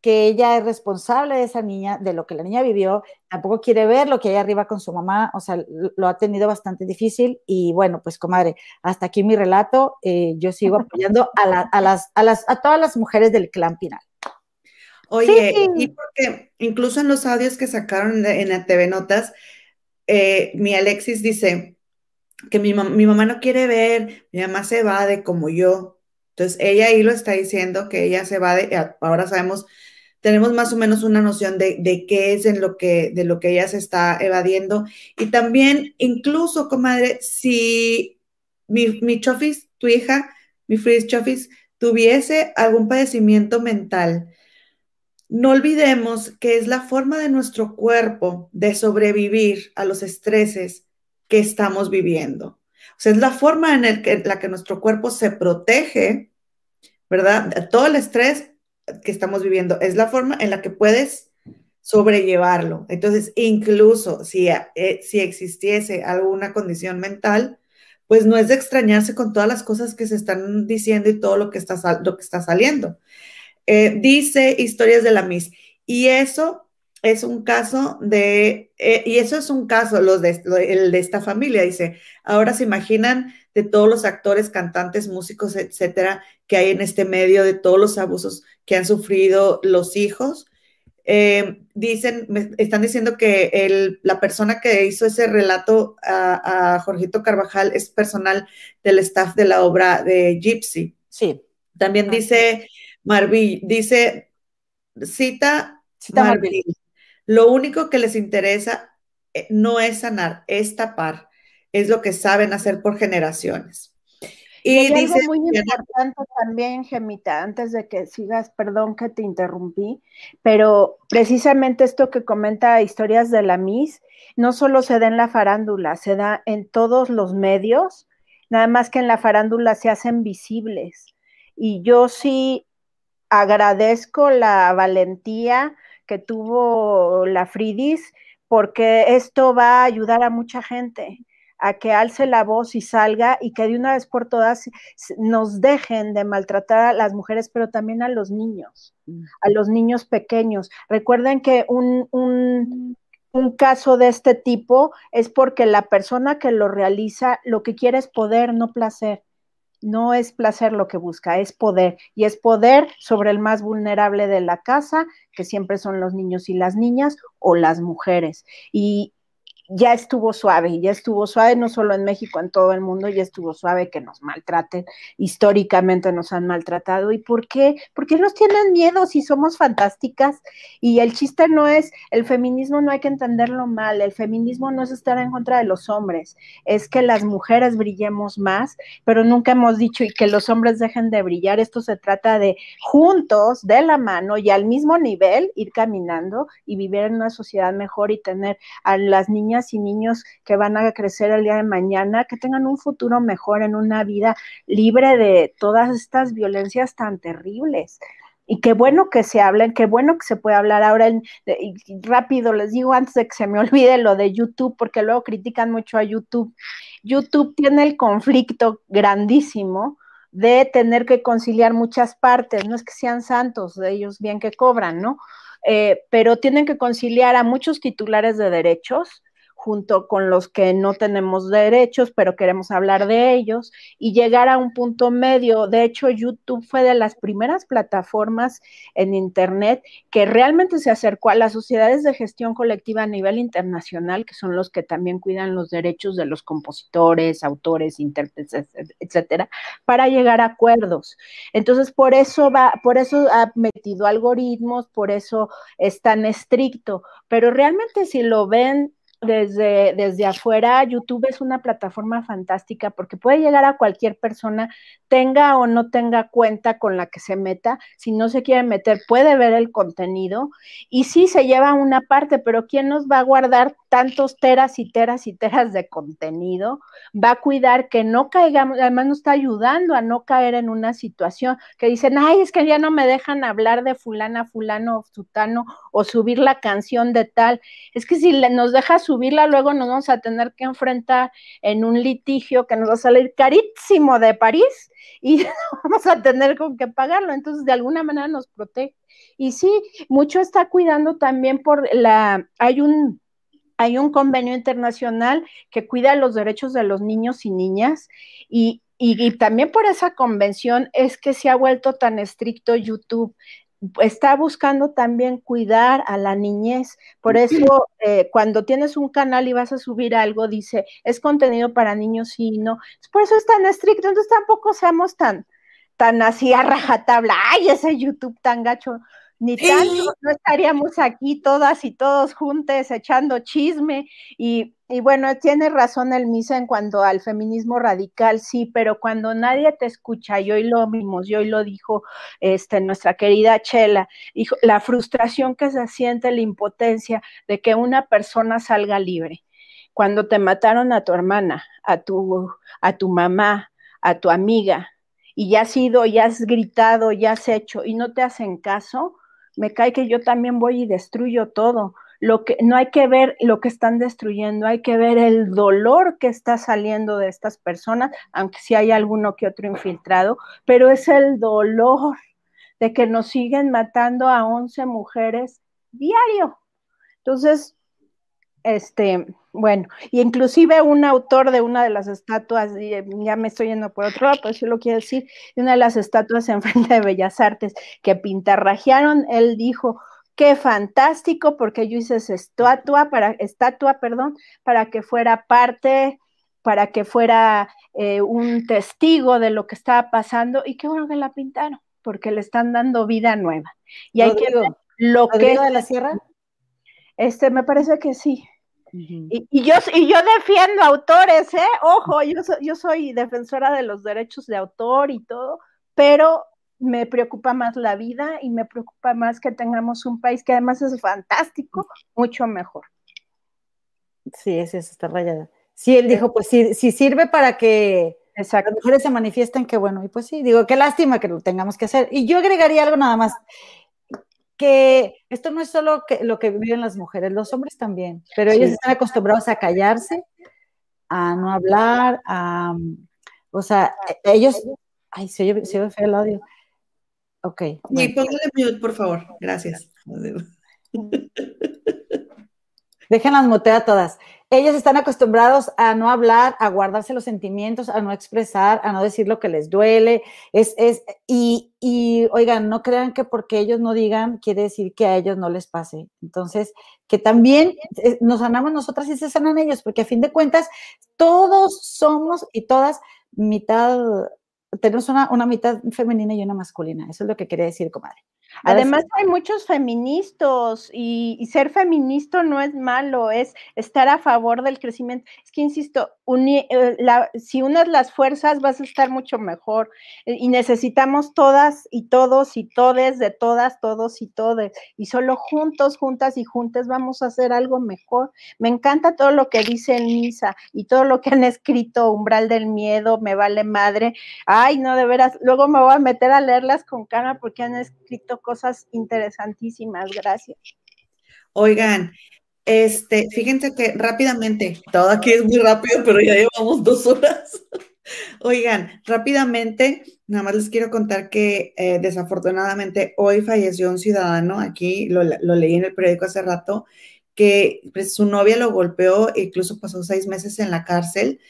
que ella es responsable de esa niña, de lo que la niña vivió, tampoco quiere ver lo que hay arriba con su mamá, o sea, lo ha tenido bastante difícil y bueno, pues comadre, hasta aquí mi relato, eh, yo sigo [laughs] apoyando a, las, a, las, a todas las mujeres del clan Pinal. Oye, y porque incluso en los audios que sacaron en la TV Notas, eh, mi Alexis dice que mi, mi mamá no quiere ver, mi mamá se va de como yo. Entonces, ella ahí lo está diciendo, que ella se va de, ahora sabemos tenemos más o menos una noción de, qué es en lo que, de lo que ella se está evadiendo. Y también, incluso, comadre, si mi, mi Chofis, tu hija, mi Frizz Chofis, tuviese algún padecimiento mental, no olvidemos que es la forma de nuestro cuerpo de sobrevivir a los estreses que estamos viviendo. Sea, es la forma en, el que, la que nuestro cuerpo se protege, ¿verdad? Todo el estrés que estamos viviendo, es la forma en la que puedes sobrellevarlo. Entonces, incluso si, eh, si existiese alguna condición mental, pues no es de extrañarse con todas las cosas que se están diciendo y todo lo que está, lo que está saliendo. Eh, dice historias de la Miss. Y eso es un caso de, eh, y eso es un caso, los de, el de esta familia, dice, ahora se imaginan de todos los actores, cantantes, músicos, etcétera, que hay en este medio, de todos los abusos que han sufrido los hijos. Eh, dicen, me están diciendo que el, la persona que hizo ese relato a, a, Jorgito Carvajal es personal del staff de la obra de Gypsy. Sí. También dice Marví, dice, cita, cita Lo único que les interesa eh, no es sanar, es tapar es lo que saben hacer por generaciones. Y, dice, algo muy importante también, Gemita, antes de que sigas, perdón que te interrumpí, pero precisamente esto que comenta Historias de la Miss, no solo se da en la farándula, se da en todos los medios, nada más que en la farándula se hacen visibles. Y yo sí agradezco la valentía que tuvo la Fridis, porque esto va a ayudar a mucha gente a que alce la voz y salga y que de una vez por todas nos dejen de maltratar a las mujeres, pero también a los niños, mm. a los niños pequeños. Recuerden que un, un, un caso de este tipo es porque la persona que lo realiza lo que quiere es poder, no placer. No es placer lo que busca, es poder. Y es poder sobre el más vulnerable de la casa, que siempre son los niños y las niñas o las mujeres. Y, ya estuvo suave, ya estuvo suave no solo en México, en todo el mundo, ya estuvo suave que nos maltraten, históricamente nos han maltratado. ¿Y por qué? Porque nos tienen miedo si somos fantásticas? Y el chiste no es, el feminismo no hay que entenderlo mal, el feminismo no es estar en contra de los hombres, es que las mujeres brillemos más, pero nunca hemos dicho y que los hombres dejen de brillar, esto se trata de juntos, de la mano y al mismo nivel ir caminando y vivir en una sociedad mejor y tener a las niñas y niños que van a crecer el día de mañana, que tengan un futuro mejor en una vida libre de todas estas violencias tan terribles y qué bueno que se hablen, qué bueno que se puede hablar ahora en, rápido, les digo antes de que se me [laughs] olvide lo de YouTube, porque luego critican mucho a YouTube. YouTube tiene el conflicto grandísimo de tener que conciliar muchas partes, no es que sean santos, de ellos bien que cobran, ¿no? Eh, pero tienen que conciliar a muchos titulares de derechos, junto con los que no tenemos derechos, pero queremos hablar de ellos y llegar a un punto medio. De hecho, YouTube fue de las primeras plataformas en Internet que realmente se acercó a las sociedades de gestión colectiva a nivel internacional, que son los que también cuidan los derechos de los compositores, autores, intérpretes, etcétera, para llegar a acuerdos. Entonces, por eso va, por eso ha metido algoritmos, por eso es tan estricto, pero realmente si lo ven desde, desde afuera, YouTube es una plataforma fantástica porque puede llegar a cualquier persona, tenga o no tenga cuenta con la que se meta. Si no se quiere meter, puede ver el contenido y sí se lleva una parte, pero ¿quién nos va a guardar tantos teras y teras y teras de contenido? Va a cuidar que no caigamos, además nos está ayudando a no caer en una situación que dicen, ay, es que ya no me dejan hablar de fulana, fulano, sutano o subir la canción de tal. Es que si nos dejas subirla, luego nos vamos a tener que enfrentar en un litigio que nos va a salir carísimo de París y [laughs] vamos a tener con que pagarlo. Entonces, de alguna manera nos protege. Y sí, mucho está cuidando también por la, hay un, hay un convenio internacional que cuida los derechos de los niños y niñas y, y, también por esa convención es que se ha vuelto tan estricto YouTube está buscando también cuidar a la niñez. Por eso, eh, cuando tienes un canal y vas a subir algo, dice, es contenido para niños y no. Por eso es tan estricto, entonces tampoco seamos tan, tan así a rajatabla. Ay, ese YouTube tan gacho ni tanto, no estaríamos aquí todas y todos juntos echando chisme. Y, y, bueno, tiene razón el Misa en cuanto al feminismo radical, sí, pero cuando nadie te escucha, y hoy lo vimos, y hoy lo dijo este, nuestra querida Chela, dijo, la frustración que se siente, la impotencia de que una persona salga libre. Cuando te mataron a tu hermana, a tu, a tu mamá, a tu amiga, y ya has ido, ya has gritado, ya has hecho, y no te hacen caso, me cae que yo también voy y destruyo todo. Lo que no hay que ver lo que están destruyendo, hay que ver el dolor que está saliendo de estas personas, aunque sí hay alguno que otro infiltrado, pero es el dolor de que nos siguen matando a 11 mujeres diario. Entonces, este, bueno, y inclusive un autor de una de las estatuas, eh, ya me estoy yendo por otro lado, pero sí lo quiero decir, de una de las estatuas en [laughs] frente de Bellas Artes que pintarrajearon, él dijo, qué fantástico, porque yo hice esa estatua, para, estatua, perdón, para que fuera parte, para que fuera eh, un testigo de lo que estaba pasando, y qué bueno que la pintaron, porque le están dando vida nueva. Y hay que ver lo que... de la Sierra? Este, me parece que sí. Y, yo, y yo defiendo autores, ¿eh? Ojo, yo, yo soy defensora de los derechos de autor y todo, pero me preocupa más la vida y me preocupa más que tengamos un país que además es fantástico, mucho mejor. Sí, ese está rayada. Sí, él dijo, pues si, si sirve para que las mujeres se manifiesten, qué bueno. Y pues sí, digo, qué lástima que lo tengamos que hacer. Y yo agregaría algo nada más que esto no es solo que, lo que viven las mujeres, los hombres también, pero ellos están acostumbrados a callarse, a no hablar, a, o sea, e, ellos, ay, se oye, se oye feo el audio. Ok. Sí, póngale mute, por favor, gracias. Déjenlas mutear todas ellos están acostumbrados a no hablar, a guardarse los sentimientos, a no expresar, a no decir lo que les duele. Es, es, y, y oigan, no crean que porque ellos no digan quiere decir que a ellos no les pase. Entonces, que también nos sanamos nosotras y se sanan ellos, porque a fin de cuentas, todos somos y todas mitad, tenemos una, una mitad femenina y una masculina. Eso es lo que quería decir, comadre. Además hay muchos feministas y, ser feminista no es malo, es estar a favor del crecimiento. Es que, insisto, eh, si unes las fuerzas vas a estar mucho mejor eh, y necesitamos todas y todos y todes de todas, todos y todes. Y solo juntos, juntas y juntas vamos a hacer algo mejor. Me encanta todo lo que dice en misa y todo lo que han escrito, umbral del miedo, me vale madre. Ay, no, de veras, luego me voy a meter a leerlas con calma porque han escrito cosas interesantísimas. Gracias. Oigan, este, fíjense que rápidamente, todo aquí es muy rápido, pero ya llevamos dos horas. [laughs] Oigan, rápidamente, nada más les quiero contar que eh, desafortunadamente hoy falleció un ciudadano, aquí lo, lo, leí en el periódico hace rato, que pues, su novia lo golpeó, incluso pasó seis meses en la cárcel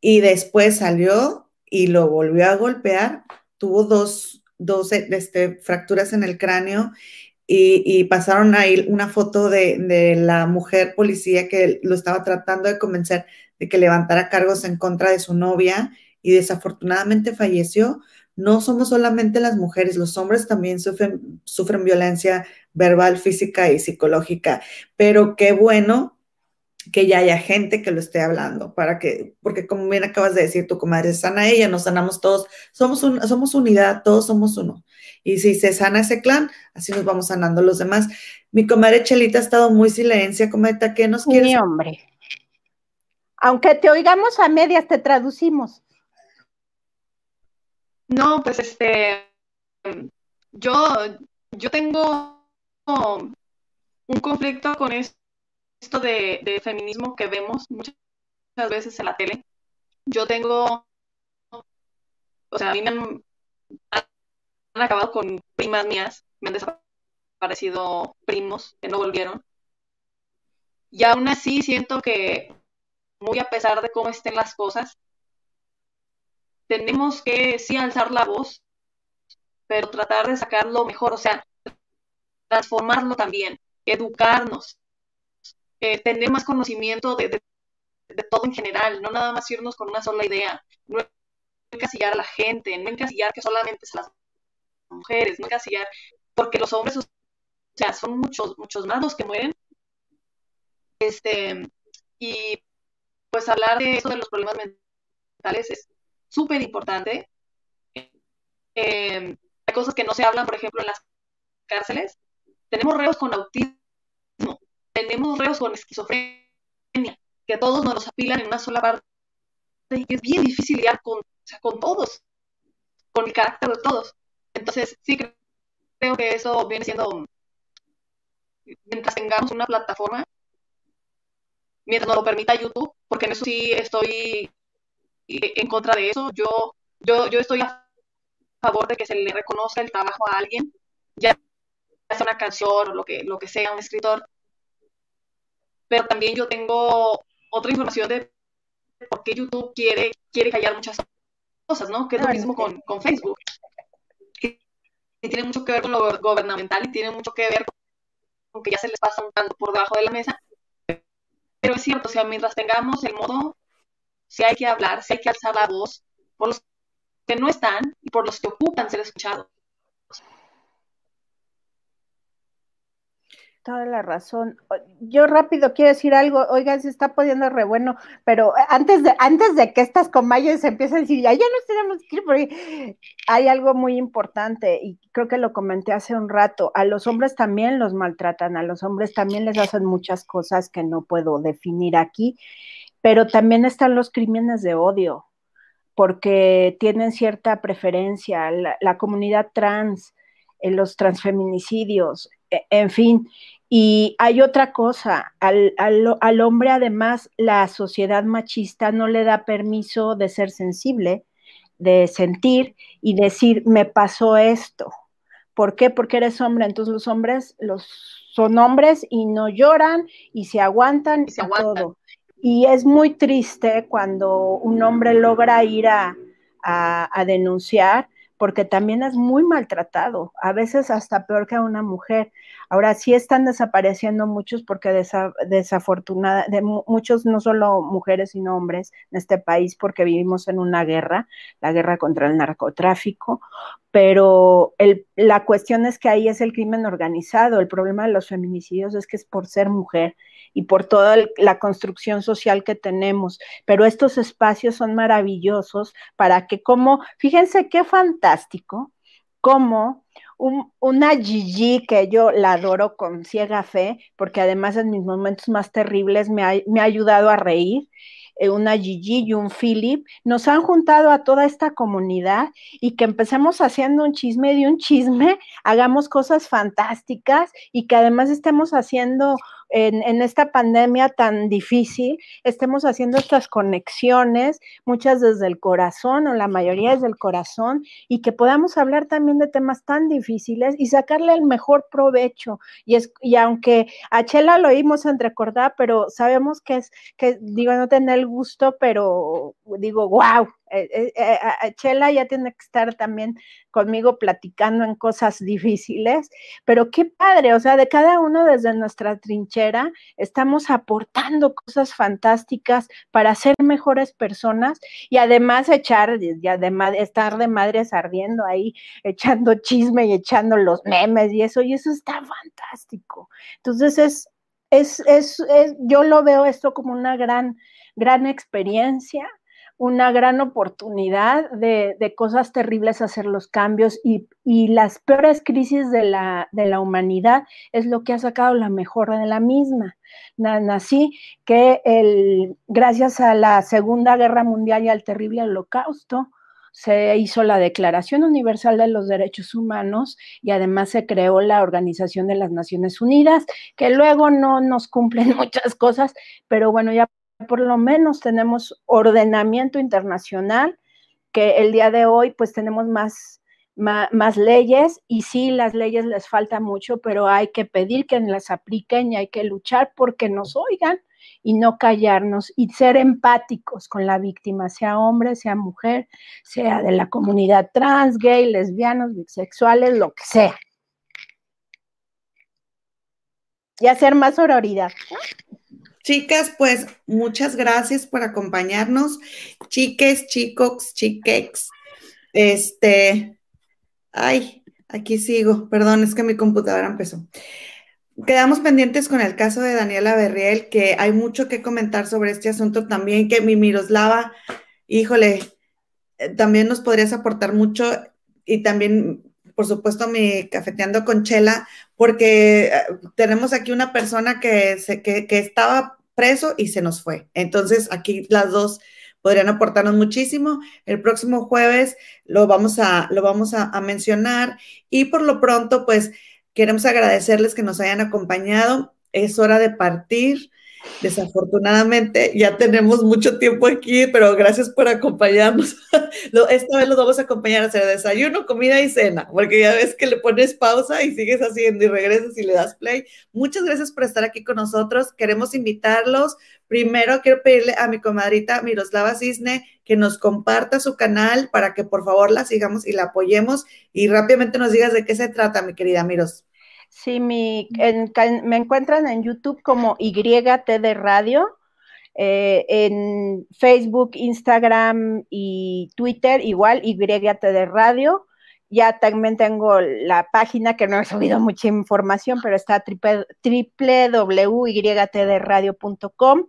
y después salió y lo volvió a golpear, tuvo dos, dos este, fracturas en el cráneo y, pasaron ahí una foto de, de, la mujer policía que lo estaba tratando de convencer de que levantara cargos en contra de su novia y desafortunadamente falleció. No somos solamente las mujeres, los hombres también sufren, sufren violencia verbal, física y psicológica, pero qué bueno que ya haya gente que lo esté hablando, para que, porque como bien acabas de decir, tu comadre sana ella, nos sanamos todos, somos, un, somos unidad, todos somos uno. Y si se sana ese clan, así nos vamos sanando los demás. Mi comadre Chelita ha estado muy silencia, comadre, ¿qué nos quieres? Mi hombre. Aunque te oigamos a medias, te traducimos. No, pues este, yo, yo tengo un conflicto con esto de, feminismo que vemos muchas veces en la tele. Yo tengo, o sea, a mí me han, han acabado con primas mías, me han desaparecido primos que no volvieron. Y aún así siento que, muy a pesar de cómo estén las cosas, tenemos que sí alzar la voz, pero tratar de sacarlo mejor, o sea, transformarlo también, educarnos, eh, tener más conocimiento de, todo en general, no nada más irnos con una sola idea, no encasillar a la gente, no encasillar que solamente es las mujeres, no encasillar, porque los hombres, o sea, son muchos, muchos más los que mueren. Este, y pues hablar de eso de los problemas mentales es súper importante. Eh, hay cosas que no se hablan, por ejemplo, en las cárceles. Tenemos reos con autismo, tenemos reos con esquizofrenia, que todos nos los apilan en una sola parte. Y es bien difícil lidiar con, con todos, con el carácter de todos. Entonces, sí creo que eso viene siendo, mientras tengamos una plataforma, mientras nos lo permita YouTube, porque en eso sí estoy en contra de eso. Yo, yo, yo estoy a favor de que se le reconozca el trabajo a alguien, ya sea una canción o lo que, lo que sea, un escritor. Pero también yo tengo otra información de por qué YouTube quiere, quiere callar muchas cosas, ¿no? Que es lo mismo con, con Facebook. Que, tiene mucho que ver con lo gubernamental y tiene mucho que ver con que ya se les pasa un tanto por debajo de la mesa. Pero es cierto, o sea, mientras tengamos el modo si hay que hablar, si hay que alzar la voz por los que no están y por los que ocupan ser escuchados. Toda la razón. Yo rápido quiero decir algo, oigan, se está poniendo re bueno, pero antes de, antes de que estas comayas empiecen a decir, ya, ya nos tenemos que ir, porque hay algo muy importante, y creo que lo comenté hace un rato, a los hombres también los maltratan, a los hombres también les hacen muchas cosas que no puedo definir aquí, pero también están los crímenes de odio, porque tienen cierta preferencia, la, comunidad trans, eh, los transfeminicidios, e, en fin. Y hay otra cosa, al, al, hombre además la sociedad machista no le da permiso de ser sensible, de sentir y decir, me pasó esto. ¿Por qué? Porque eres hombre. Entonces los hombres los, son hombres y no lloran y se aguantan y se aguantan. todo. Y es muy triste cuando un hombre logra ir a, denunciar porque también es muy maltratado, a veces hasta peor que a una mujer. Ahora sí están desapareciendo muchos porque desafortunadamente, de muchos no solo mujeres sino hombres en este país porque vivimos en una guerra, la guerra contra el narcotráfico, pero la cuestión es que ahí es el crimen organizado, el problema de los feminicidios es que es por ser mujer y por toda la construcción social que tenemos. Pero estos espacios son maravillosos para que como, fíjense qué fantástico, como una Gigi que yo la adoro con ciega fe, porque además en mis momentos más terribles me ha, ayudado a reír. Eh, una Gigi y un Philip, nos han juntado a toda esta comunidad y que empecemos haciendo un chisme de un chisme, [laughs] hagamos cosas fantásticas y que además estemos haciendo en, esta pandemia tan difícil, estemos haciendo estas conexiones, muchas desde el corazón o la mayoría desde el corazón, y que podamos hablar también de temas tan difíciles y sacarle el mejor provecho. Y, es, y aunque a Chela lo oímos entrecordar, pero sabemos que es, que digo, no tener el gusto, pero digo, wow, eh, eh, eh, Chela ya tiene que estar también conmigo platicando en cosas difíciles, pero qué padre, o sea, de cada uno desde nuestra trinchera estamos aportando cosas fantásticas para ser mejores personas y además echar, ya de, estar de madres ardiendo ahí, echando chisme y echando los memes y eso, y eso está fantástico. Entonces es, es, es, es yo lo veo esto como una gran, gran experiencia una gran oportunidad de, cosas terribles hacer los cambios y, las peores crisis de la, de la, humanidad es lo que ha sacado la mejor de la misma. Así que el, gracias a la Segunda Guerra Mundial y al terrible holocausto, se hizo la Declaración Universal de los Derechos Humanos y además se creó la Organización de las Naciones Unidas, que luego no nos cumplen [laughs] muchas cosas, pero bueno, ya por lo menos tenemos ordenamiento internacional, que el día de hoy pues tenemos más, más, leyes y sí, las leyes les falta mucho, pero hay que pedir que las apliquen y hay que luchar porque nos oigan y no callarnos y ser empáticos con la víctima, sea hombre, sea mujer, sea de la comunidad trans, gay, lesbianos, bisexuales, lo que sea. Y hacer más sororidad. Chicas, pues muchas gracias por acompañarnos. Chiques, chicos, chiquex. Este, ay, aquí sigo. Perdón, es que mi computadora empezó. Quedamos pendientes con el caso de Daniela Berriel, que hay mucho que comentar sobre este asunto también, que mi Miroslava, híjole, eh, también nos podrías aportar mucho y también, por supuesto, mi cafeteando con Chela, porque eh, tenemos aquí una persona que, se, que, que estaba preso y se nos fue. Entonces, aquí las dos podrían aportarnos muchísimo. El próximo jueves lo vamos a, lo vamos a, a mencionar y por lo pronto, pues queremos agradecerles que nos hayan acompañado. Es hora de partir. Desafortunadamente ya tenemos mucho tiempo aquí, pero gracias por acompañarnos. [laughs] Esta vez los vamos a acompañar a hacer desayuno, comida y cena, porque ya ves que le pones pausa y sigues haciendo y regresas y le das play. Muchas gracias por estar aquí con nosotros. Queremos invitarlos. Primero quiero pedirle a mi comadrita Miroslava Cisne que nos comparta su canal para que por favor la sigamos y la apoyemos y rápidamente nos digas de qué se trata, mi querida Miros. Sí, me encuentran en YouTube como YTD Radio, eh, en Facebook, Instagram y Twitter igual YTD Radio. Ya también tengo la página que no he subido [laughs] mucha información, pero está www.ytdradio.com.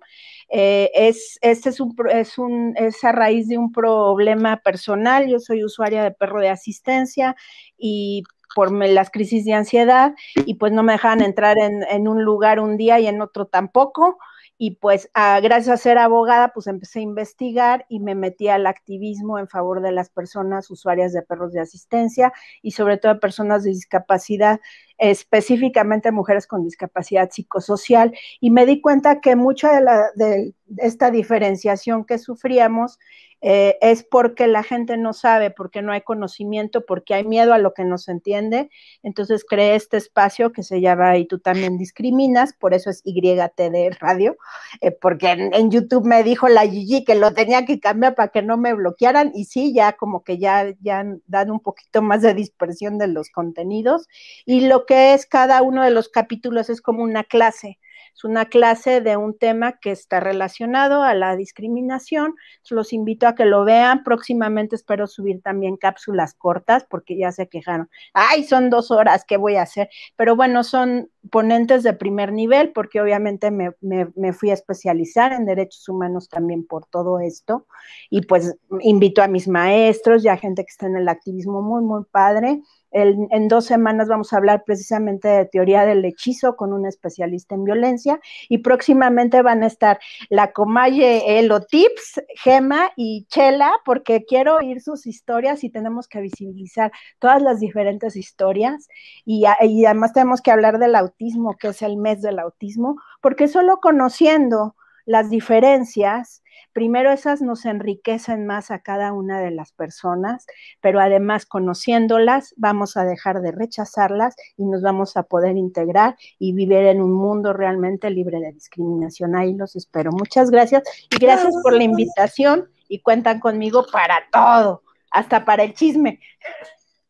Eh, es, este es, un, es, un, es a raíz de un problema personal. Yo soy usuaria de perro de asistencia y por las crisis de ansiedad y pues no me dejaban entrar en, un lugar un día y en otro tampoco. Y pues gracias a ser abogada, pues empecé a investigar y me metí al activismo en favor de las personas usuarias de perros de asistencia y sobre todo de personas de discapacidad, específicamente mujeres con discapacidad psicosocial. Y me di cuenta que mucha de, la, de esta diferenciación que sufríamos eh, es porque la gente no sabe, porque no hay conocimiento, porque hay miedo a lo que no se entiende. Entonces creé este espacio que se llama Y tú también discriminas, por eso es YTD Radio, eh, porque en, YouTube me dijo la Gigi que lo tenía que cambiar para que no me bloquearan y sí, ya como que ya, ya dan un poquito más de dispersión de los contenidos. Y lo que es cada uno de los capítulos es como una clase es una clase de un tema que está relacionado a la discriminación. Los invito a que lo vean. Próximamente espero subir también cápsulas cortas porque ya se quejaron. Ay, son dos horas, ¿qué voy a hacer? Pero bueno, son ponentes de primer nivel porque obviamente me, me fui a especializar en derechos humanos también por todo esto. Y pues invito a mis maestros y a gente que está en el activismo muy, muy padre en dos semanas vamos a hablar precisamente de teoría del hechizo con un especialista en violencia y próximamente van a estar la Comaye Elo Tips, Gema y Chela, porque quiero oír sus historias y tenemos que visibilizar todas las diferentes historias. Y además tenemos que hablar del autismo, que es el mes del autismo, porque solo conociendo las diferencias, primero esas nos enriquecen más a cada una de las personas, pero además conociéndolas vamos a dejar de rechazarlas y nos vamos a poder integrar y vivir en un mundo realmente libre de discriminación. Ahí los espero. Muchas gracias y gracias por la invitación y cuentan conmigo para todo, hasta para el chisme.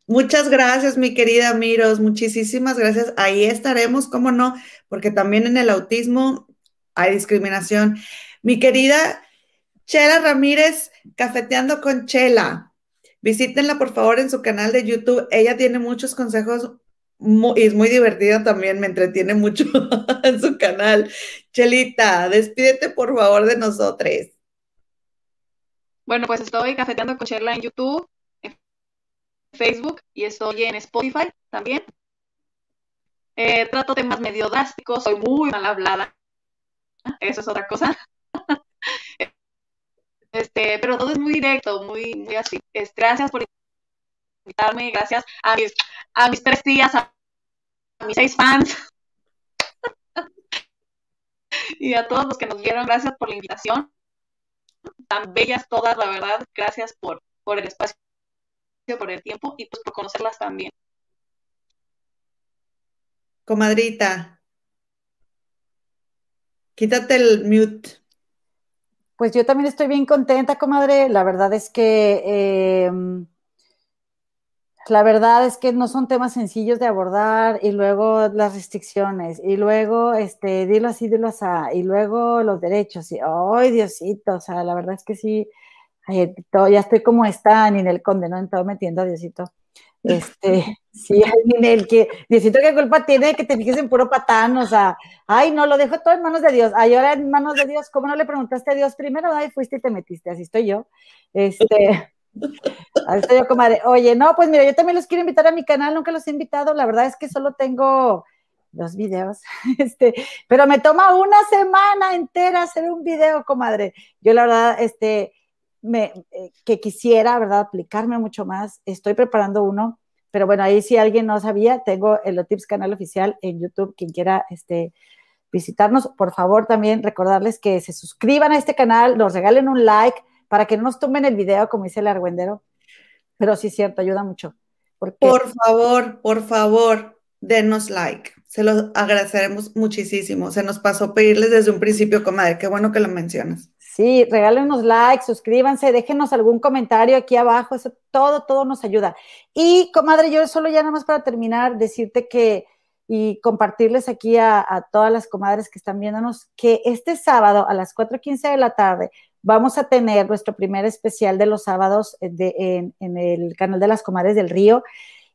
Muchas gracias, mi querida Miros. Muchísimas gracias. Ahí estaremos, cómo no, porque también en el autismo hay discriminación. Mi querida Chela Ramírez, cafeteando con Chela. Visítenla por favor en su canal de YouTube. Ella tiene muchos consejos y es muy divertida también, me entretiene mucho [laughs] en su canal. Chelita, despídete por favor de nosotros. Bueno, pues estoy cafeteando con Chela en YouTube, en Facebook y estoy en Spotify también. Eh, trato temas medio drásticos, soy muy mal hablada, eso es otra cosa. [laughs] este, pero todo es muy directo, muy, muy así. gracias por invitarme, gracias a mis, a mis tres tías, a, mis seis fans. [laughs] y a todos los que nos vieron, gracias por la invitación. Tan bellas todas, la verdad, gracias por, por el espacio, por el tiempo y pues por conocerlas también. Comadrita, Quítate el mute. Pues yo también estoy bien contenta, comadre. La verdad es que em, la verdad es que no son temas sencillos de abordar y luego las restricciones y luego este dilo así, dilo así y luego los derechos y ay Diosito, o sea, la verdad es que sí, ya estoy como está en el conde, ¿no? En todo metiendo a Diosito. [laughs] Este, sí, el que, Diosito, ¿qué culpa tiene que te fijes en puro patán? O sea, ay, no, lo dejo todo en manos de Dios. Ay, ahora en manos de Dios, ¿cómo no le preguntaste a Dios primero? Ay, fuiste y te metiste, así estoy yo. Este, [laughs] así estoy yo, comadre. Oye, no, pues mira, yo también los quiero invitar a mi canal, nunca los he invitado. La verdad es que solo tengo dos videos, [laughs] este, pero me toma una semana entera hacer un video, comadre. Yo la verdad, este, me, eh, que quisiera, ¿verdad?, aplicarme mucho más. Estoy preparando uno, pero bueno, ahí si alguien no sabía, tengo el Otips canal oficial en YouTube, quien quiera este, visitarnos, por favor también recordarles que se suscriban a este canal, nos regalen un like para que no nos tomen el video, como dice el argüendero, pero sí es cierto, ayuda mucho. Por favor, por favor, denos like. Se los agradeceremos muchísimo. Se nos pasó pedirles desde un principio, comadre. Qué bueno que lo mencionas. Sí, regálenos likes, suscríbanse, déjenos algún comentario aquí abajo, eso todo, todo nos ayuda. Y comadre, yo solo ya nada más para terminar, decirte que y compartirles aquí a, todas las comadres que están viéndonos que este sábado a las 4.15 de la tarde vamos a tener nuestro primer especial de los sábados en, el canal de las comadres del río.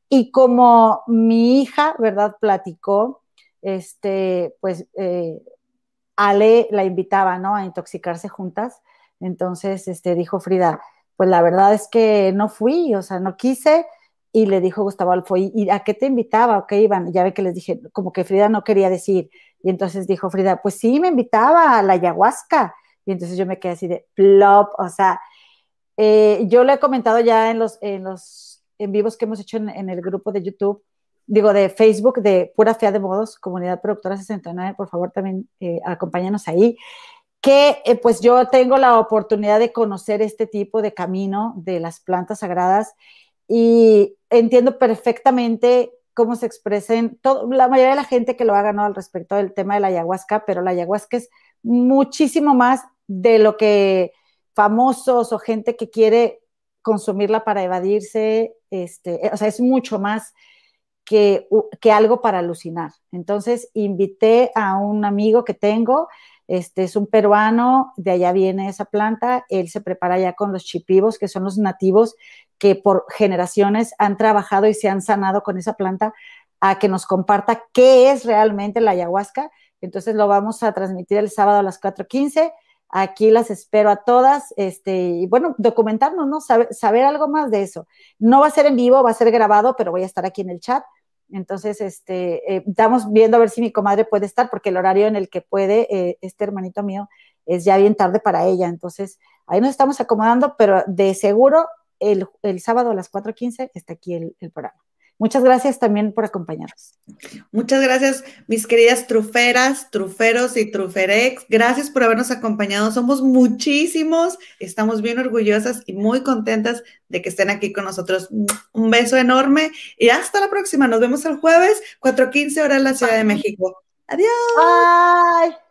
Y como mi hija, ¿verdad? Platicó, este, pues eh, Ale la invitaba, ¿no? A intoxicarse juntas. Entonces, este, dijo Frida, pues la verdad es que no fui, o sea, no quise. Y le dijo Gustavo Alfo, ¿y a qué te invitaba? ¿O qué iban? Ya ve que les dije, como que Frida no quería decir. Y entonces dijo Frida, pues sí, me invitaba a la ayahuasca. Y entonces yo me quedé así de plop, o sea, eh, yo le he comentado ya en los, en los en vivos que hemos hecho en el grupo de YouTube, digo, de Facebook, de Pura Fea de Modos, Comunidad Productora 69, por favor también eh, acompáñanos ahí, que eh, pues yo tengo la oportunidad de conocer este tipo de camino de las plantas sagradas y entiendo perfectamente cómo se expresen, la mayoría de la gente que lo haga. Al respecto del tema de la ayahuasca, pero la ayahuasca es muchísimo más de lo que famosos o gente que quiere consumirla para evadirse, este, o sea, es mucho más que, algo para alucinar. Entonces invité a un amigo que tengo, este es un peruano, de allá viene esa planta, él se prepara ya con los chipivos, que son los nativos que por generaciones han trabajado y se han sanado con esa planta, a que nos comparta qué es realmente la ayahuasca. Entonces lo vamos a transmitir el sábado a las 4.15 Aquí las espero a todas, este, y bueno, documentarnos, ¿no? Saber, algo más de eso. No va a ser en vivo, va a ser grabado, pero voy a estar aquí en el chat. Entonces, este, eh, estamos viendo a ver si mi comadre puede estar, porque el horario en el que puede eh, este hermanito mío es ya bien tarde para ella. Entonces, ahí nos estamos acomodando, pero de seguro el, sábado a las 4.15 está aquí el programa. Muchas gracias también por acompañarnos. Muchas gracias, mis queridas truferas, truferos y truferex. Gracias por habernos acompañado. Somos muchísimos, estamos bien orgullosas y muy contentas de que estén aquí con nosotros. Un beso enorme y hasta la próxima. Nos vemos el jueves, 4.15 horas en la Ciudad de México. Adiós. Bye.